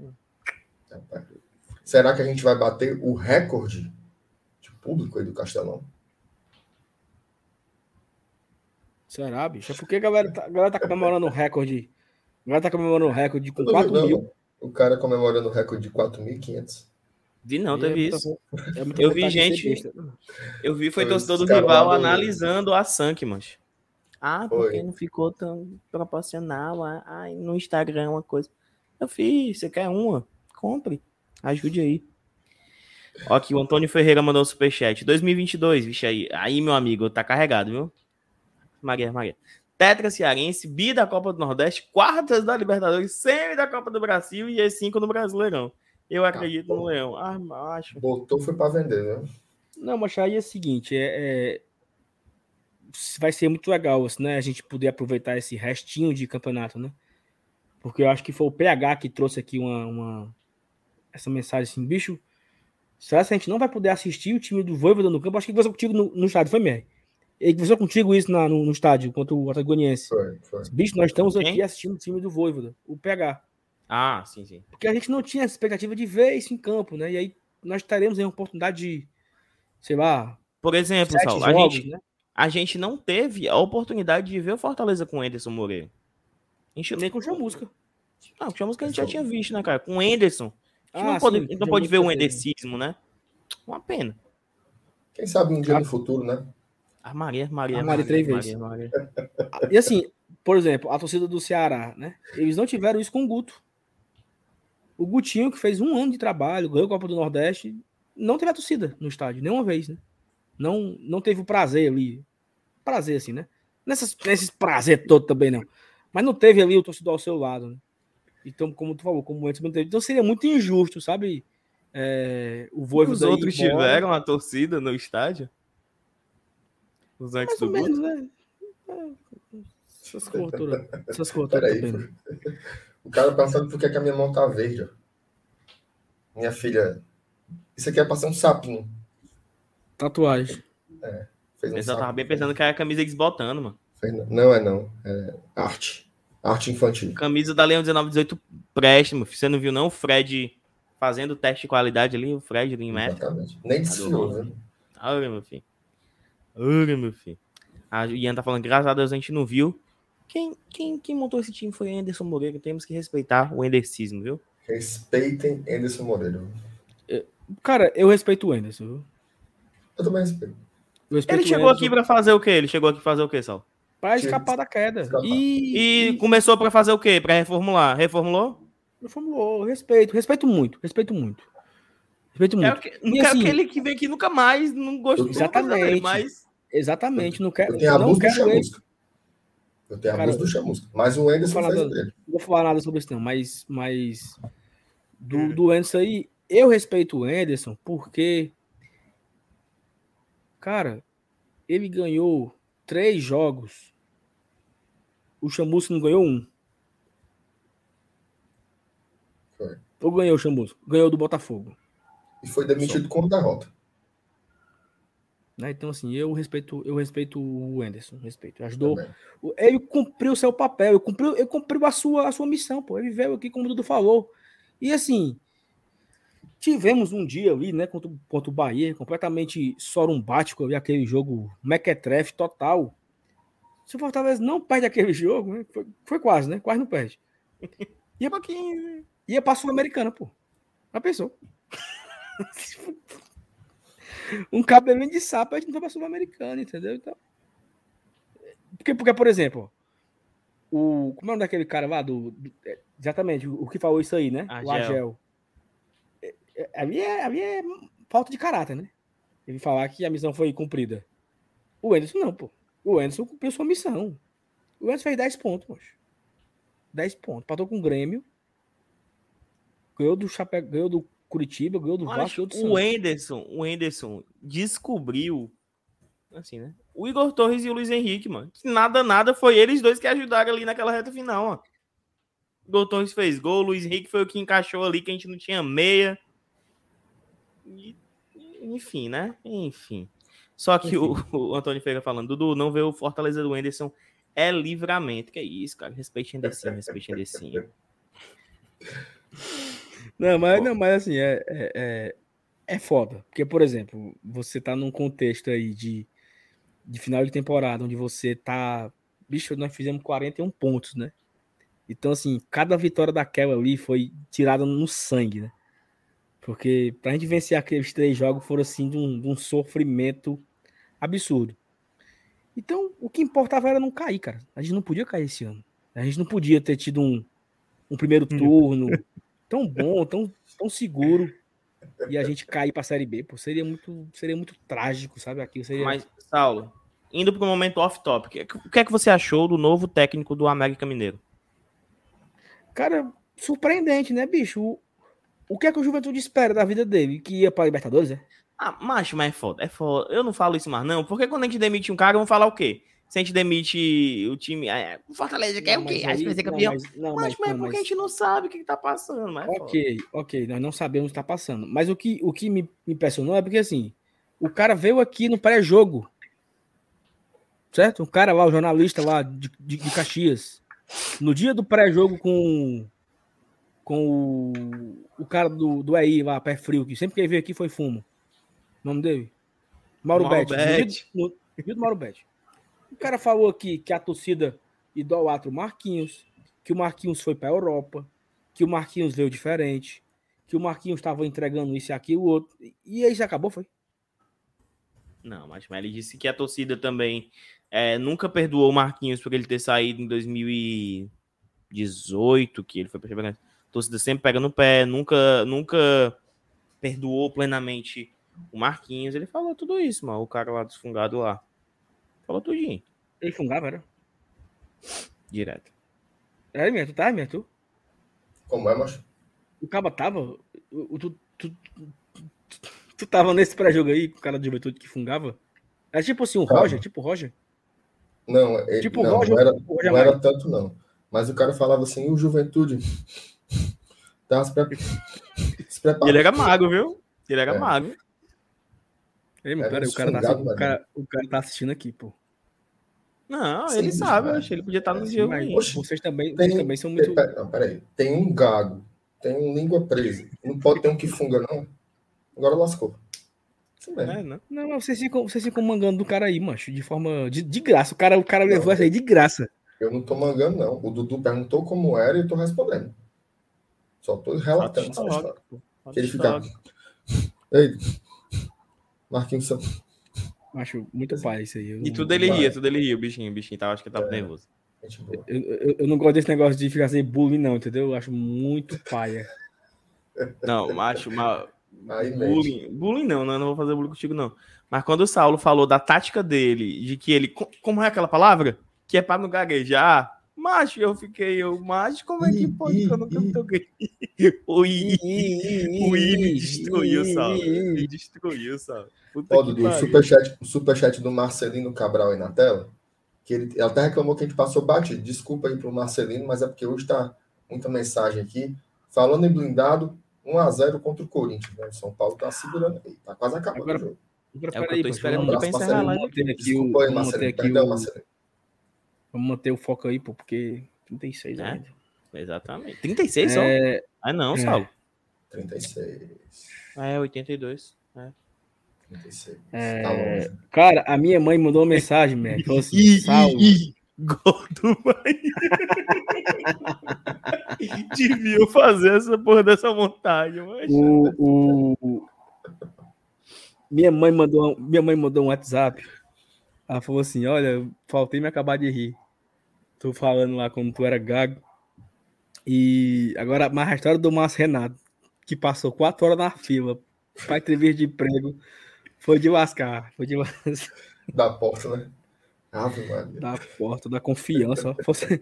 Será que a gente vai bater o recorde de público aí do Castelão? Será, bicho? É porque a galera tá, a galera tá comemorando o recorde Agora tá comemorando o recorde com 4 mil. O cara comemorando o recorde de 4.500. Vi não, teve é isso. É eu vi gente. Eu vi, foi torcedor do rival analisando a Sank, mas. Ah, porque foi. não ficou tão proporcional. Ah, no Instagram é uma coisa. Eu fiz, você quer uma? Compre. Ajude aí. Ó, aqui o Antônio Ferreira mandou um superchat. 2022, vixe aí. Aí, meu amigo, tá carregado, viu? Maria, Maria. Tetra Cearense, bi da Copa do Nordeste, quartas da Libertadores, semi da Copa do Brasil e G5 no Brasileirão. Eu acredito ah, no Leão. Ah, macho. Botou foi para vender, né? Não, mas aí é o seguinte, é, é, vai ser muito legal, né? A gente poder aproveitar esse restinho de campeonato, né? Porque eu acho que foi o PH que trouxe aqui uma, uma essa mensagem assim, bicho. Será que a gente não vai poder assistir o time do Voivoda no campo? Acho que conversou contigo no, no estádio, foi mesmo. Ele conversou contigo isso na, no, no, estádio contra o Atagoniense. Foi, foi. Bicho, nós estamos aqui assistindo o time do Voivoda, o PH. Ah, sim, sim. Porque a gente não tinha essa expectativa de ver isso em campo, né? E aí nós teremos aí uma oportunidade de, sei lá. Por exemplo, Saulo, a, gente, né? a gente não teve a oportunidade de ver o Fortaleza com o Anderson Moreira. A gente nem com o Chamusca. Não, o Chamusca a gente já tinha visto, né, cara? Com o Anderson. A gente ah, não pode, sim, não pode ver o endecismo, né? Uma pena. Quem sabe um dia no futuro, né? A Maria, Maria. A Maria, três vezes. Maria, Maria. E assim, por exemplo, a torcida do Ceará, né? Eles não tiveram isso com o Guto. O Gutinho, que fez um ano de trabalho, ganhou a Copa do Nordeste, não teve a torcida no estádio, nenhuma vez, né? Não, não teve o prazer ali. Prazer, assim, né? Nessas, nesses prazer todo também, não. Mas não teve ali o torcedor ao seu lado, né? Então, como tu falou, como antes não teve. Então seria muito injusto, sabe? É, o Voivo Os outros embora. tiveram a torcida no estádio? Os Mais do menos, né? É, essas coberturas. [LAUGHS] Essas coberturas também. [LAUGHS] O cara pensando por que a minha mão tá verde. Ó. Minha filha. Isso aqui é pra ser um sapinho. Tatuagem. É. Fez um eu tava bem pensando que era a camisa X botando, mano. Não é não. É arte. Arte infantil. Camisa da Leão 1918 préstimo. Você não viu não o Fred fazendo o teste de qualidade ali? O Fred do Inmetro. Exatamente. Nem desfiou, né? Olha, meu filho. Olha, meu filho. A Ian tá falando, graças a Deus a gente não viu. Quem, quem, quem montou esse time foi Anderson Moreira. Temos que respeitar o Endercismo, viu? Respeitem Anderson Moreira. Cara, eu respeito o Anderson, viu? Eu também respeito. Eu respeito ele chegou Anderson. aqui para fazer o quê? Ele chegou aqui fazer o quê, Sal? Para escapar da queda. Escapar. E, e começou para fazer o quê? Para reformular. Reformulou? Reformulou. Respeito. Respeito muito. Respeito muito. Respeito muito. É, que, e, assim, aquele que vem aqui nunca mais, não gostou. Exatamente. Mas... Exatamente. Não quero, eu tenho não quero ele. Eu tenho a Cara, do Chamusca. Mas o Anderson não fez dele. Não vou falar nada sobre isso, não. Mas, mas do, hum. do Anderson aí, eu respeito o Anderson porque, cara, ele ganhou três jogos. O Chamusca não ganhou um. Foi. Ou ganhou o Chamusca? Ganhou do Botafogo. E foi demitido Só. com derrota. Né? Então, assim, eu respeito, eu respeito o Anderson, respeito. Ajudou. Também. Ele cumpriu o seu papel, ele cumpriu, ele cumpriu a, sua, a sua missão, pô. Ele veio aqui, como o Dudu falou. E assim, tivemos um dia ali, né, contra, contra o Bahia, completamente sorumbático ali, aquele jogo mequetrefe total. Se o Fortaleza não perde aquele jogo, né, foi, foi, quase, né? Quase não perde. [LAUGHS] Ia, pra, ia pra Sul-Americana, pô. Já pensou? [LAUGHS] um cabelinho de sapo, a gente não vai pra Sul-Americana, entendeu? Então. Porque, porque, por exemplo, o. Como é o nome daquele cara lá? Do, do é, exatamente, o, o, que falou isso aí, né? Argel. O Argel. É, é, ali, é, ali é falta de caráter, né? Ele falar que a missão foi cumprida. O Anderson não, pô. O Anderson cumpriu sua missão. O Anderson fez 10 pontos, poxa. 10 pontos. Patou com o Grêmio. Ganhou do Chapéu, ganhou do Curitiba, ganhou do Vasco, O Enderson, o Enderson descobriu assim, né? O Igor Torres e o Luiz Henrique, mano. Que nada, nada foi eles dois que ajudaram ali naquela reta final, ó. O Igor Torres fez gol, o Luiz Henrique foi o que encaixou ali, que a gente não tinha meia. E, enfim, né? Enfim. Só que o, o, Antônio Feira falando, Dudu, não vê o Fortaleza do Enderson é livramento. Que é isso, cara? Respeite Enderson, respeite Enderson. [LAUGHS] Não, mas, não, mas assim, é, é, é, é foda. Porque, por exemplo, você tá num contexto aí de, de final de temporada, onde você tá. Bicho, nós fizemos 41 pontos, né? Então, assim, cada vitória daquela ali foi tirada no sangue, né? Porque pra gente vencer aqueles três jogos foram assim de um, de um sofrimento absurdo. Então, o que importava era não cair, cara. A gente não podia cair esse ano. A gente não podia ter tido um, um primeiro hum. turno, [LAUGHS] tão bom, tão, tão seguro e a gente cair para a Série B, pô, seria muito, seria muito trágico, sabe? Aqui seria... Mas, Saulo, indo para o momento off-topic, o que é que você achou do novo técnico do América Mineiro? Cara, surpreendente, né, bicho? O, o que é que o Juventude espera da vida dele? Que ia para Libertadores, é? Ah, macho, mas é foda, é foda. Eu não falo isso mais, não, porque quando a gente demite um cara, vamos falar o quê? Se a gente demite o time. É, o Fortaleza quer o quê? A gente vai ser campeão. Não, mas, não, mas, mas, mas, é porque a gente não sabe o que, está passando. Mas ok, ok, nós não sabemos o que está passando. Mas o que, o que me, impressionou é porque assim, o cara veio aqui no pré-jogo. Certo? O cara lá, o jornalista lá de, de, de Caxias. No dia do pré-jogo com, com o, o cara do, do EI lá, pé frio, que sempre que ele veio aqui foi fumo. O nome dele? Mauro, Mauro Bet. No, no, no dia do Mauro Bet. O cara falou aqui que a torcida idolatra o Marquinhos, que o Marquinhos foi para a Europa, que o Marquinhos veio diferente, que o Marquinhos estava entregando isso e aquilo outro. E aí já acabou, foi? Não, mas ele disse que a torcida também é, nunca perdoou o Marquinhos por ele ter saído em 2018, que ele foi para a torcida sempre pega no pé, nunca, nunca perdoou plenamente o Marquinhos. Ele falou tudo isso, mano, o cara lá desfungado lá. Falou tudinho. Ele fungava, era? Direto. É, minha, tu tá, minha, tu? Como é, macho? O Caba tava. O, tu, tu, tu, tu, tava nesse pré-jogo aí com o cara de juventude que fungava? É tipo assim, o Roger, tipo o Roger? Não, ele, tipo não, Roger, não, era, Roger não era tanto, não. Mas o cara falava assim, o Juventude. [LAUGHS] Tava se, preparando. Ele era mago, viu? Ele era é. mago. Ei, mano, pera, o, cara tá, o, cara, o cara tá assistindo aqui, pô. Não, Sim, ele sabe, acho. Ele podia estar no ruim. Vocês também, tem, vocês também são muito. Pera, não, peraí. Tem um gago, tem um língua presa. Não pode ter um que funga, não. Agora lascou. Isso mesmo. É, não, não vocês, ficam, vocês ficam mangando do cara aí, macho, de forma. De, de graça. O cara, o cara não, levou essa aí de graça. Eu não tô mangando, não. O Dudu perguntou como era e eu tô respondendo. Só tô relatando essa história. Ele fica. Ei, Marquinhos Acho muito pai isso aí. Eu e tudo ele ria, tudo ele ria, o bichinho. O bichinho tava, acho que tava é. nervoso. Eu, eu, eu, não gosto desse negócio de ficar sem bullying, não, entendeu? Eu acho muito paia. [LAUGHS] Não, acho uma. bullying, bullying não, não, não vou fazer bullying contigo, não. Mas quando o Saulo falou da tática dele, de que ele. Como é aquela palavra? Que é para não gaguejar. Macho, eu fiquei, eu, macho, como é que pode que eu nunca toquei? [LAUGHS] O I, o I me destruiu, Saulo. Me destruiu, Saulo. Ó, Dudu, o superchat, o superchat do Marcelino Cabral aí na tela, que ele, ele até reclamou que a gente passou batido. Desculpa aí pro Marcelino, mas é porque hoje tá muita mensagem aqui. Falando em blindado, 1x0 contra o Corinthians. Né? São Paulo tá segurando aí, tá quase acabando Agora, o jogo. Agora, é o que eu tô esperando um pra encerrar lá. Desculpa aí, Marcelino. Perdão, Marcelino. Vamos manter o foco aí, pô, porque 36 é, ainda. Exatamente. 36 só? É... Ah, não, é. Saulo. 36. É, 82. É. 36. É... Tá Cara, a minha mãe mandou uma mensagem, Mac. Falou assim: [LAUGHS] Saulo. Gol do Bahia. [LAUGHS] Devia fazer essa porra dessa montagem, mas. O, o... Minha mãe mandou, minha mãe mandou um WhatsApp ela falou assim: Olha, faltei me acabar de rir. Tô falando lá quando tu era gago. E agora, mais a história do Márcio Renato, que passou quatro horas na fila para entrevista de emprego, foi de lascar. Foi de lascar. Da porta, né? Ave Maria. Da porta, da confiança. Você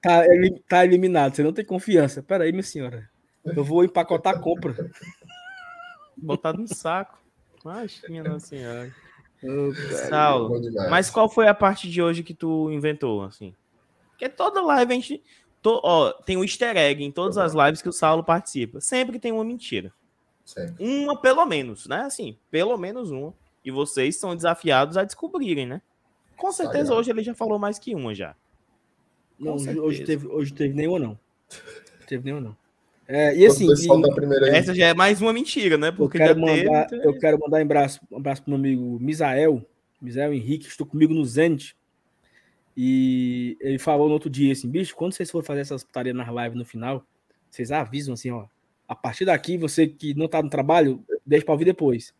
tá, tá eliminado, você não tem confiança. Peraí, minha senhora. Eu vou empacotar a compra. Botar no saco. Mas, minha nossa senhora. [LAUGHS] Saulo, mas qual foi a parte de hoje que tu inventou, assim? Porque toda live a gente. To, ó, tem um easter egg em todas as lives que o Saulo participa. Sempre tem uma mentira. Sempre. Uma pelo menos, né? Assim, pelo menos uma. E vocês são desafiados a descobrirem, né? Com certeza hoje ele já falou mais que uma já. não, hoje teve, hoje teve nenhuma, não. teve nenhuma, não. É, e assim, e, essa já é mais uma mentira, né? Porque eu quero, mandar, teve... eu quero mandar um abraço, um abraço pro meu amigo Misael, Misael Henrique, estou comigo no Zenit. E ele falou no outro dia assim, bicho, quando vocês forem fazer essas putarias nas lives no final, vocês avisam assim, ó. A partir daqui, você que não tá no trabalho, deixa pra ouvir depois.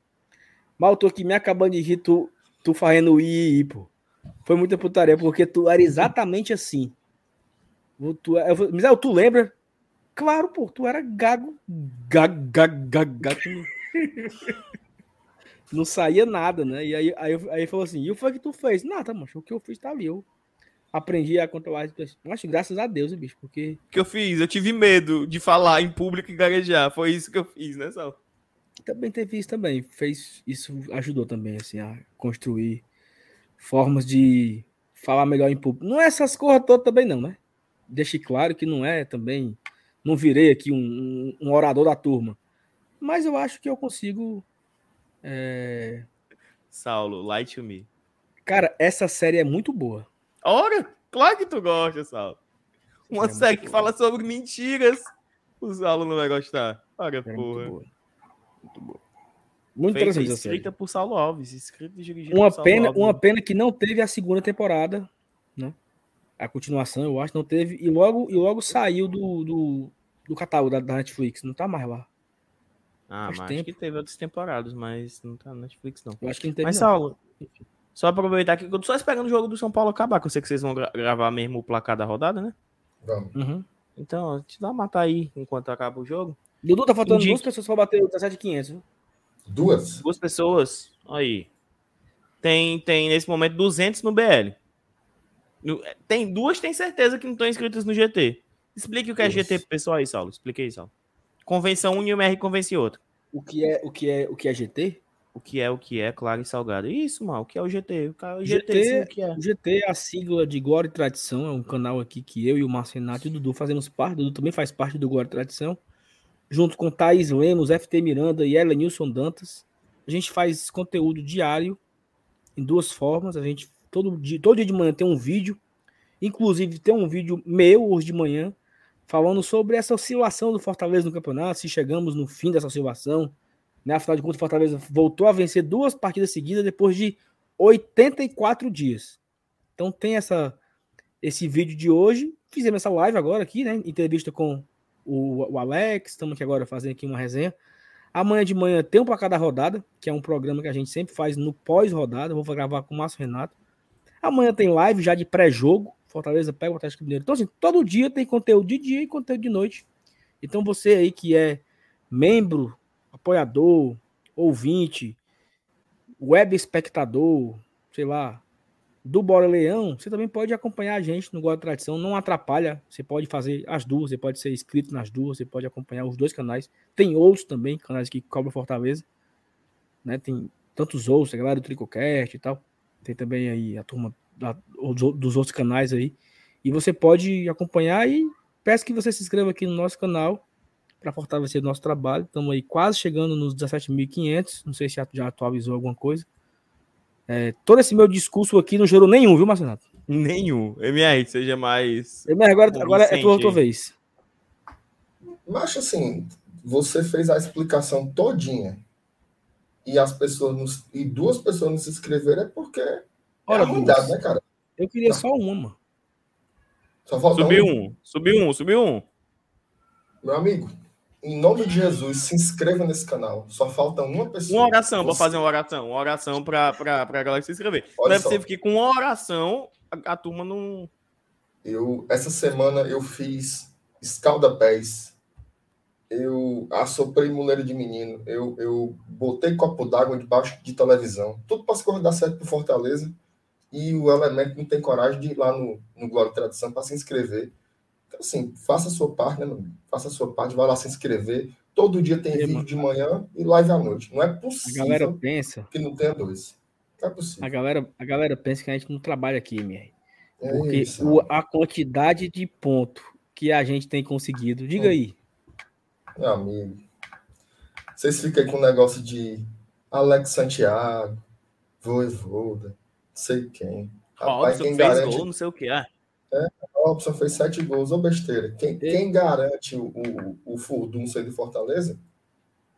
Mas eu tô aqui me acabando de rir, tu, tu fazendo i, i, pô. Foi muita putaria, porque tu era exatamente assim. Tu, eu, Misael, tu lembra Claro, pô, tu era gago. Gago, gago, gago, gago. não saía nada, né? E aí, aí, aí falou assim: e o que foi que tu fez? Nada, macho. O que eu fiz tá ali. Eu aprendi a controlar as Acho graças a Deus, bicho, porque. O que eu fiz? Eu tive medo de falar em público e gaguejar. Foi isso que eu fiz, né, Sal? Também teve isso também. Fez, isso ajudou também, assim, a construir formas de falar melhor em público. Não é essas coisas todas também, não, né? Deixe claro que não é também. Não virei aqui um, um orador da turma. Mas eu acho que eu consigo. É... Saulo, light to me. Cara, essa série é muito boa. Ora, claro que tu gosta, Saulo. Uma é série que boa. fala sobre mentiras. O Saulo não vai gostar. Ora, é porra. Muito boa. Muito boa. Muito Feita, escrita por Saulo Alves, escrita e dirigida uma por pena, Alves. Uma pena que não teve a segunda temporada, né? A continuação, eu acho, não teve. E logo, e logo saiu do, do, do catálogo da, da Netflix, não tá mais lá. Ah, Faz mas tempo. acho que teve outras temporadas, mas não tá na Netflix, não. Eu acho que não teve. Mas, Saulo, só aproveitar que eu tô só esperando o jogo do São Paulo acabar, que eu sei que vocês vão gra gravar mesmo o placar da rodada, né? Vamos. Uhum. Então, te dá uma matar aí enquanto acaba o jogo. Dudu tá faltando Indique. duas pessoas pra bater o 17,500. Duas? Duas pessoas. Aí. Tem, tem nesse momento 200 no BL. Tem duas, tem certeza que não estão inscritas no GT. Explique o que é GT pro pessoal aí, Saulo. Explique aí, Saulo. Convenção um e o MR convence outro. O que é o que é o que é GT? O que é o que é, claro e salgado. Isso, mal. O que é o GT? O GT, o que é. GT é a sigla de Glória e Tradição. É um canal aqui que eu e o Marcenato e o Dudu fazemos parte. O Dudu também faz parte do Glória e Tradição. Junto com Thaís Lemos, FT Miranda e Nilson Dantas. A gente faz conteúdo diário em duas formas. A gente todo dia, todo dia de manhã tem um vídeo. Inclusive tem um vídeo meu hoje de manhã falando sobre essa oscilação do Fortaleza no campeonato, se chegamos no fim dessa oscilação. Né? Afinal de contas, o Fortaleza voltou a vencer duas partidas seguidas depois de 84 dias. Então tem essa esse vídeo de hoje. Fizemos essa live agora aqui, né? Entrevista com o, o Alex. Estamos aqui agora fazendo aqui uma resenha. Amanhã de manhã tem um placar da rodada, que é um programa que a gente sempre faz no pós-rodada. Vou gravar com o Márcio Renato. Amanhã tem live já de pré-jogo. Fortaleza pega o Atlético Mineiro. Então, assim, todo dia tem conteúdo de dia e conteúdo de noite. Então, você aí que é membro, apoiador, ouvinte, web espectador, sei lá, do Bora Leão, você também pode acompanhar a gente no Guarda Tradição. Não atrapalha. Você pode fazer as duas, você pode ser inscrito nas duas, você pode acompanhar os dois canais. Tem outros também, canais que cobram Fortaleza. Né? Tem tantos outros, a galera do Tricocast e tal. Tem também aí a turma da, dos outros canais aí. E você pode acompanhar e peço que você se inscreva aqui no nosso canal para fortalecer o nosso trabalho. Estamos aí quase chegando nos 17.500. Não sei se já atualizou alguma coisa. É, todo esse meu discurso aqui não gerou nenhum, viu, Marcelo? Nenhum. MR, seja mais. MR, agora, agora é tua, tua vez. Mas assim, você fez a explicação todinha e as pessoas nos, e duas pessoas não se inscreveram é porque Ora, é ruindade, né, cara? Eu queria só uma. Só falta subiu um. um. Subiu um, subiu um. Meu amigo, em nome de Jesus, se inscreva nesse canal. Só falta uma pessoa. Uma oração para fazer uma oração. Uma oração para a galera se inscrever. Olha não é possível que com uma oração a, a, turma não. Eu, essa semana eu fiz escalda-pés eu assoprei mulher de menino, eu, eu botei copo d'água debaixo de televisão, tudo para se dar certo para Fortaleza, e o Elemento não tem coragem de ir lá no, no Glória e Tradição para se inscrever. Então, assim, faça a sua parte, né, meu amigo? Faça a sua parte, vai lá se inscrever. Todo dia tem vídeo de manhã e live à noite. Não é possível a galera pensa que não tenha dois. Não é possível. A galera, a galera pensa que a gente não trabalha aqui, minha. É Porque isso, o, a quantidade de ponto que a gente tem conseguido. Diga hum. aí. Meu amigo. Vocês ficam aí com o negócio de Alex Santiago, Voivoda, sei quem. Rapaz, quem fez garante... gol, não sei o que é. É, Robson fez sete gols, ou besteira. Quem, quem garante o, o, o furdunço aí de Fortaleza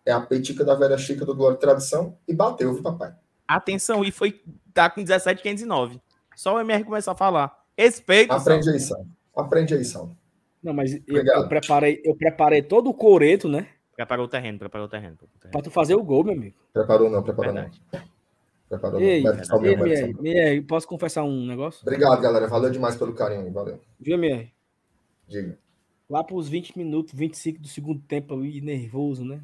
é a petica da velha chica do Glória e Tradição e bateu, viu, papai? Atenção, e foi tá com 17,509. Só o MR começou a falar. Respeito. Aprende aí, Sal. Aprende aí, Sal. Não, mas eu, eu, preparei, eu preparei todo o coreto, né? Preparou o terreno, preparou o terreno. Pra tu fazer o gol, meu amigo. Preparou não, preparou Verdade. não. Ei, não. Ei, Mier, posso confessar um negócio? Obrigado, galera. Valeu demais pelo carinho. Valeu. Viu, Mier? Diga. Lá para os 20 minutos, 25 do segundo tempo ali, nervoso, né?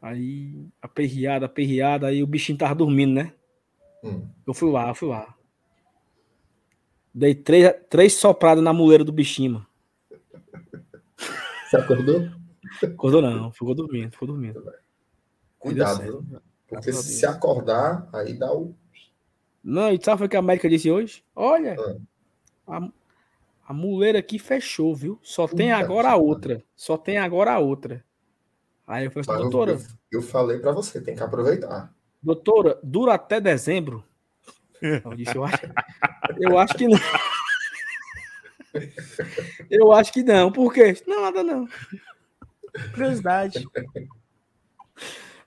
Aí, aperreada, aperreada, aí o bichinho tava dormindo, né? Hum. Eu fui lá, eu fui lá. Dei três, três sopradas na muleira do bichinho, mano. Você acordou? Acordou não, ficou dormindo, ficou dormindo. Cuidado? Porque se Deus. acordar, aí dá o. Não, e sabe o que a América disse hoje? Olha, Ah. a, a muleira aqui fechou, viu? Só tem Puta agora a outra. Só tem agora a outra. Aí eu falei Mas assim, doutora, Eu, eu falei pra você, tem que aproveitar. doutora, dura até dezembro? Eu disse, eu acho, eu acho que não. [LAUGHS] Eu acho que não. Por quê? Não, nada não. Curiosidade.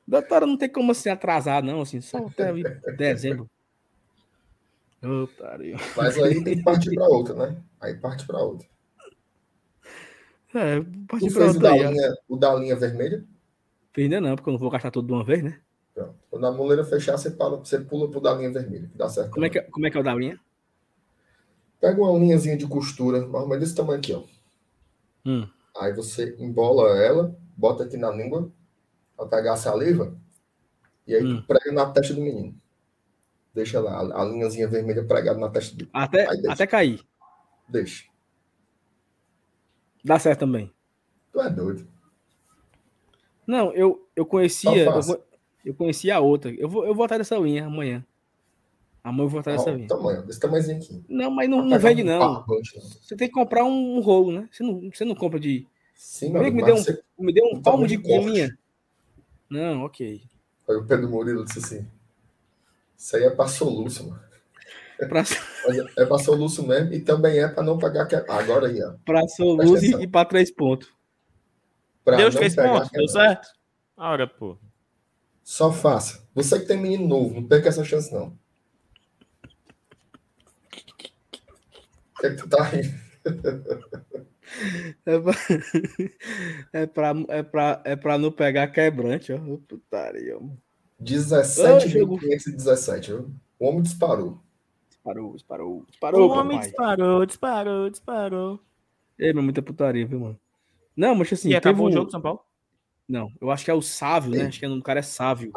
Doutora, não tem como se atrasar, não, assim, só até dezembro. Ô, pariu. Mas aí tem que partir pra outra, né? Aí parte pra outra. É, Tu partir pra fez o outra da, aí. ó. linha, o da linha vermelha? Ainda não, porque eu não vou gastar tudo de uma vez, né? Pronto. Quando a muleira fechar, você, para, você pula pro da linha vermelha, que dá certo. Como é que, como é, que é o da linha? Pega uma linhazinha de costura, mais ou menos desse tamanho aqui, ó. Hum. Aí você embola ela, bota aqui na língua, pra pegar a saliva, e aí Hum. tu prega na testa do menino. Deixa lá, a, a linhazinha vermelha pregada na testa dele. Até, até cair. Deixa. Dá certo também. Tu é doido. Não, eu, eu conhecia. Eu, eu conhecia a outra. Eu vou, eu vou atrás dessa linha amanhã. Amanhã eu vou atrás dessa linha. tamanho, desse tamanhozinho aqui. Não, mas não, não vende, um não. não. Você tem que comprar um, um rolo, né? Você não, você não compra de. Sim, Meu amigo, amigo, me deu você... Me deu um Um palmo de, linha. Não, ok. Aí o Pedro Murilo disse assim, isso aí é pra soluço, mano. Pra, [LAUGHS] É pra soluço mesmo, e também é pra não pagar... Que... Agora aí, ó. pra Soluz atenção. e, pra três pontos. Pra Deu os não três pontos, deu quebrado. certo? Ora, pô. Só faça. Você que tem menino novo, não perca essa chance, não. O que é que tu tá rindo? [LAUGHS] É pra, [LAUGHS] é pra, é pra, é pra não pegar quebrante, ó. Putaria, mano. 17.517, viu? O homem disparou. Disparou, disparou, O disparou, homem papai. disparou, disparou, disparou. Ei, mas muita putaria, viu, mano? Não, mas assim, e acabou um- o jogo, São Paulo? Não, eu acho que é o Sávio, né? Ei. Acho que o nome do cara é Sávio.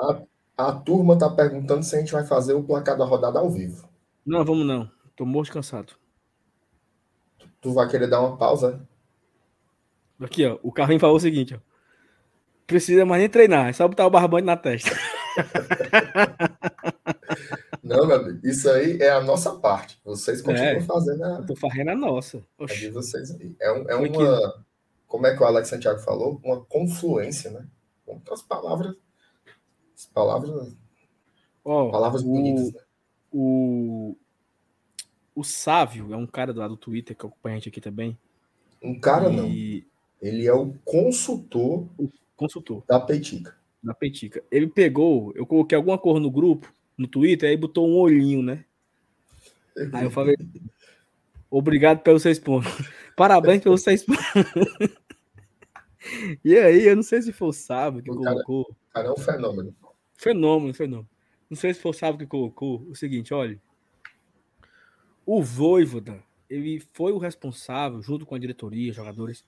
A turma tá perguntando se a gente vai fazer o placar da rodada ao vivo. Não, vamos não. Tô morto cansado. Tu vai querer dar uma pausa? Aqui, ó. O carrinho falou o seguinte, ó. Precisa mais nem treinar, é só botar o barbante na testa. [LAUGHS] Não, meu amigo. Isso aí é a nossa parte. Vocês continuam É. fazendo a, Eu tô farrendo a nossa. Oxi. vocês aí. É, um- é uma. Como é que o Alex Santiago falou? Uma confluência, né? Com as palavras. As palavras, Ó, palavras o, bonitas, né? o, o Sávio é um cara lá do Twitter que acompanha a gente aqui também. Um cara não. e Ele é o consultor consultor da Peitica. da Petica. Ele pegou, eu coloquei alguma cor no grupo, no Twitter, aí botou um olhinho, né? Aí eu falei, [LAUGHS] obrigado pelos seis pontos. [LAUGHS] Parabéns pelos seis [LAUGHS] pontos. e aí, eu não sei se foi o Sábio que O cara- colocou. Cara, é um fenômeno. Fenômeno, fenômeno. Não sei se foi o Sábio que colocou o seguinte, olha. O Voivoda, ele foi o responsável, junto com a diretoria, jogadores,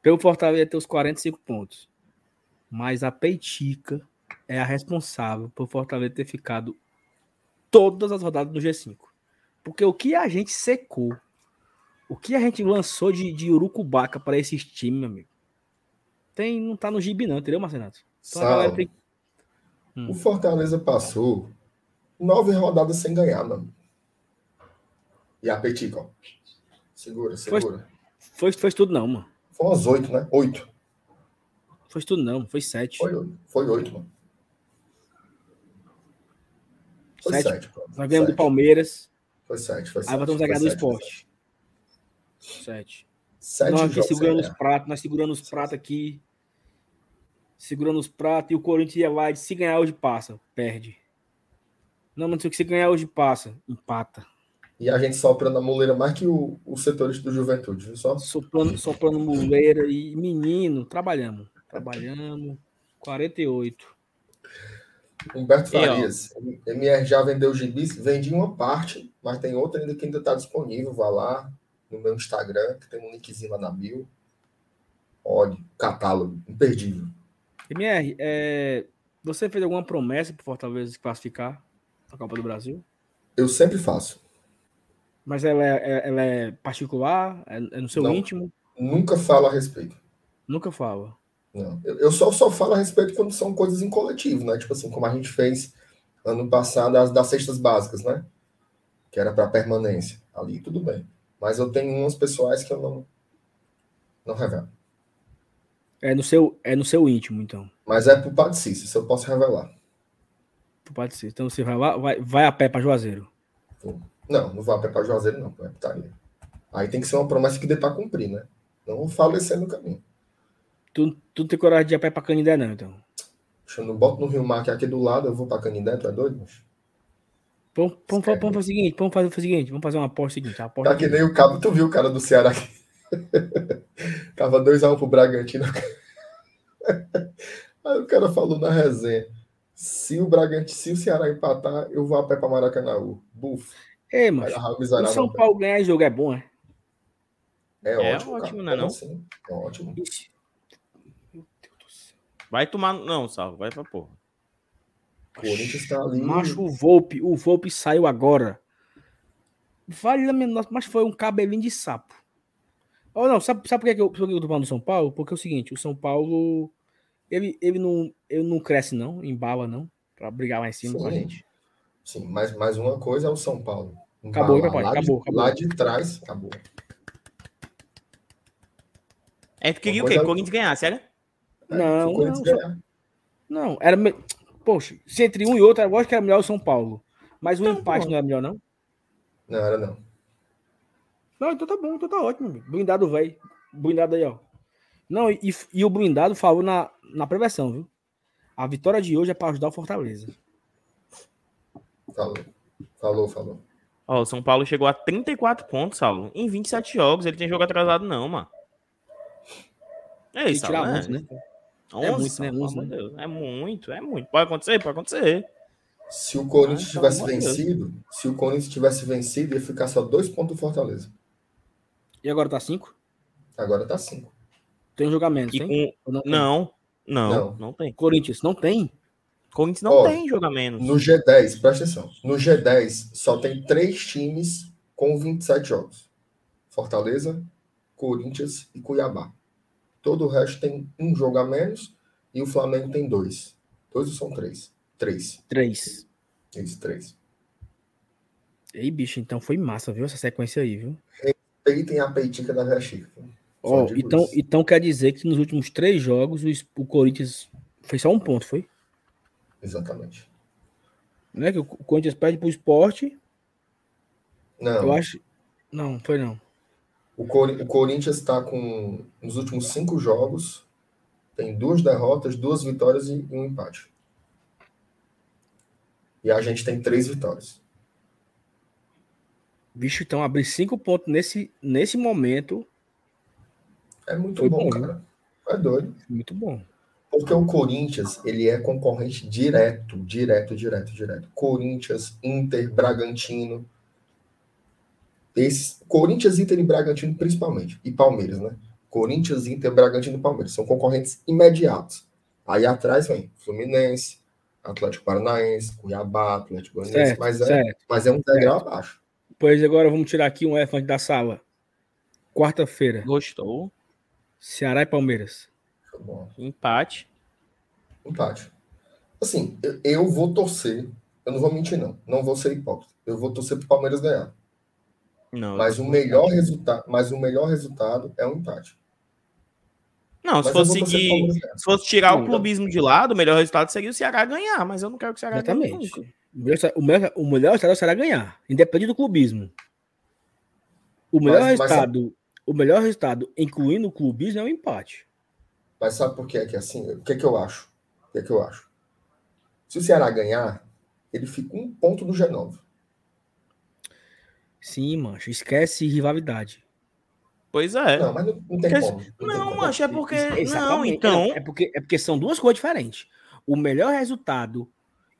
pelo Fortaleza ter os 45 pontos. Mas a Peitica é a responsável por Fortaleza ter ficado todas as rodadas no G5. Porque o que a gente secou, o que a gente lançou de, de urucubaca para esses times, meu amigo, tem, não tá no gibi não, entendeu, Marcenato? Então Sal, tem Hum. o Fortaleza passou nove rodadas sem ganhar, mano. E a ó. Segura, segura. Foi, foi isso tudo não, mano. Foi umas oito, né? Oito. Foi tudo não, foi sete. Foi oito. Foi oito, mano. Foi Sete. sete. Nós ganhamos do Sete. Palmeiras, Foi sete, foi sete. aí vamos foi ganhar do sete, foi esporte. Sete. Sete nós aqui segurando os ganhar. pratos, nós segurando os pratos aqui. Segurando os pratos e o Corinthians ia lá e se ganhar hoje passa, perde. Não, mas se ganhar hoje passa, empata. E a gente soprando a muleira mais que o, o setorista do Juventude, viu só? Soprando, soprando muleira e menino, trabalhamos. Trabalhamos. 48. Humberto E. Farias. MR já vendeu gibis, vendi uma parte, mas tem outra ainda que ainda está disponível. Vá lá no meu Instagram, que tem um linkzinho lá na bio. Olha, catálogo, imperdível. MR, é, você fez alguma promessa para Fortaleza se classificar na Copa do Brasil? Eu sempre faço. Mas ela é, é- ela é particular? É, é no seu Não. íntimo? Nunca falo a respeito. Nunca fala. Não. Eu, só, só falo a respeito quando são coisas em coletivo, né? Tipo assim, como a gente fez ano passado as das cestas básicas, né? Que era para permanência. Ali tudo bem. Mas eu tenho umas pessoais que eu não, não revelo. É no seu, é no seu íntimo, então. Mas é pro Padre Cícero, isso eu posso revelar. Pode ser. Então você vai lá, vai, vai a pé para Juazeiro. Não, não vou a pé pra Juazeiro, não, é putaria. Aí tem que ser uma promessa que dê pra cumprir, né? Não vou falecer no caminho. Tu, tu não tem coragem de ir a pé para Canindé, não, então. Deixa eu não boto no Rio Mar, que é aqui do lado, eu vou pra Canindé, tu é doido? Mas... Vamos, vamos, vamos fazer o seguinte, vamos fazer o seguinte, vamos fazer uma aposta seguinte. A aposta Tá que nem o cabo, tu viu o cara do Ceará aqui. [LAUGHS] Tava 2x1 pro Bragantino. [LAUGHS] Aí o cara falou na resenha: se o Bragantino, se o Ceará empatar, eu vou a pé pra Maracanãú. Buf. Ei, Aí mas o São. Paulo ganhar esse jogo é bom, é? É, É ótimo, ótimo, cara. né, não? Sim, é ótimo. Ixi. Vai tomar. Não, Salvo, vai pra porra. O Corinthians tá ali. Macho, o Volpe, o Volpe saiu agora. Vale a menor, mas foi um cabelinho de sapo. Oh, não, sabe, sabe por que, eu, por que eu tô falando do São Paulo? Porque é o seguinte, o São Paulo, ele, ele, não, ele não cresce não, embala não, pra brigar lá em cima com a Sim. gente. Sim, mas mais uma coisa é o São Paulo. Acabou, lá, papai, lá de- acabou, acabou. Lá de trás, acabou. É, tu queria o quê? coisa- Corinthians ganhar, sério? Se Não, não, ganhar. não, era, me- poxa, se entre um e outro, eu acho que era melhor o São Paulo. Mas o Então, empate não é melhor não? Não, era não. Não, então tá bom, então tá ótimo, amigo. Blindado velho. Blindado aí, ó. Não, e, e o blindado falou na, na prevenção, viu? A vitória de hoje é para ajudar o Fortaleza. Falou. Falou, falou. Ó, o São Paulo chegou a 34 pontos, Saulo, em 27 jogos. Ele tem jogo atrasado, não, mano. É isso, que tirar Saulo, 11, né? 11, É muito, né? Saulo, pelo 11, amor de né? Deus. É muito, é muito. Pode acontecer, pode acontecer. Se o Corinthians Ah, tivesse de Deus. vencido, se o Corinthians tivesse vencido, ia ficar só dois pontos do Fortaleza. E agora tá 5? Agora tá cinco. Tem um menos, E tem? com... Não, tem? Não, não, Não. não, tem. Corinthians, não tem? Corinthians não Ó, tem jogo a menos. No G10, presta atenção. No G10 só tem três times com 27 jogos: Fortaleza, Corinthians e Cuiabá. Todo o resto tem um jogo a menos e o Flamengo tem dois. Dois ou são três? Três. Três. Isso, três. Ei, bicho, então foi massa, viu? Essa sequência aí, viu? Peitem a peitica da Chica. Digo então, isso. então quer dizer que nos últimos três jogos o, o Corinthians fez só um ponto, foi? Exatamente. Né? Que o Corinthians perde pro esporte. Não, Eu acho. Não, foi não. o, Cori- o Corinthians está com, nos últimos cinco jogos, tem duas derrotas, duas vitórias e um empate. E a gente tem três vitórias. Bicho, então abrir cinco pontos nesse, nesse momento. É muito bom, bom, cara. É doido. Muito bom. Porque o Corinthians, ele é concorrente direto, direto, direto, direto. Corinthians, Inter, Bragantino. Esses, Corinthians, Inter e Bragantino principalmente. E Palmeiras, né? Corinthians, Inter, Bragantino e Palmeiras. São concorrentes imediatos. Aí atrás vem Fluminense, Atlético Paranaense, Cuiabá, Atlético Goianiense. Mas é, mas é um degrau abaixo. Pois agora vamos tirar aqui um elefante da sala. Quarta-feira, Gostou? Ceará e Palmeiras. Tá bom. Empate. Empate. Assim, eu, eu vou torcer. Eu não vou mentir, não. Não vou ser hipócrita. Eu vou torcer pro Palmeiras ganhar. Não, Mas o melhor resultado, mas o melhor resultado é um empate. não se Mas fosse seguir. Ganhar. Se fosse tirar Não, o clubismo de lado, o melhor resultado seria o Ceará ganhar, mas eu não quero que o Ceará ganhe Exatamente. nunca. O melhor, o melhor, resultado será ganhar, independente do clubismo. O melhor Mas- mas resultado, o melhor resultado, incluindo o clubismo, é o empate. Mas sabe por que é que é assim? O que é que eu acho? O que é que eu acho? Se o Ceará ganhar, ele fica um ponto do G9. Sim, mancha. Esquece rivalidade. Pois é. Não, mas não, não tem Porque- como. Não, tem Não, como. mancha, é porque. Não, Exatamente. então. É porque, é porque são duas coisas diferentes. O melhor resultado,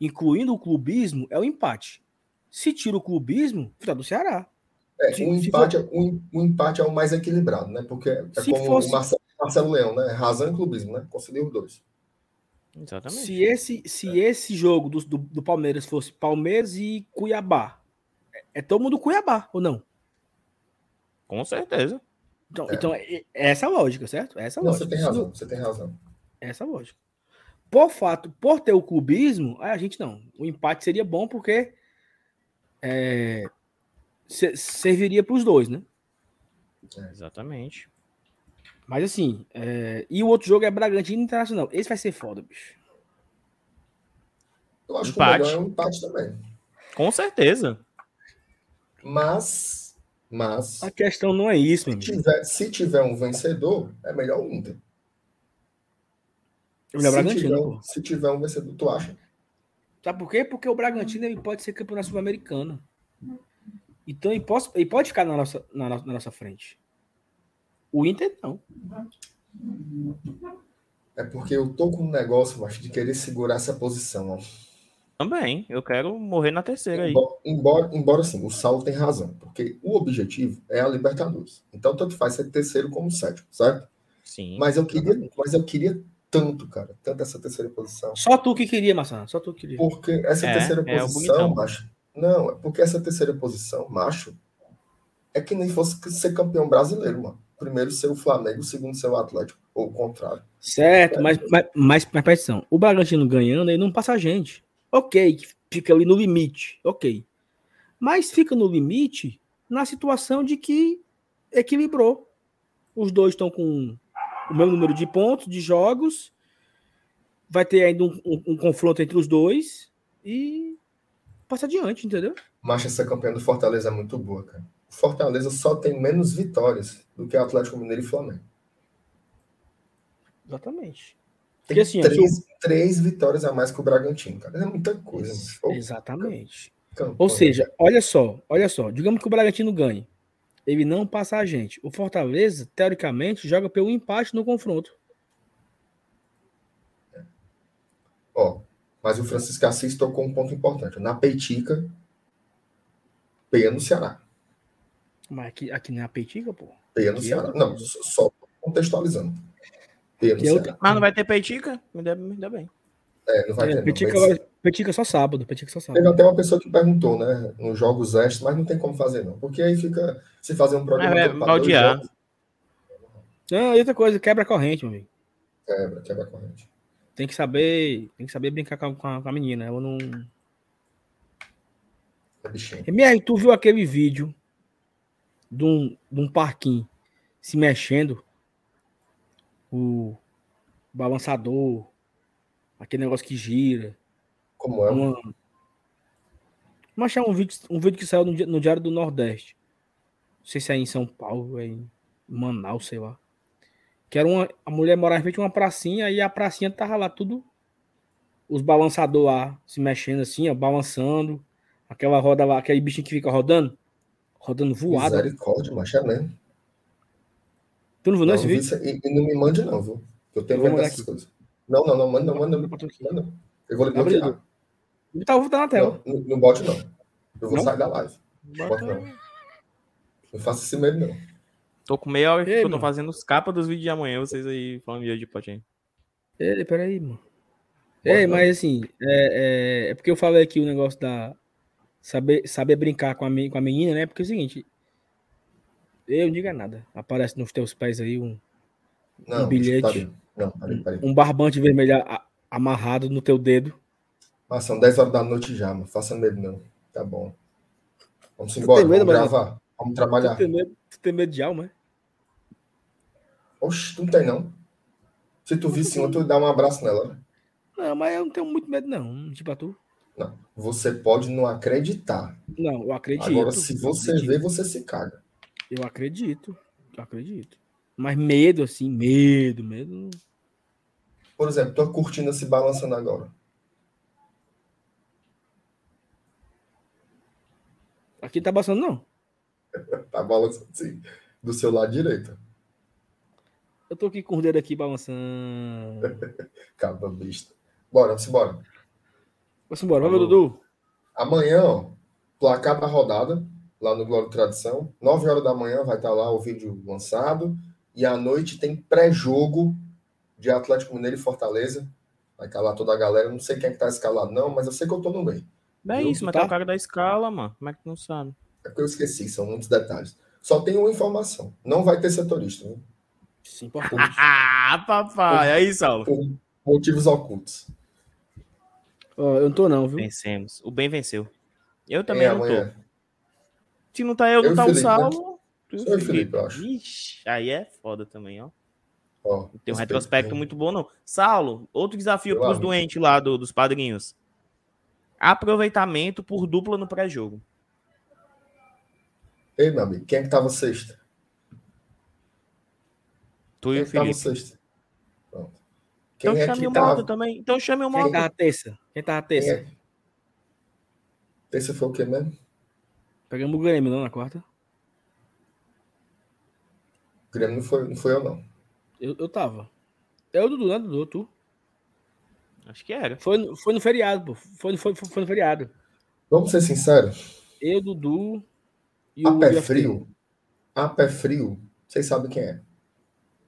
incluindo o clubismo, é o empate. Se tira o clubismo, fica do Ceará. É, um, empate, é- um, um empate é o mais equilibrado, né? Porque é Se como fosse- o Marcelo, Marcelo Leão, né? Razão e clubismo, né? Conciliou os dois. Exatamente. Se esse, se esse jogo do, do, do Palmeiras fosse Palmeiras e Cuiabá, é, é todo mundo Cuiabá, ou não? Com certeza. Então, É. então é, é essa a lógica, certo? É Essa a Não, lógica. você tem razão, você tem razão. é Essa a lógica. Por fato, por ter o clubismo, a gente não. O empate seria bom porque é, se- serviria para os dois, né? Exatamente. Mas assim, é, e o outro jogo é Bragantino Internacional. Esse vai ser foda, bicho. Eu acho Empate. que o melhor é um empate também. Com certeza. Mas, mas A questão não é isso, se, tiver, se tiver um vencedor, é melhor o Inter. Se, Bragantino, tiver, um- se tiver um vencedor, tu acha? Sabe por quê? Porque o Bragantino ele pode ser campeão sul-americano. Então ele pode, ele pode ficar na nossa, na, nossa, na nossa frente. O Inter não. É porque eu tô com um negócio, macho, de querer segurar essa posição. Ó. Também. Eu quero morrer na terceira aí. Embora, embora, embora sim, o Saulo tem razão, porque o objetivo é a Libertadores. Então, tanto faz ser terceiro como sétimo, certo? Sim. Mas eu queria, mas eu queria tanto, cara, tanto essa terceira posição. Só tu que queria, Massana. Só tu que queria. Porque essa É, terceira é posição, macho. Não, é porque essa terceira posição, macho, é que nem fosse ser campeão brasileiro, mano. Primeiro ser o Flamengo, segundo ser o Atlético, ou o contrário. Certo, mas, mas, mas, mas atenção. O Bragantino ganhando, ele não passa a gente. Ok, fica ali no limite. Ok. Mas fica no limite na situação de que equilibrou. Os dois estão com o mesmo número de pontos, de jogos. Vai ter ainda um, um- um confronto entre os dois. E passa adiante, entendeu? Mas essa campanha do Fortaleza é muito boa, cara. Fortaleza só tem menos vitórias do que o Atlético Mineiro e Flamengo. Exatamente. Tem Porque assim, três, três vitórias a mais que o Bragantino, cara. É muita coisa. Ex- mano. Exatamente. campanha. Ou seja, olha só, olha só, digamos que o Bragantino ganhe. Ele não passa a gente. O Fortaleza, teoricamente, joga pelo empate no confronto. Ó, mas o Francisco Assis tocou um ponto importante. Na Peitica, peia no Ceará. Mas aqui, aqui não é a peitica, pô. Peia no é Ceará. outra Não, só contextualizando. Peia no é Ceará. Ah, não vai ter peitica? Me dá, me dá bem. É, não vai ter, É, não, peitica, mas- peitica só sábado. Peitica só sábado. Teve até uma pessoa que perguntou, né? Nos jogos extras, mas não tem como fazer, não. Porque aí fica. Se fazer um programa. É, dois jogos, Não, e outra coisa, quebra a corrente, meu amigo. Quebra, quebra a corrente. Tem que saber, tem que saber brincar com a, com a- com a menina. Eu não. É bichinho. MR, tu viu aquele vídeo de um, de um parquinho se mexendo? O balançador, aquele negócio que gira. Como é? Uma... Mas é um vídeo, um vídeo que saiu no, no Diário do Nordeste. Não sei se é em São Paulo, é em Manaus, sei lá. Que era uma. A mulher morava em frente a uma pracinha e a pracinha tava lá tudo. Os balançadores lá se mexendo assim, ó, balançando. Aquela roda lá, aquele bichinho que fica rodando. Rodando voado. Misericórdia, mas é mesmo. Tu não viu Não, não, esse vídeo? isso aí. e, não me mande, não, viu? Eu tenho medo mandar dessas aqui. coisas. Não, não, não, manda, não, manda, Manda não. manda. Eu vou lhe bloquear. Ele tá tá na tela. Não, não, não bote, não. Eu vou Não? sair da live. Bota não. Não faça esse medo, não. Tô com meia hora que eu tô mano. fazendo os capas dos vídeos de amanhã. Vocês aí falando de hoje, potinho. Ei, peraí, mano. Ei, não. mas assim, é, é, é porque eu falei aqui o negócio da. Saber, saber brincar com a, com a menina, né? Porque é o seguinte. Eu não diga nada. Aparece nos teus pés aí um, Não, bilhete. peraí. Não, peraí. um barbante vermelho a- amarrado no teu dedo. Mas são 10 horas da noite já, mano. Faça medo, não. Tá bom. Vamos Tu embora, medo, vamos mano? gravar. Vamos Tu trabalhar. tem, medo, tu tem medo de alma, é? Oxe, tu não tem, não. Se tu visse uma, tu dá um abraço nela. né? Não, mas eu não tenho muito medo, não. Tipo, tu. Não. Você pode não acreditar. Não, eu acredito. Agora, se você acredito. vê, você se caga. Eu acredito. Eu acredito. Mas medo, assim, medo, medo. Por exemplo, tua cortina se balançando agora. Aqui tá passando, não. [LAUGHS] Tá balançando assim, do seu lado direito. Eu tô aqui com o dedo aqui balançando. [LAUGHS] Caba besta. Bora, vamos embora. Vamos embora, vamos. Dudu. Amanhã, ó, placar da rodada, lá no Glória e Tradição. 9 horas da manhã vai estar lá o vídeo lançado. E à noite tem pré-jogo de Atlético Mineiro e Fortaleza. Vai calar toda a galera. Não sei quem é que tá escalado, não, mas eu sei que eu tô no meio. Não é Eu- isso, mas tá? tem o cara da escala, mano. Como é que tu não sabe? É porque eu esqueci, são muitos detalhes. Só tem uma informação. Não vai ter setorista, viu? Isso é importante. Ah, papai. Aí, Saulo. por motivos ocultos. Ó, eu não tô não, viu? Vencemos. O bem venceu. Eu também É, não tô. amanhã. Se não tá eu, não Eu tá o Felipe, né? Saulo. tu e o Só eu e Felipe, eu acho. Ixi, aí é foda também, ó. Não tem um retrospecto hein? muito bom, não. Saulo, outro desafio pros amo. doentes lá do- dos padrinhos. Aproveitamento por dupla no pré-jogo. Ei, meu amigo, quem é que tava sexta? Tu Quem e é o tava Felipe. sexta? Pronto. Quem Então é chame que o tava? também. Então chame o Quem Malta. tava terça? Quem tava Quem terça? é? Terça foi o quê mesmo? Pegamos o Grêmio, não, na quarta? O Grêmio não foi, não foi eu, não. Eu, eu tava. É o Dudu, né, Dudu? Tu? Acho que era. Foi, no- foi no feriado, pô. Foi, foi, foi, foi no feriado. Vamos ser sinceros. Eu, Dudu e A o pé frio. A pé frio. Vocês sabem quem é.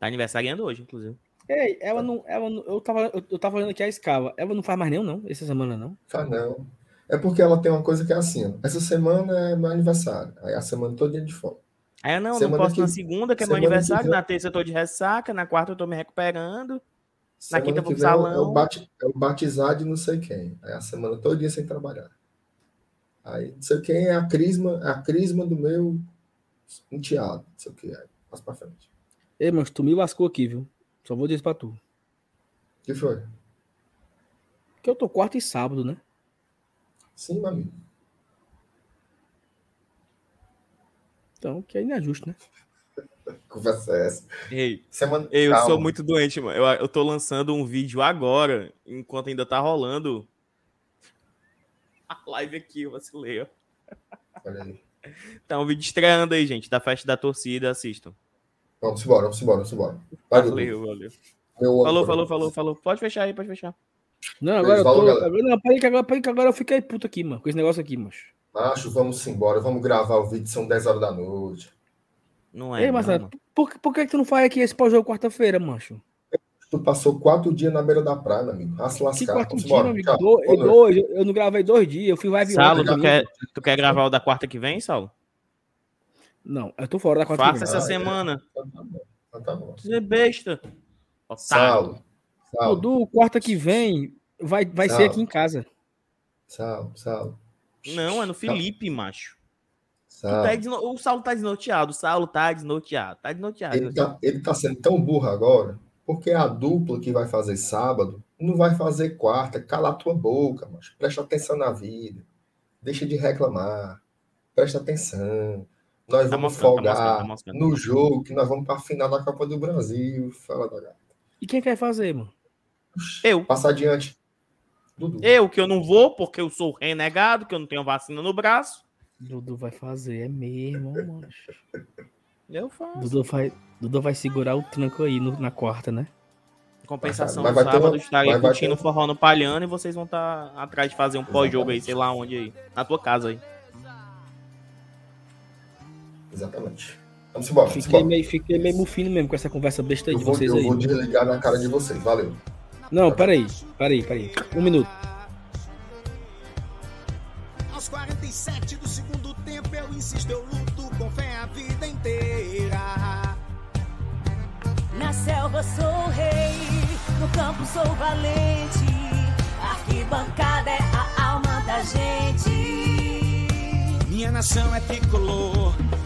Tá aniversariando hoje, inclusive. Ei, ela não. Ela não eu, tava, eu, eu tava olhando aqui a escala. Ela não faz mais nenhum, não, essa semana, não. Faz não. É porque ela tem uma coisa que é assim, ó. Essa semana é meu aniversário. Aí a semana toda de fome. Aí eu não, não Semana posso que- na segunda, que é meu aniversário. vem- Na terça eu tô de ressaca. Na quarta eu tô me recuperando. Semana quinta eu vou pro vem é o- salão. É o, é o batizado de não sei quem. Aí a semana toda sem trabalhar. Aí não sei quem é a crisma, é a crisma do meu enteado. Não sei o que. Aí passa pra frente. Ei, mas tu me lascou aqui, viu? Só vou dizer isso pra tu. O que foi? Que eu tô quarta e sábado, né? Sim, meu amigo. Então, que não é justo, né? [LAUGHS] Conversa é essa. Ei, Semana... eu Calma. sou muito doente, mano. Eu, eu tô lançando um vídeo agora, enquanto ainda tá rolando a live aqui, eu vacilei, ó. Olha aí. Tá um vídeo estreando aí, gente, da festa da torcida, assistam. Vamos embora, vamos embora, vamos embora. Vai. Valeu, valeu. Falou, falou, falou, falou. Pode fechar aí, pode fechar. Não, agora eu Falou, tô. não, peraí que agora, peraí que agora eu fiquei puto aqui, mano. Com esse negócio aqui, macho. Macho, vamos embora. Vamos gravar o vídeo, são 10 horas da noite. Não é. Ei, mas não, mano. por, por que que tu não faz aqui esse pós-jogo quarta-feira, macho? Tu passou quatro dias na beira da praia, amigo. Ah, se lascar. quarto Vamos dia, embora. meu amigo? Tchau. Dois, eu- eu não gravei dois dias, eu fui live Saulo, tu quer, tu quer gravar o da quarta que vem, Saulo? Não, eu tô fora da quarta Faça essa é. semana. Então tá bom. Então tá. Você é besta. Saulo. Saulo. Dudu, quarta que vem vai, vai ser aqui em casa. Saulo. Saulo. Não, é no Felipe, macho. Saulo. tá desno- O Saulo tá desnorteado. O Saulo tá desnorteado. Tá desnorteado. Ele tá, ele tá sendo tão burro agora, porque a dupla que vai fazer sábado não vai fazer quarta. Cala a tua boca, mas presta atenção na vida. Deixa de reclamar. Presta atenção. Nós Tá vamos tá folgar tá moscando. no jogo que nós vamos para a final da Copa do Brasil. Fala da gata. E quem quer fazer, mano? Eu. Passa adiante. Dudu. Eu que eu não vou, porque eu sou renegado, que eu não tenho vacina no braço. Dudu vai fazer, é mesmo, mano. Eu faço. Dudu vai, Dudu vai segurar o tranco aí no- na quarta, né? Em compensação, no vai ter sábado uma- estarei vai curtindo ter- forró no Palhano e vocês vão estar atrás de fazer um pós-jogo aí, sei lá onde aí. Na tua casa aí. Exatamente. Vamos embora. Vamos Fiquei embora. meio, fiquei meio mufino mesmo com essa conversa besta aí Eu de vou, vocês eu aí. vou desligar na cara de vocês. Valeu. Não, peraí, peraí, peraí. Um minuto. Aos 47 do segundo tempo eu insisto, eu luto com fé a vida inteira. Na selva sou rei, no campo sou valente. A arquibancada é a alma da gente. Minha nação é tricolor,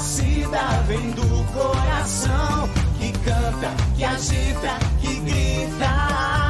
torcida vem do coração. Que canta, que agita, que grita.